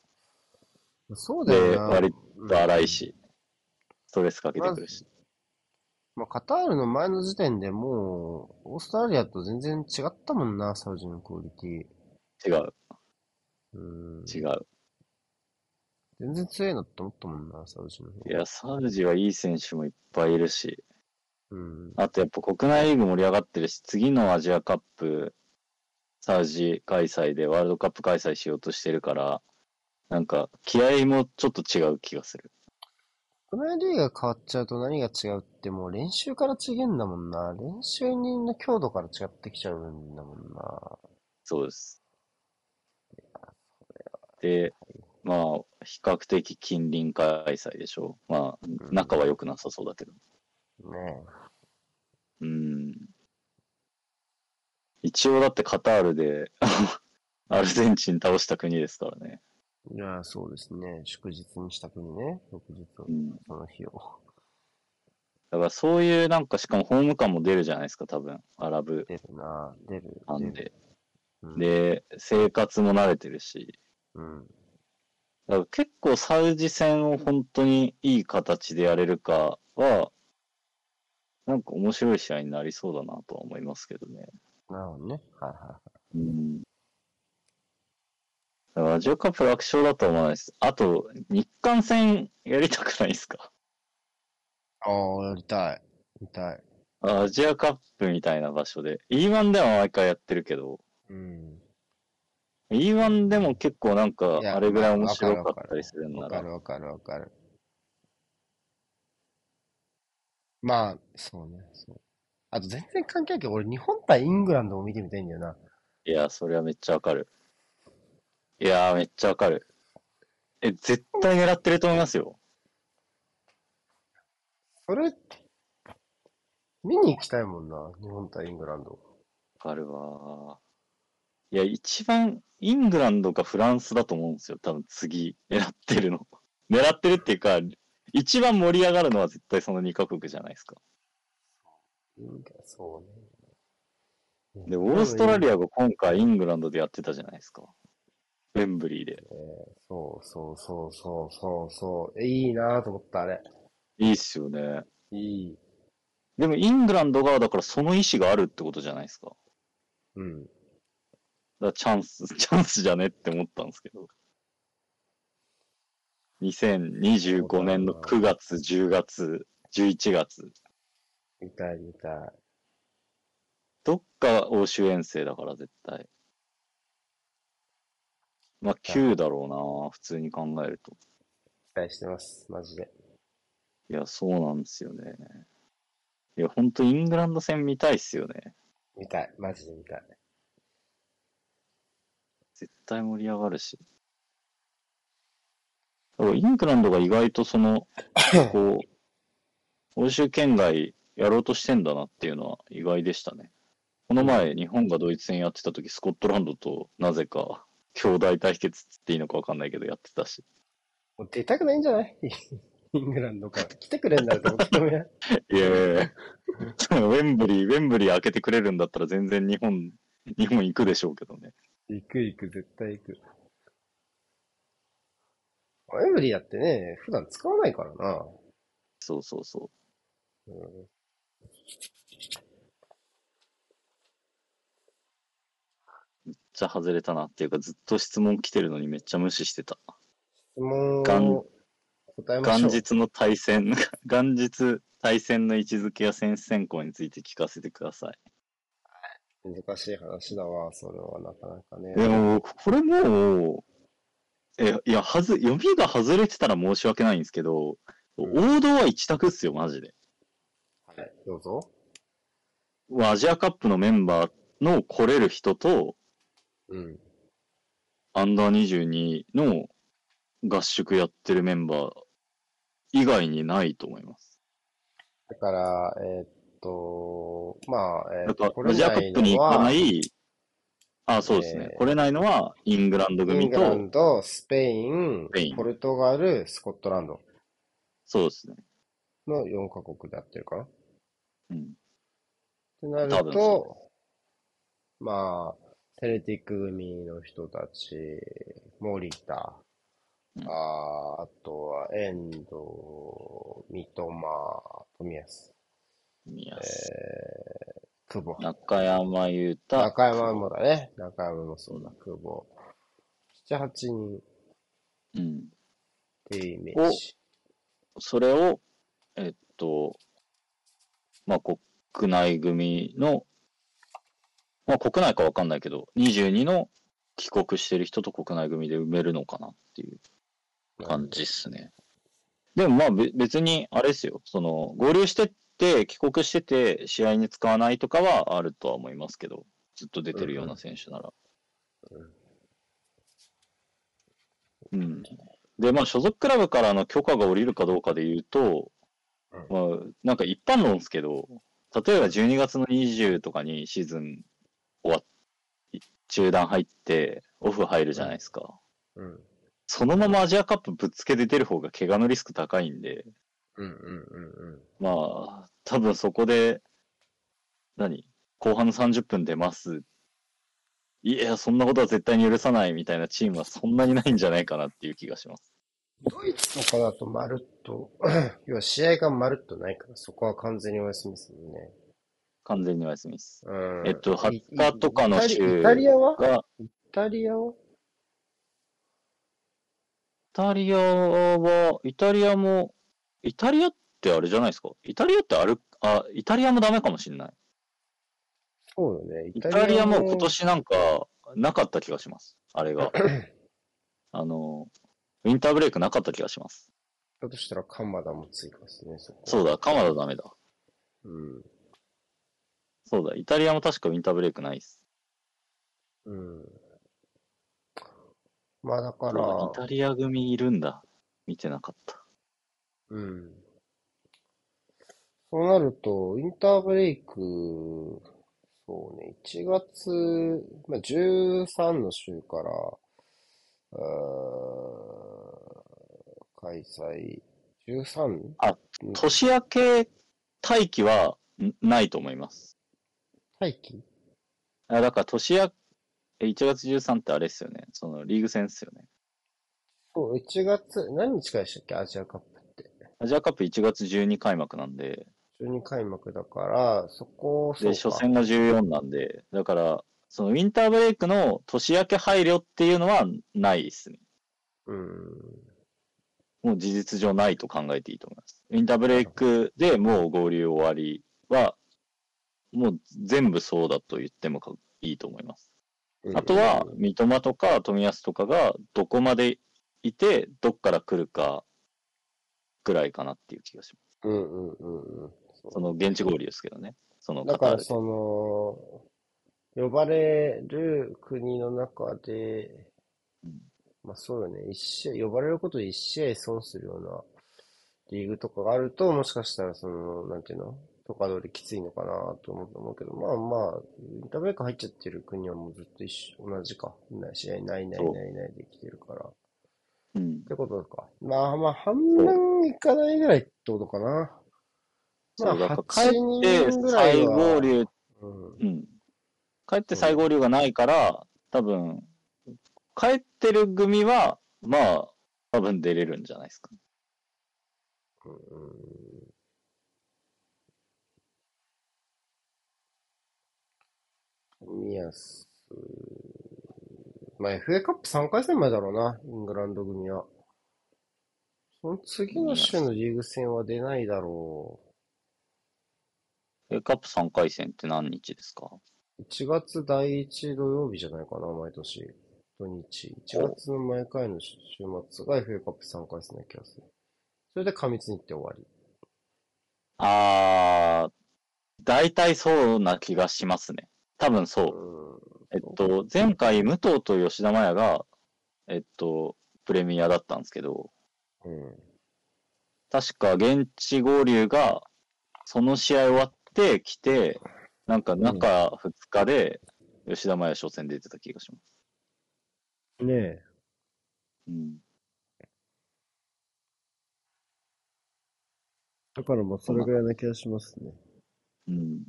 うん、そうだよな。で、割と荒いし、ストレスかけてくるし。まあ、カタールの前の時点でもう、オーストラリアと全然違ったもんな、サウジのクオリティ。違う。うん。違う。全然強いなって思ったもんな、サウジの方。いや、サウジはいい選手もいっぱいいるし。うん。あとやっぱ国内リーグ盛り上がってるし、次のアジアカップ、サウジ開催でワールドカップ開催しようとしてるから、なんか気合もちょっと違う気がする。国内リーグが変わっちゃうと何が違うってもう練習から違えんだもんな。練習人の強度から違ってきちゃうんだもんな。そうです。で、まあ、比較的近隣開催でしょう。まあ、仲は良くなさそうだけど。ねえ。うん。一応だってカタールでアルゼンチン倒した国ですからね。いや、そうですね。祝日にした国ね。翌日、うん、その日を。だからそういうなんかしかもホーム感も出るじゃないですか、多分。アラブ。出るな出る。なんで。うん、で、生活も慣れてるし。うん。だから結構サウジ戦を本当にいい形でやれるかは、なんか面白い試合になりそうだなとは思いますけどね。なるほどね。はいはいはい。うん。だからアジアカップ楽勝だと思わないです。あと、日韓戦やりたくないですか？ああ、やりたい。見たい。アジアカップみたいな場所で。E1 では毎回やってるけど。うん。E1 でも結構なんか、あれぐらい面白かったりするんなら。わかるわかるわかる。まあ、そうね、そう。あと全然関係ないけど、俺日本対イングランドを見てみたいんだよな。いや、それはめっちゃわかる。いやー、めっちゃわかる。え、絶対狙ってると思いますよ。それ、見に行きたいもんな、日本対イングランド。わかるわいや、一番イングランドかフランスだと思うんですよ。多分次、狙ってるの。狙ってるっていうか、一番盛り上がるのは絶対その2カ国じゃないですか。そうね。で、オーストラリアが今回イングランドでやってたじゃないですか。ウェンブリーで。えー、そうそうそうそうそうそう。いいなと思った、あれ。いいっすよね。いい。でもイングランド側だからその意思があるってことじゃないですか。うん。だチャンス、チャンスじゃねって思ったんですけど。2025年の9月、10月、11月。見たい見たい。どっか欧州遠征だから絶対。まあ9だろうな、普通に考えると。期待してます、マジで。いや、そうなんですよね。いや、ほんとイングランド戦見たいっすよね。見たい、マジで見たい。絶対盛り上がるし。イングランドが意外とその、こう、欧州圏外やろうとしてんだなっていうのは意外でしたね。この前、日本がドイツ戦やってた時、スコットランドとなぜか兄弟対決っていいのかわかんないけどやってたし。もう出たくないんじゃない？イングランドから。来てくれんだと思ってもや。いやいやウェンブリー、ウェンブリー開けてくれるんだったら全然日本、日本行くでしょうけどね。行く行く、絶対行く。ウェンブリーやってね、普段使わないからな。そうそうそう。うん、めっちゃ外れたなっていうか、ずっと質問来てるのにめっちゃ無視してた。質問を答えましょう。元日の対戦、元日対戦の位置づけや選手選考について聞かせてください。難しい話だわ、それはなかなかね。でも、これもう、え、いや、はず、読みが外れてたら申し訳ないんですけど、王道は一択っすよ、マジで。はい、どうぞ。アジアカップのメンバーの来れる人と、うん。アンダー22の合宿やってるメンバー以外にないと思います。だから、えー、っと、まあ、えー、っと、アジアカップに行かない、あ、そうですね、えー、来れないのは、イングランド組と、イングランド、スペイン、インポルトガル、スコットランド。そうですね。の4カ国でやってるかな。うん。ってなると、まあ、セレティック組の人たち、森田、うん、ああとは遠藤、三笘、富安。富安。えー、久保。中山優太。中山もだね。中山もそうだ、久保。七八人。うん。っていうイメージ。それを、えっと、まあ、国内組のまあ国内かわかんないけど、22の帰国してる人と国内組で埋めるのかなっていう感じっすね。でもまあ別に、あれですよ、その、合流してって、帰国してて、試合に使わないとかはあるとは思いますけど、ずっと出てるような選手なら。うん。で、まあ所属クラブからの許可が下りるかどうかで言うと、まあ、なんか一般論ですけど、例えば12月の20とかにシーズン終わっ、中断入って、オフ入るじゃないですか。うん。そのままアジアカップぶっつけで出る方が怪我のリスク高いんで、うんうんうんうん。まあ、多分そこで、何？後半の30分出ます。いや、そんなことは絶対に許さないみたいなチームはそんなにないんじゃないかなっていう気がします。ドイツとかだとまるっと、要は試合がまるっとないから、そこは完全にお休みですもんね。完全にお休みです。うん、えっと、20日とかの週が。イタリアは？イタリアはイタリアは、イタリアも、イタリアってあれじゃないですか？イタリアってある、あ、イタリアもダメかもしんない。そうだね。イタリアも今年なんか、なかった気がします。あれが。あの、ウィンターブレイクなかった気がします。だとしたら、カマダも追加ですね、そそうだ、カマダダメだ。うん。そうだ、イタリアも確かウィンターブレイクないっす。うん。まあだから。イタリア組いるんだ。見てなかった。うん。そうなると、インターブレイク、そうね、1月、まあ、13の週から、開催、13? あ、年明け待機はないと思います。待機？あ、だから年明け、1月13ってあれっすよね。そのリーグ戦っすよね。そう、1月、何日からでしたっけ？アジアカップって。アジアカップ1月12開幕なんで。12開幕だから、そこ、で、初戦が14なんで、だから、そのウィンターブレイクの年明け配慮っていうのはないっすね。うん。もう事実上ないと考えていいと思います。ウィンターブレイクでもう合流終わりはもう全部そうだと言ってもいいと思います。あとは、三笘とか富安とかがどこまでいて、どっから来るかぐらいかなっていう気がします。うんうんうんうん。その現地合流ですけどね。そのだからその、呼ばれる国の中で、うん、まあそうよね。一試合、呼ばれることで一試合損するようなリーグとかがあると、もしかしたらその、なんていうの？とか通りきついのかなと思うと思うけど、まあまあ、インターブレイク入っちゃってる国はもうずっと一緒、同じか。試合ないないないないできてるから。うん。ってことか。まあまあ、半分いかないぐらいってことかな。まあ、帰って再合流、うん、うん。帰って再合流がないから、多分、帰ってる組は、まあ、多分出れるんじゃないですか。うん。ミアス。まあ FA カップ3回戦までだろうな、イングランド組は。その次の週のリーグ戦は出ないだろう。FA カップ3回戦って何日ですか？1月第1土曜日じゃないかな、毎年。土日。1月の毎回の週末が FA カップ3回戦な気がする。それで過密に行って終わり。あー、大体そうな気がしますね。多分そう。えっと、前回、武藤と吉田麻也が、えっと、プレミアだったんですけど、うん、確か現地合流が、その試合終わって来て、なんか中2日で吉田麻也初戦出てた気がします。ねえ。うん。だからもうそれぐらいな気がしますね。うん。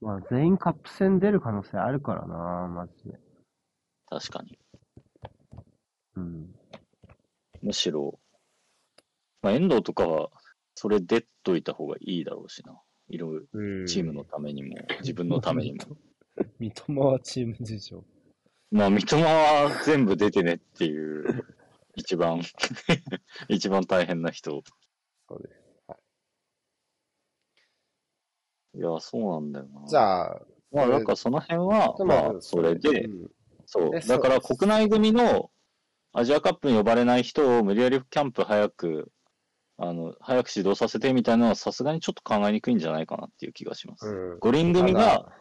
まあ全員カップ戦出る可能性あるからな、マジで。確かに。うん。むしろ、まあ遠藤とかはそれ出といた方がいいだろうしな。いろいろ、チームのためにも、自分のためにも。三笘はチーム事情。まあ、三笘は全部出てねっていう、一番 一番大変な人。そうです。はい。いや、そうなんだよな。じゃあ、まあ、なんかその辺は、まあ、それで、うん、そう。だから国内組のアジアカップに呼ばれない人を無理やりキャンプ早くあの、早く指導させてみたいなのはさすがにちょっと考えにくいんじゃないかなっていう気がします。うん、五輪組が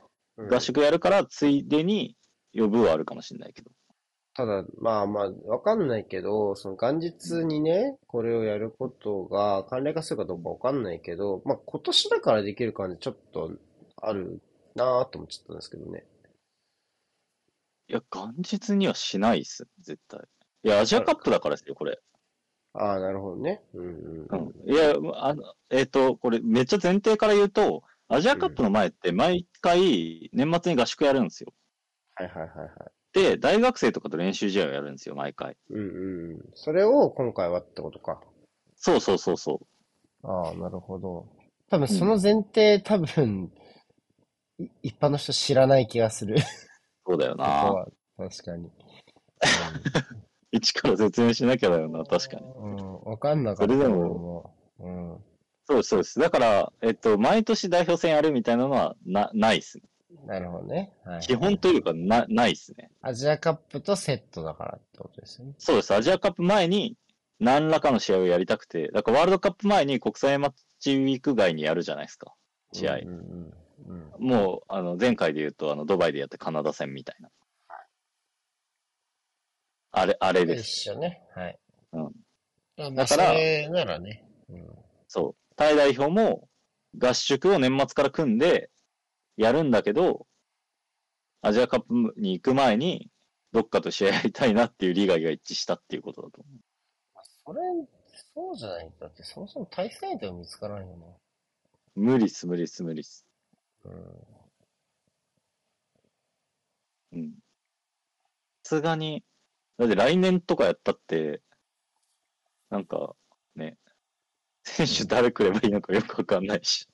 合宿やるから、ついでに呼ぶはあるかもしれないけど。ただ、まあまあ、わかんないけど、その元日にね、これをやることが関連化するかどうかわかんないけど、まあ今年だからできる感じちょっとあるなぁと思っちゃったんですけどね。いや、元日にはしないっす、絶対。いや、アジアカップだからですよ、これ。ああ、なるほどね。うんうん、うん。いや、あの、えっ、ー、と、これめっちゃ前提から言うと、アジアカップの前って毎回年末に合宿やるんですよ。はいはいはいはい。で、大学生とかと練習試合をやるんですよ、毎回。うんうん。それを今回はってことか。そうそうそうそう。ああ、なるほど。多分その前提、うん、多分、一般の人知らない気がする。そうだよな。確かに。一から説明しなきゃだよな、確かに。うん、わかんなかった。それでも、うん。そうです、そうです。だから、えっと、毎年代表戦やるみたいなのはな、ないっすね。なるほどね。はい、基本というか、な、ないっすね。アジアカップとセットだからってことですよね。そうです。アジアカップ前に何らかの試合をやりたくて、だからワールドカップ前に国際マッチウィーク外にやるじゃないですか。試合。うんうんうん、もう、あの、前回で言うと、あの、ドバイでやったカナダ戦みたいな。あれ、あれです。一緒ね。はい。うん。だから、それならね。うん。そう。タイ代表も合宿を年末から組んでやるんだけど、アジアカップに行く前に、どっかと試合やりたいなっていう利害が一致したっていうことだと思う。それ、そうじゃないだってそもそも対戦相手が見つからんよな。無理っす、無理っす、無理っす。うん。うん。さすがに、だって来年とかやったって、なんか、ね、選手誰来ればいいのかよくわかんないし。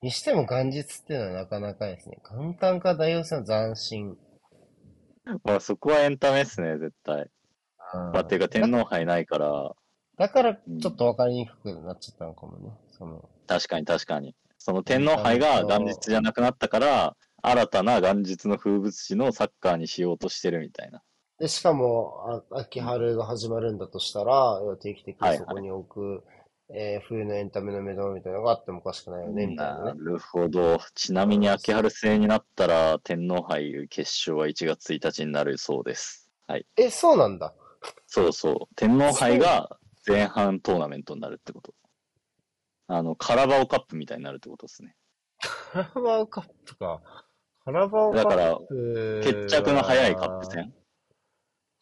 にしても元日っていうのはなかなかですね。簡単か代表戦は斬新。まあそこはエンタメっすね、絶対。まあ、ていうか天皇杯ないから。だからちょっとわかりにくくなっちゃったのかもね。その確かに確かに。その天皇杯が元日じゃなくなったから、新たな元日の風物詩のサッカーにしようとしてるみたいな。で、しかも、あ秋春が始まるんだとしたら、定期的にそこに置く、えー、冬のエンタメの目玉みたいなのがあってもおかしくないよね、みたいな、ね、なるほど。ちなみに秋春制になったら、天皇杯決勝は1月1日になるそうです。はい。え、そうなんだ。そうそう。天皇杯が前半トーナメントになるってこと。あの、カラバオカップみたいになるってことですね。カラバオカップか。カラバオカップ。だから、決着の早いカップ戦。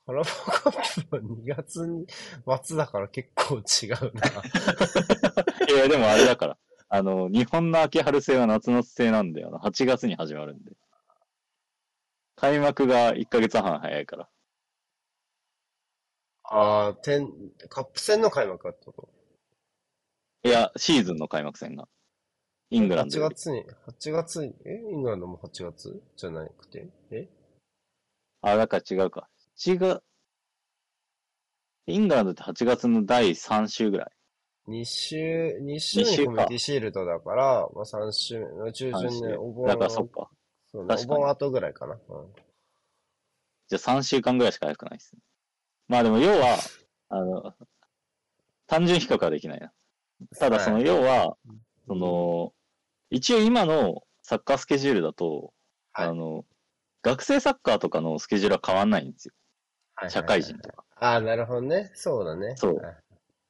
カラバカップは2月に末だから結構違うな。いや、でもあれだから。あの、日本の秋春制は夏の制なんだよな。8月に始まるんで。開幕が1ヶ月半早いから。ああ、天、カップ戦の開幕ってこといや、シーズンの開幕戦が。イングランド。8月に、8月に、えイングランドも8月じゃなくて？え？あ、だから違うか。8月、イングランドって8月の第3週ぐらい。2週、2週にコミュニティシールドだから、まあ3週の中旬でお盆。だからそっか。そうね、お盆後ぐらいかな。うん、じゃあ3週間ぐらいしか早くないですね。まあでも要は、あの、単純比較はできないな。ただその要は、その、一応今のサッカースケジュールだと、はい、あの、学生サッカーとかのスケジュールは変わんないんですよ。はい社会人とか。ああ、なるほどね。そうだね。そう。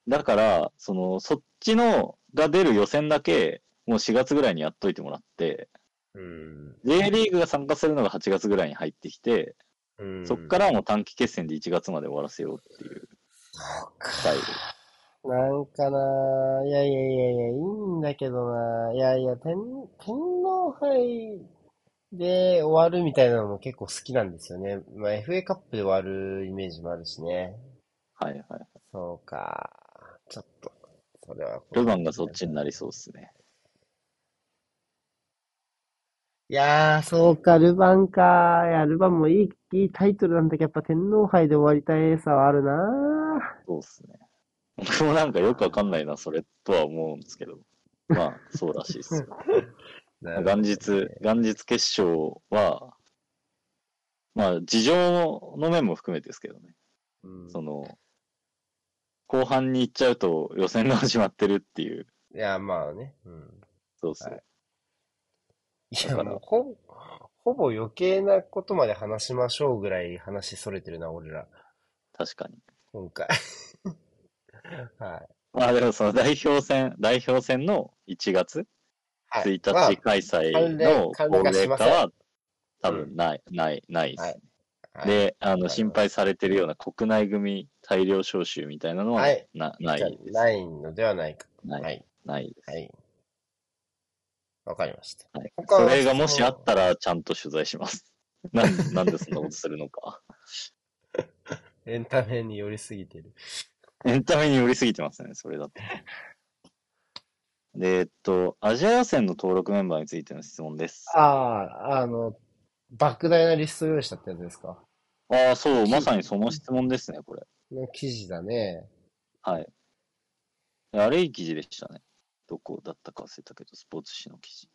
だから、その、そっちの、が出る予選だけ、もう4月ぐらいにやっといてもらって、うん、J リーグが参加するのが8月ぐらいに入ってきて、うん、そっからもう短期決戦で1月まで終わらせようっていうスタイル。なんかな、いやいやいやいや、いいんだけどな、いやいや、天、天皇杯で終わるみたいなのも結構好きなんですよね。まあ FA カップで終わるイメージもあるしね。はいはい。そうか。ちょっと、それは。ルヴァンがそっちになりそうっすね。いやー、そうか、ルヴァンか。いや、ルヴァンもいい、いいタイトルなんだけど、やっぱ天皇杯で終わりたいさはあるなそうっすね。僕 もなんかよくわかんないな、それとは思うんですけど。まあ、そうらしいっすよ。元日、元日決勝は、まあ、事情の面も含めてですけどね。うん、その、後半に行っちゃうと予選が始まってるっていう。いや、まあね。うん。そうそう。はい、いや、もうほ、ほぼ余計なことまで話しましょうぐらい話それてるな、俺ら。確かに。今回。はい。まあでもその代表戦、代表戦の1月1日開催の高齢化は多分ない、ない、ないです、ね。で、あの、心配されてるような国内組大量招集みたいなのはな、ないです。ないのではないか。ない。ないです。はい。わかりました。はい。それがもしあったらちゃんと取材します。なん、なんでそんなことするのか。エンタメに寄りすぎてる。エンタメに寄りすぎてますね、それだと。で、えっと、アジア予選の登録メンバーについての質問です。ああ、あの、莫大なリスト用意したってやつですか？ああ、そう、まさにその質問ですね、これ。の記事だね。はい。あれいい記事でしたね。どこだったか忘れたけど、スポーツ紙の記事。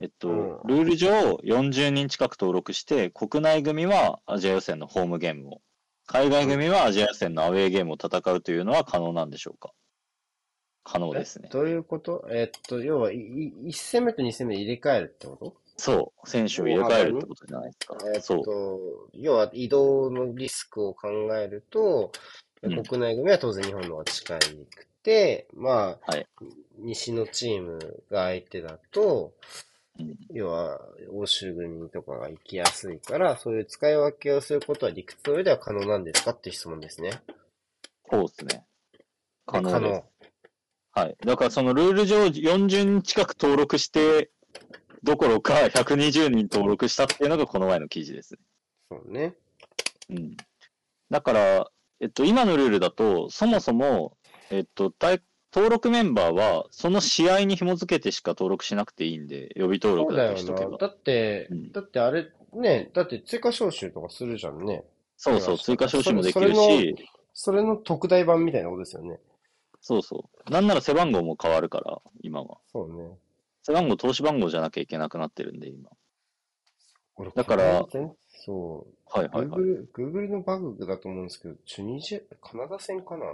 えっと、うん、ルール上40人近く登録して、国内組はアジア予選のホームゲームを、海外組はアジア予選のアウェーゲームを戦うというのは可能なんでしょうか？可能ですね。どういうこと？えっと、要は、1戦目と2戦目入れ替えるってこと？そう、選手を入れ替えるってことじゃないですか。えっと、要は移動のリスクを考えると、国内組は当然日本の方が近いくて、まあ、はい、西のチームが相手だと、うん、要は欧州組とかが行きやすいから、そういう使い分けをすることは理屈の上では可能なんですかっていう質問ですね。そうですね。可能です。はい。だからそのルール上40人近く登録して、どころか120人登録したっていうのがこの前の記事です。そうね。うん。だから、えっと、今のルールだと、そもそも、えっと、登録メンバーは、その試合に紐付けてしか登録しなくていいんで、予備登録だけしとけば。だって、うん、だってあれ、ね、だって追加招集とかするじゃんね。そうそう、追加招集もできるしそれの特大版みたいなことですよね。そうそう。なんなら背番号も変わるから、今は。そうね。背番号、投資番号じゃなきゃいけなくなってるんで、今。だから、そう。はいはいはい。Google, Google のバグだと思うんですけど、チュニジア、カナダ戦かな、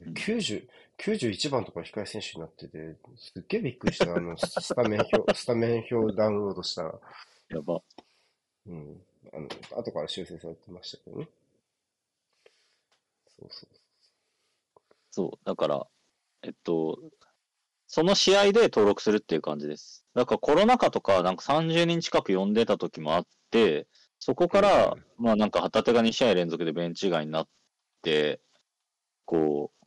うん、?90、91番とか控え選手になってて、すっげえびっくりした。あの、スタメン表、スタメン表ダウンロードしたら。やば。うん。あの、後から修正されてましたけどね。そうそうそう、だから、えっと、その試合で登録するっていう感じです。だからコロナ禍とか、なんか30人近く呼んでた時もあって、そこから、まあなんか旗手が2試合連続でベンチ外になって、こう、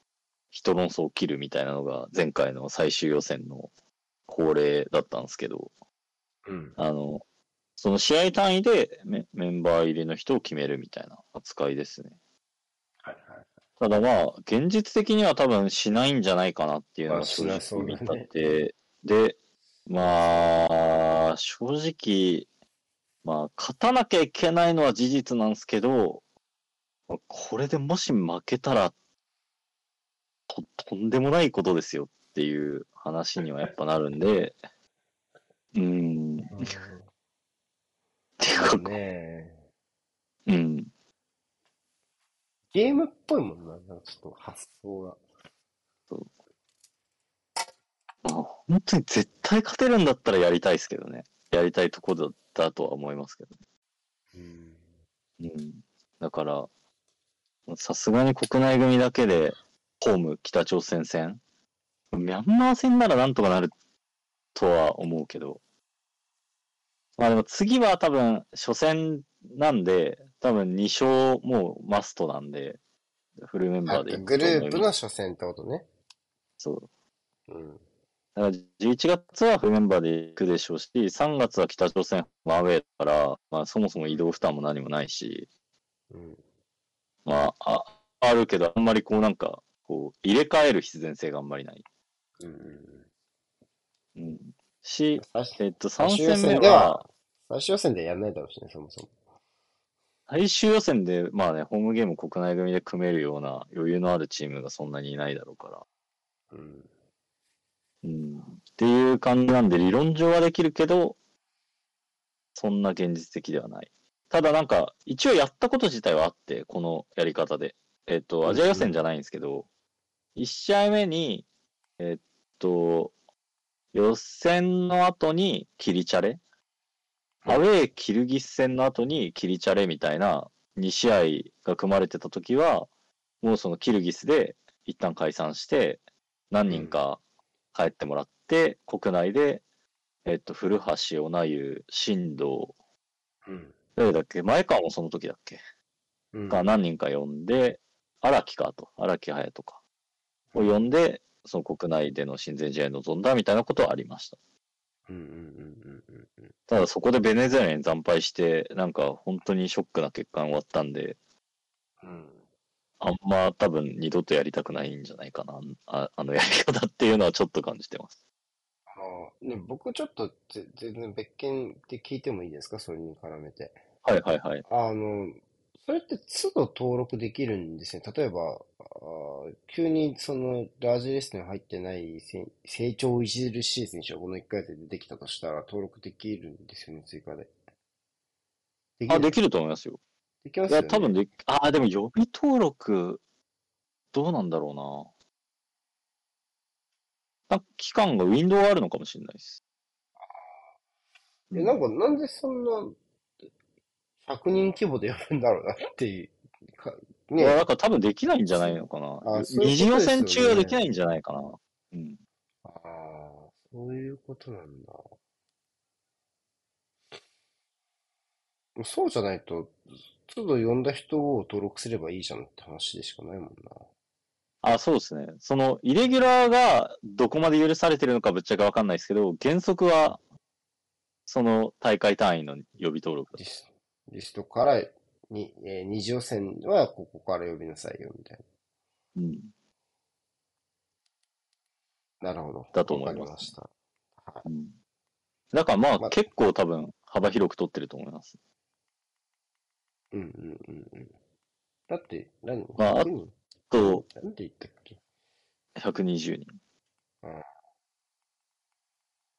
人論争を切るみたいなのが前回の最終予選の恒例だったんですけど、うん、あの、その試合単位でメメンバー入りの人を決めるみたいな扱いですね。ただまあ、現実的には多分しないんじゃないかなっていうのは正直見たって、で、まあ、正直、まあ、勝たなきゃいけないのは事実なんですけど、これでもし負けたら、と、とんでもないことですよっていう話にはやっぱなるんで、うーん。っていうか、ね、うん。ゲームっぽいもんな、なんかちょっと発想が。そう。まあ、本当に絶対勝てるんだったらやりたいですけどね。やりたいとこだったとは思いますけどね。うん。うん。だから、さすがに国内組だけで、ホーム北朝鮮戦。ミャンマー戦ならなんとかなるとは思うけど。まあでも次は多分初戦なんで、多分2勝もうマストなんで、フルメンバーでグループの初戦ってことね。そう。うん。だから11月はフルメンバーで行くでしょうし、3月は北朝鮮ワンウェイだから、まあそもそも移動負担も何もないし、うん、まあ、あ、あるけど、あんまりこうなんか、こう、入れ替える必然性があんまりない。うん。うん。し、えっと、3戦目は、最終予選でやんないだろうしね、そもそも。最終予選で、まあね、ホームゲーム国内組で組めるような余裕のあるチームがそんなにいないだろうから。うん。うん。っていう感じなんで、理論上はできるけど、そんな現実的ではない。ただなんか、一応やったこと自体はあって、このやり方で。えっと、アジア予選じゃないんですけど、1試合目に、えっと、予選の後にキリチャレアウェーキルギス戦の後にキリチャレみたいな2試合が組まれてた時は、もうそのキルギスで一旦解散して、何人か帰ってもらって、国内で、えっと、古橋、小名湯、新藤、うん、誰だっけ？前川もその時だっけ、うん、が何人か呼んで、荒木かと、荒木隼人か、を呼んで、その国内での親善試合に臨んだみたいなことはありました。ただそこでベネズエラに惨敗して、なんか本当にショックな結果が終わったんで、うん、あんま多分二度とやりたくないんじゃないかな、ああのやり方っていうのはちょっと感じてます。あね、僕ちょっと全然別件で聞いてもいいですか？それに絡めて。はいはいはい。あの、それって都度登録できるんですね。例えば、急にそのラージレストに入ってない成長著しい選手がこの1回で出てきたとしたら登録できるんですよね、追加で。であ、できると思いますよ。できますよ、ね、いや、多分で、あ、でも予備登録、どうなんだろうな。な期間がウィンドウがあるのかもしれないです。え、なんか、なんでそんな、100人規模でやるんだろうなっていうねいや、なんか多分できないんじゃないのかな。あそう二次予選中はできないんじゃないかな。うん。ああ、そういうことなんだ。そうじゃないと、都度呼んだ人を登録すればいいじゃんって話でしかないもんな。あ、そうですね。その、イレギュラーがどこまで許されてるのかぶっちゃけわかんないですけど、原則は、その大会単位の予備登録リストからに、えー、二次予選はここから呼びなさいよ、みたいな。うん。なるほど。だと思います。まはい、うん。だからまあ、ま結構多分幅広く取ってると思います。うんうんうんうん。だって、何？まあ、あと、何て言ったっけ ?120 人。うん。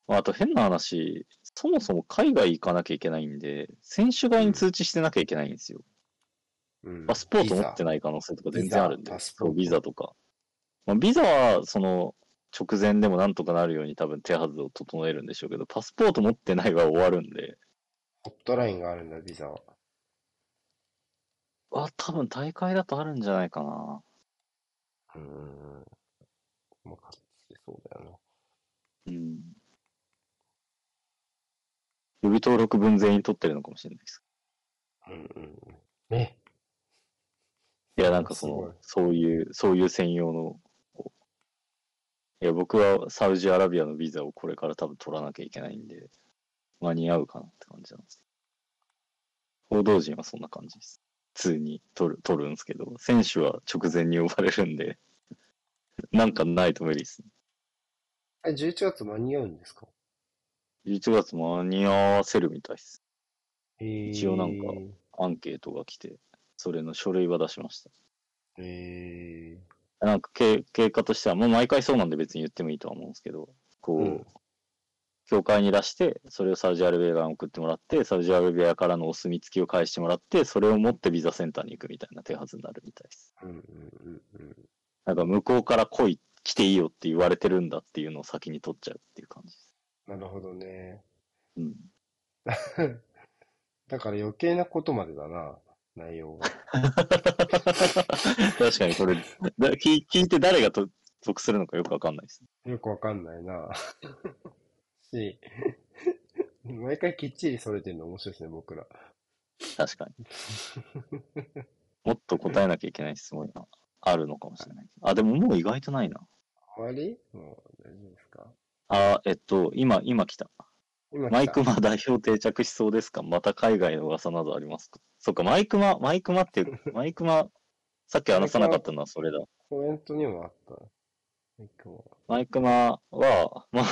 あと変な話、そもそも海外行かなきゃいけないんで、選手側に通知してなきゃいけないんですよ。うん、パスポート持ってない可能性とか全然あるんで、そうビザとか。まあ、ビザは、その、直前でもなんとかなるように多分手はずを整えるんでしょうけど、パスポート持ってないは終わるんで。ホットラインがあるんだ、ビザは。あ、多分大会だとあるんじゃないかな。うん。まあ、そうだよな。うん。予備登録分全員取ってるのかもしれないです。うんうん。えいや、なんかその、そういう、そういう専用の、いや、僕はサウジアラビアのビザをこれから多分取らなきゃいけないんで、間に合うかなって感じなんです。報道陣はそんな感じです。普通に取る、取るんですけど、選手は直前に呼ばれるんで、なんかないと無理ですね。え、11月間に合うんですか？11月間に合わせるみたいです。一応なんかアンケートが来て、それの書類は出しました。へえなんか経経過としては、もう毎回そうなんで別に言ってもいいとは思うんですけど、こう、うん、教会に出して、それをサウジアラビア側に送ってもらって、サウジアラビアからのお墨付きを返してもらって、それを持ってビザセンターに行くみたいな手はずになるみたいです。うんうんうんうん、なんか向こうから来い、来ていいよって言われてるんだっていうのを先に取っちゃうっていう感じです。なるほどね。うん。だから余計なことまでだな、内容が。確かにこれ、聞聞いて誰がと得するのかよくわかんないです、よくわかんないな。し、毎回きっちりそれてるの面白いですね、僕ら。確かに。もっと答えなきゃいけない質問があるのかもしれない。あ、でももう意外とないな。終わり？もう大丈夫ですかあ、えっと、今、今来た。マイクマ代表定着しそうですか？また海外の噂などありますか？そっか、マイクマ、マイクマっていう、マイクマ、さっき話さなかったのはそれだ。コメントにもあった。マイクマ。マイクマは、まあ、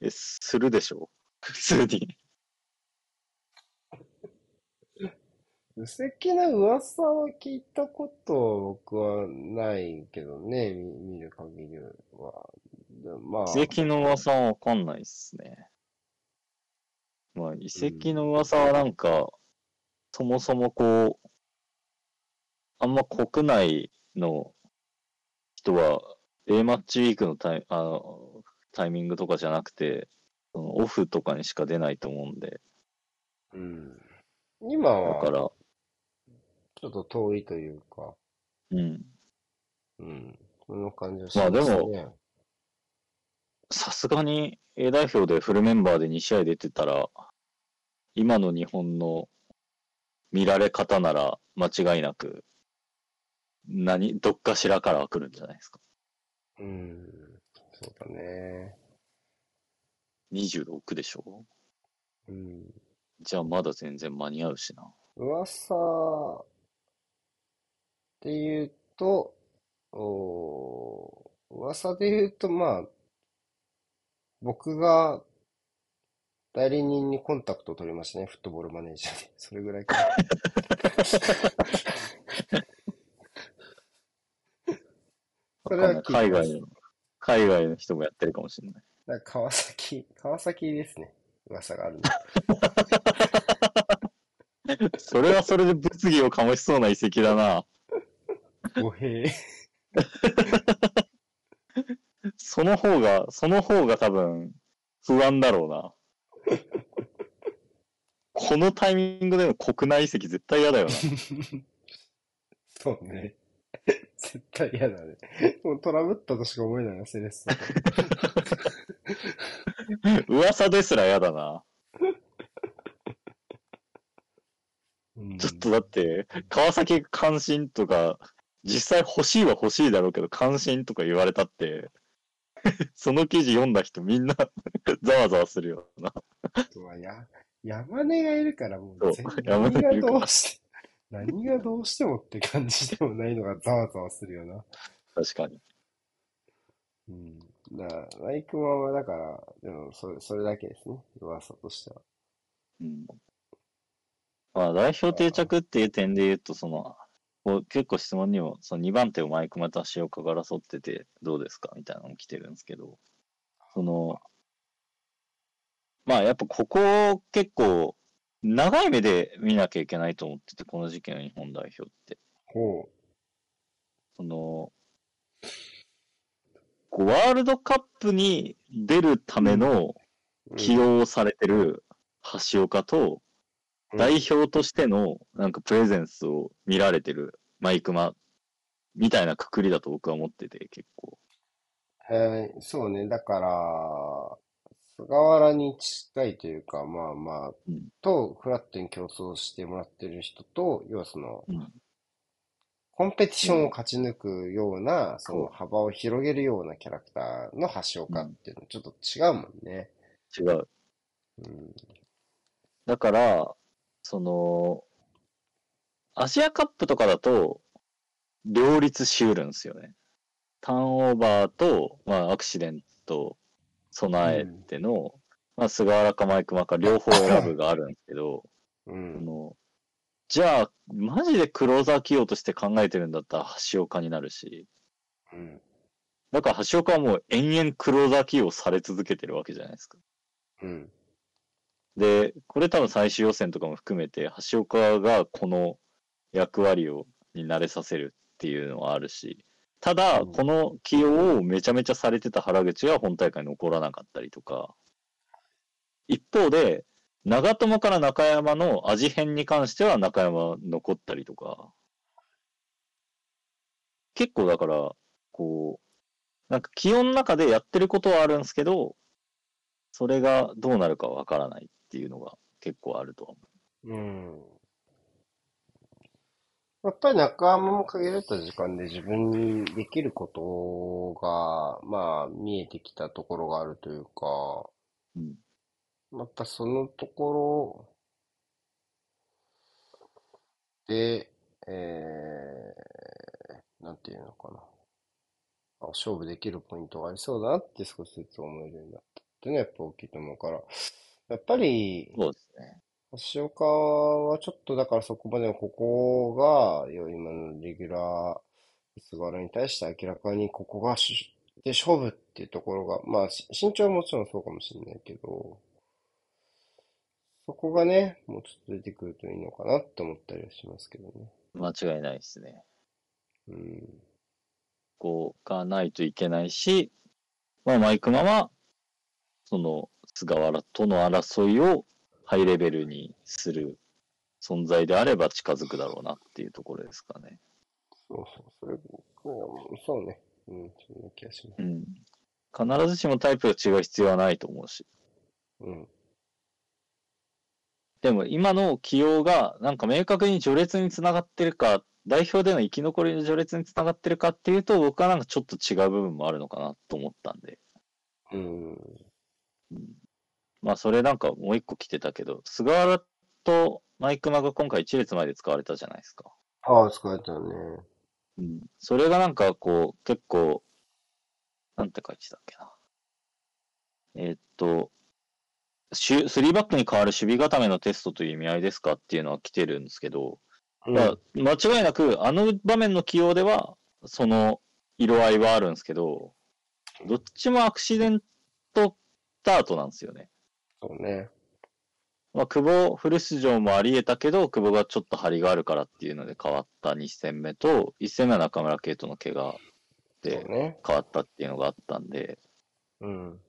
え、するでしょう？普通に。無責な噂は聞いたこと僕はないけどね、見見る限りは。まあ。遺跡の噂はわかんないっすね。まあ、遺跡の噂はなんか、うん、そもそもこう、あんま国内の人は、A マッチウィークのタイあのタイミングとかじゃなくて、オフとかにしか出ないと思うんで。うん。今は、だから、ちょっと遠いというか。うん。うん。その感じはしますね。まあでも、さすがに A 代表でフルメンバーで2試合出てたら、今の日本の見られ方なら間違いなく、何、どっかしらからは来るんじゃないですか。うん、そうだね。26でしょ？うん。じゃあまだ全然間に合うしな。噂で言うと、お噂で言うと、まあ、僕が代理人にコンタクトを取りましたね、フットボールマネージャーに。それぐらいか。それは海外の、海外の人もやってるかもしれない。だ川崎、川崎ですね。噂があるの。それはそれで物議を醸しそうな遺跡だな。語弊。その方が、その方が多分、不安だろうな。このタイミングでの国内移籍絶対嫌だよな。そうね。絶対嫌だね。もうトラブったとしか思えないな、セレッソ。噂ですら嫌だな。ちょっとだって、川崎関心とか、実際欲しいは欲しいだろうけど、関心とか言われたって、その記事読んだ人みんな ざわざわするよな。や、山根がいるからもう全然何がどうして、何がどうしてもって感じでもないのが ざわざわするよな。確かに。うん。だから、ライクマンはだから、でもそれ、それだけですね。噂としては。うん。まあ、代表定着っていう点で言うと、その、こう結構質問にも、その2番手をマイクマタシオカが争っててどうですかみたいなのも来てるんですけど、その、まあやっぱここ結構長い目で見なきゃいけないと思ってて、この時期の日本代表って。ほう。その、こうワールドカップに出るための起用されてる橋岡と、代表としてのなんかプレゼンスを見られてるマイクマみたいなくくりだと僕は思ってて結構。えー、そうね。だから、菅原に近いというか、まあまあ、うん、と、フラットに競争してもらってる人と、要はその、うん、コンペティションを勝ち抜くような、うん、その幅を広げるようなキャラクターの橋岡っていうのはちょっと違うもんね。違う。うん、だから、その、アジアカップとかだと、両立しうるんですよね。ターンオーバーと、まあ、アクシデント備えての、うん、まあ、菅原かマイクマか両方選ぶがあるんですけど、うん、のじゃあ、マジでクローザー起用として考えてるんだったら橋岡になるし、うん。だから橋岡はもう延々黒崎きをされ続けてるわけじゃないですか。うん。で、これ多分最終予選とかも含めて、橋岡がこの役割を、に慣れさせるっていうのはあるし、ただ、この起用をめちゃめちゃされてた原口は本大会残らなかったりとか、一方で、長友から中山の味変に関しては中山残ったりとか、結構だから、こう、なんか気温の中でやってることはあるんですけど、それがどうなるかわからない。っていうのが結構あるとは思う。うん。やっぱり中山も限られた時間で自分にできることが、まあ、見えてきたところがあるというか、うん、またそのところで、えー、なんていうのかな。あ勝負できるポイントがありそうだなって少しずつ思えるようになったっていうのはやっぱ大きいと思うから、やっぱり、そうですね。橋岡はちょっとだからそこまでのここが、今のレギュラー、菅原に対して明らかにここがしで勝負っていうところが、まあ身長はもちろんそうかもしれないけど、そこがね、もうちょっと出てくるといいのかなって思ったりはしますけどね。間違いないですね。うん。こうがないといけないし、まあマイクマは、その菅原との争いをハイレベルにする存在であれば近づくだろうなっていうところですかね。そうそう、それ、そうね。うん、そんな気がします。うん。必ずしもタイプが違う必要はないと思うし。うん。でも今の起用がなんか明確に序列につながってるか、代表での生き残りの序列につながってるかっていうと、僕はなんかちょっと違う部分もあるのかなと思ったんで。うん。うん、まあ、それなんかもう一個来てたけど、菅原とマイクマが今回一列前で使われたじゃないですか。ああ、使われたね。うん。それがなんかこう、結構、なんて書いてたっけな。えー、っと、スリーバックに変わる守備固めのテストという意味合いですかっていうのは来てるんですけど、うん、間違いなく、あの場面の起用では、その色合いはあるんですけど、どっちもアクシデントスタートなんですよね。そうね。まあ、久保フル出場もあり得たけど、久保がちょっと張りがあるからっていうので変わった2戦目と、1戦目は中村圭斗の怪我で変わったっていうのがあったんで、うね、うん。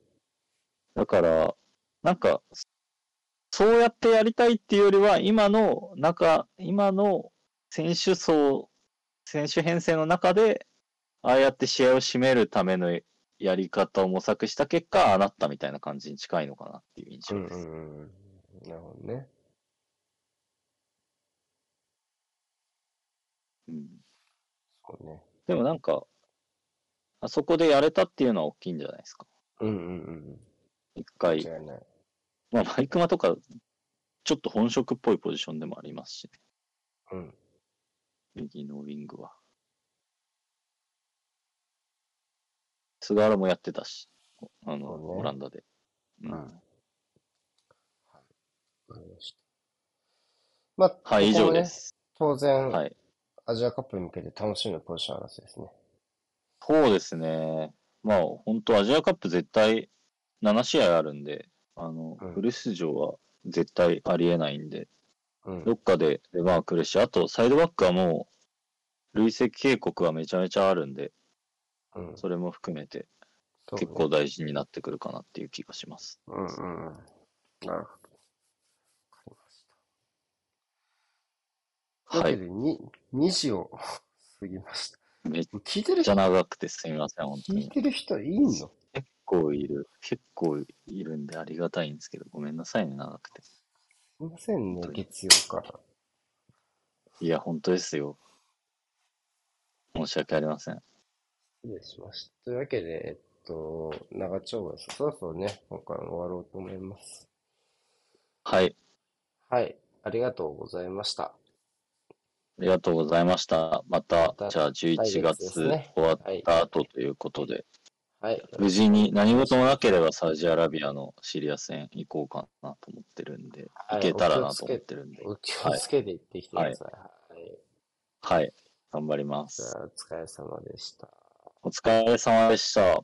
だから、なんか、そうやってやりたいっていうよりは、今の中、今の選手層、選手編成の中で、ああやって試合を締めるためのやり方を模索した結果、ああなったみたいな感じに近いのかなっていう印象です。うんうんうん。なるほどね。うん。そうね。でもなんか、あそこでやれたっていうのは大きいんじゃないですか。うんうんうん。一回。まあ、マイクマとか、ちょっと本職っぽいポジションでもありますしね。うん。右のウィングは。菅原もやってたし、あの、ね、オランダで。うん。はい。わかりました。まあ、はい、以上です。当然、はい、アジアカップに向けて楽しむポジション争いですね。そうですね。まあ、本当アジアカップ絶対7試合あるんで、あの、うん、フル出場は絶対ありえないんで、うん、どっかで出番来るし、あと、サイドバックはもう、累積警告はめちゃめちゃあるんで、うん、それも含めて、結構大事になってくるかなっていう気がします。うんうん。なるほど。わかりました。はい。2, 2時を過ぎました。めっちゃ長くてすみません、本当に。聞いてる人いんの？結構いる。結構いるんでありがたいんですけど、ごめんなさいね、長くて。すみませんね、月曜から。いや、本当ですよ。申し訳ありません。失礼しました。というわけで、えっと、長丁場です。そろそろね、今回も終わろうと思います。はい。はい。ありがとうございました。ありがとうございました。また、じゃあ11月終わった後ということで、はい。無事に何事もなければサウジアラビアのシリア戦行こうかなと思ってるんで、行けたらなと思ってるんで。お気をつけて行ってきてください。はい。はい、頑張ります。じゃあ、お疲れ様でした。お疲れ様でした。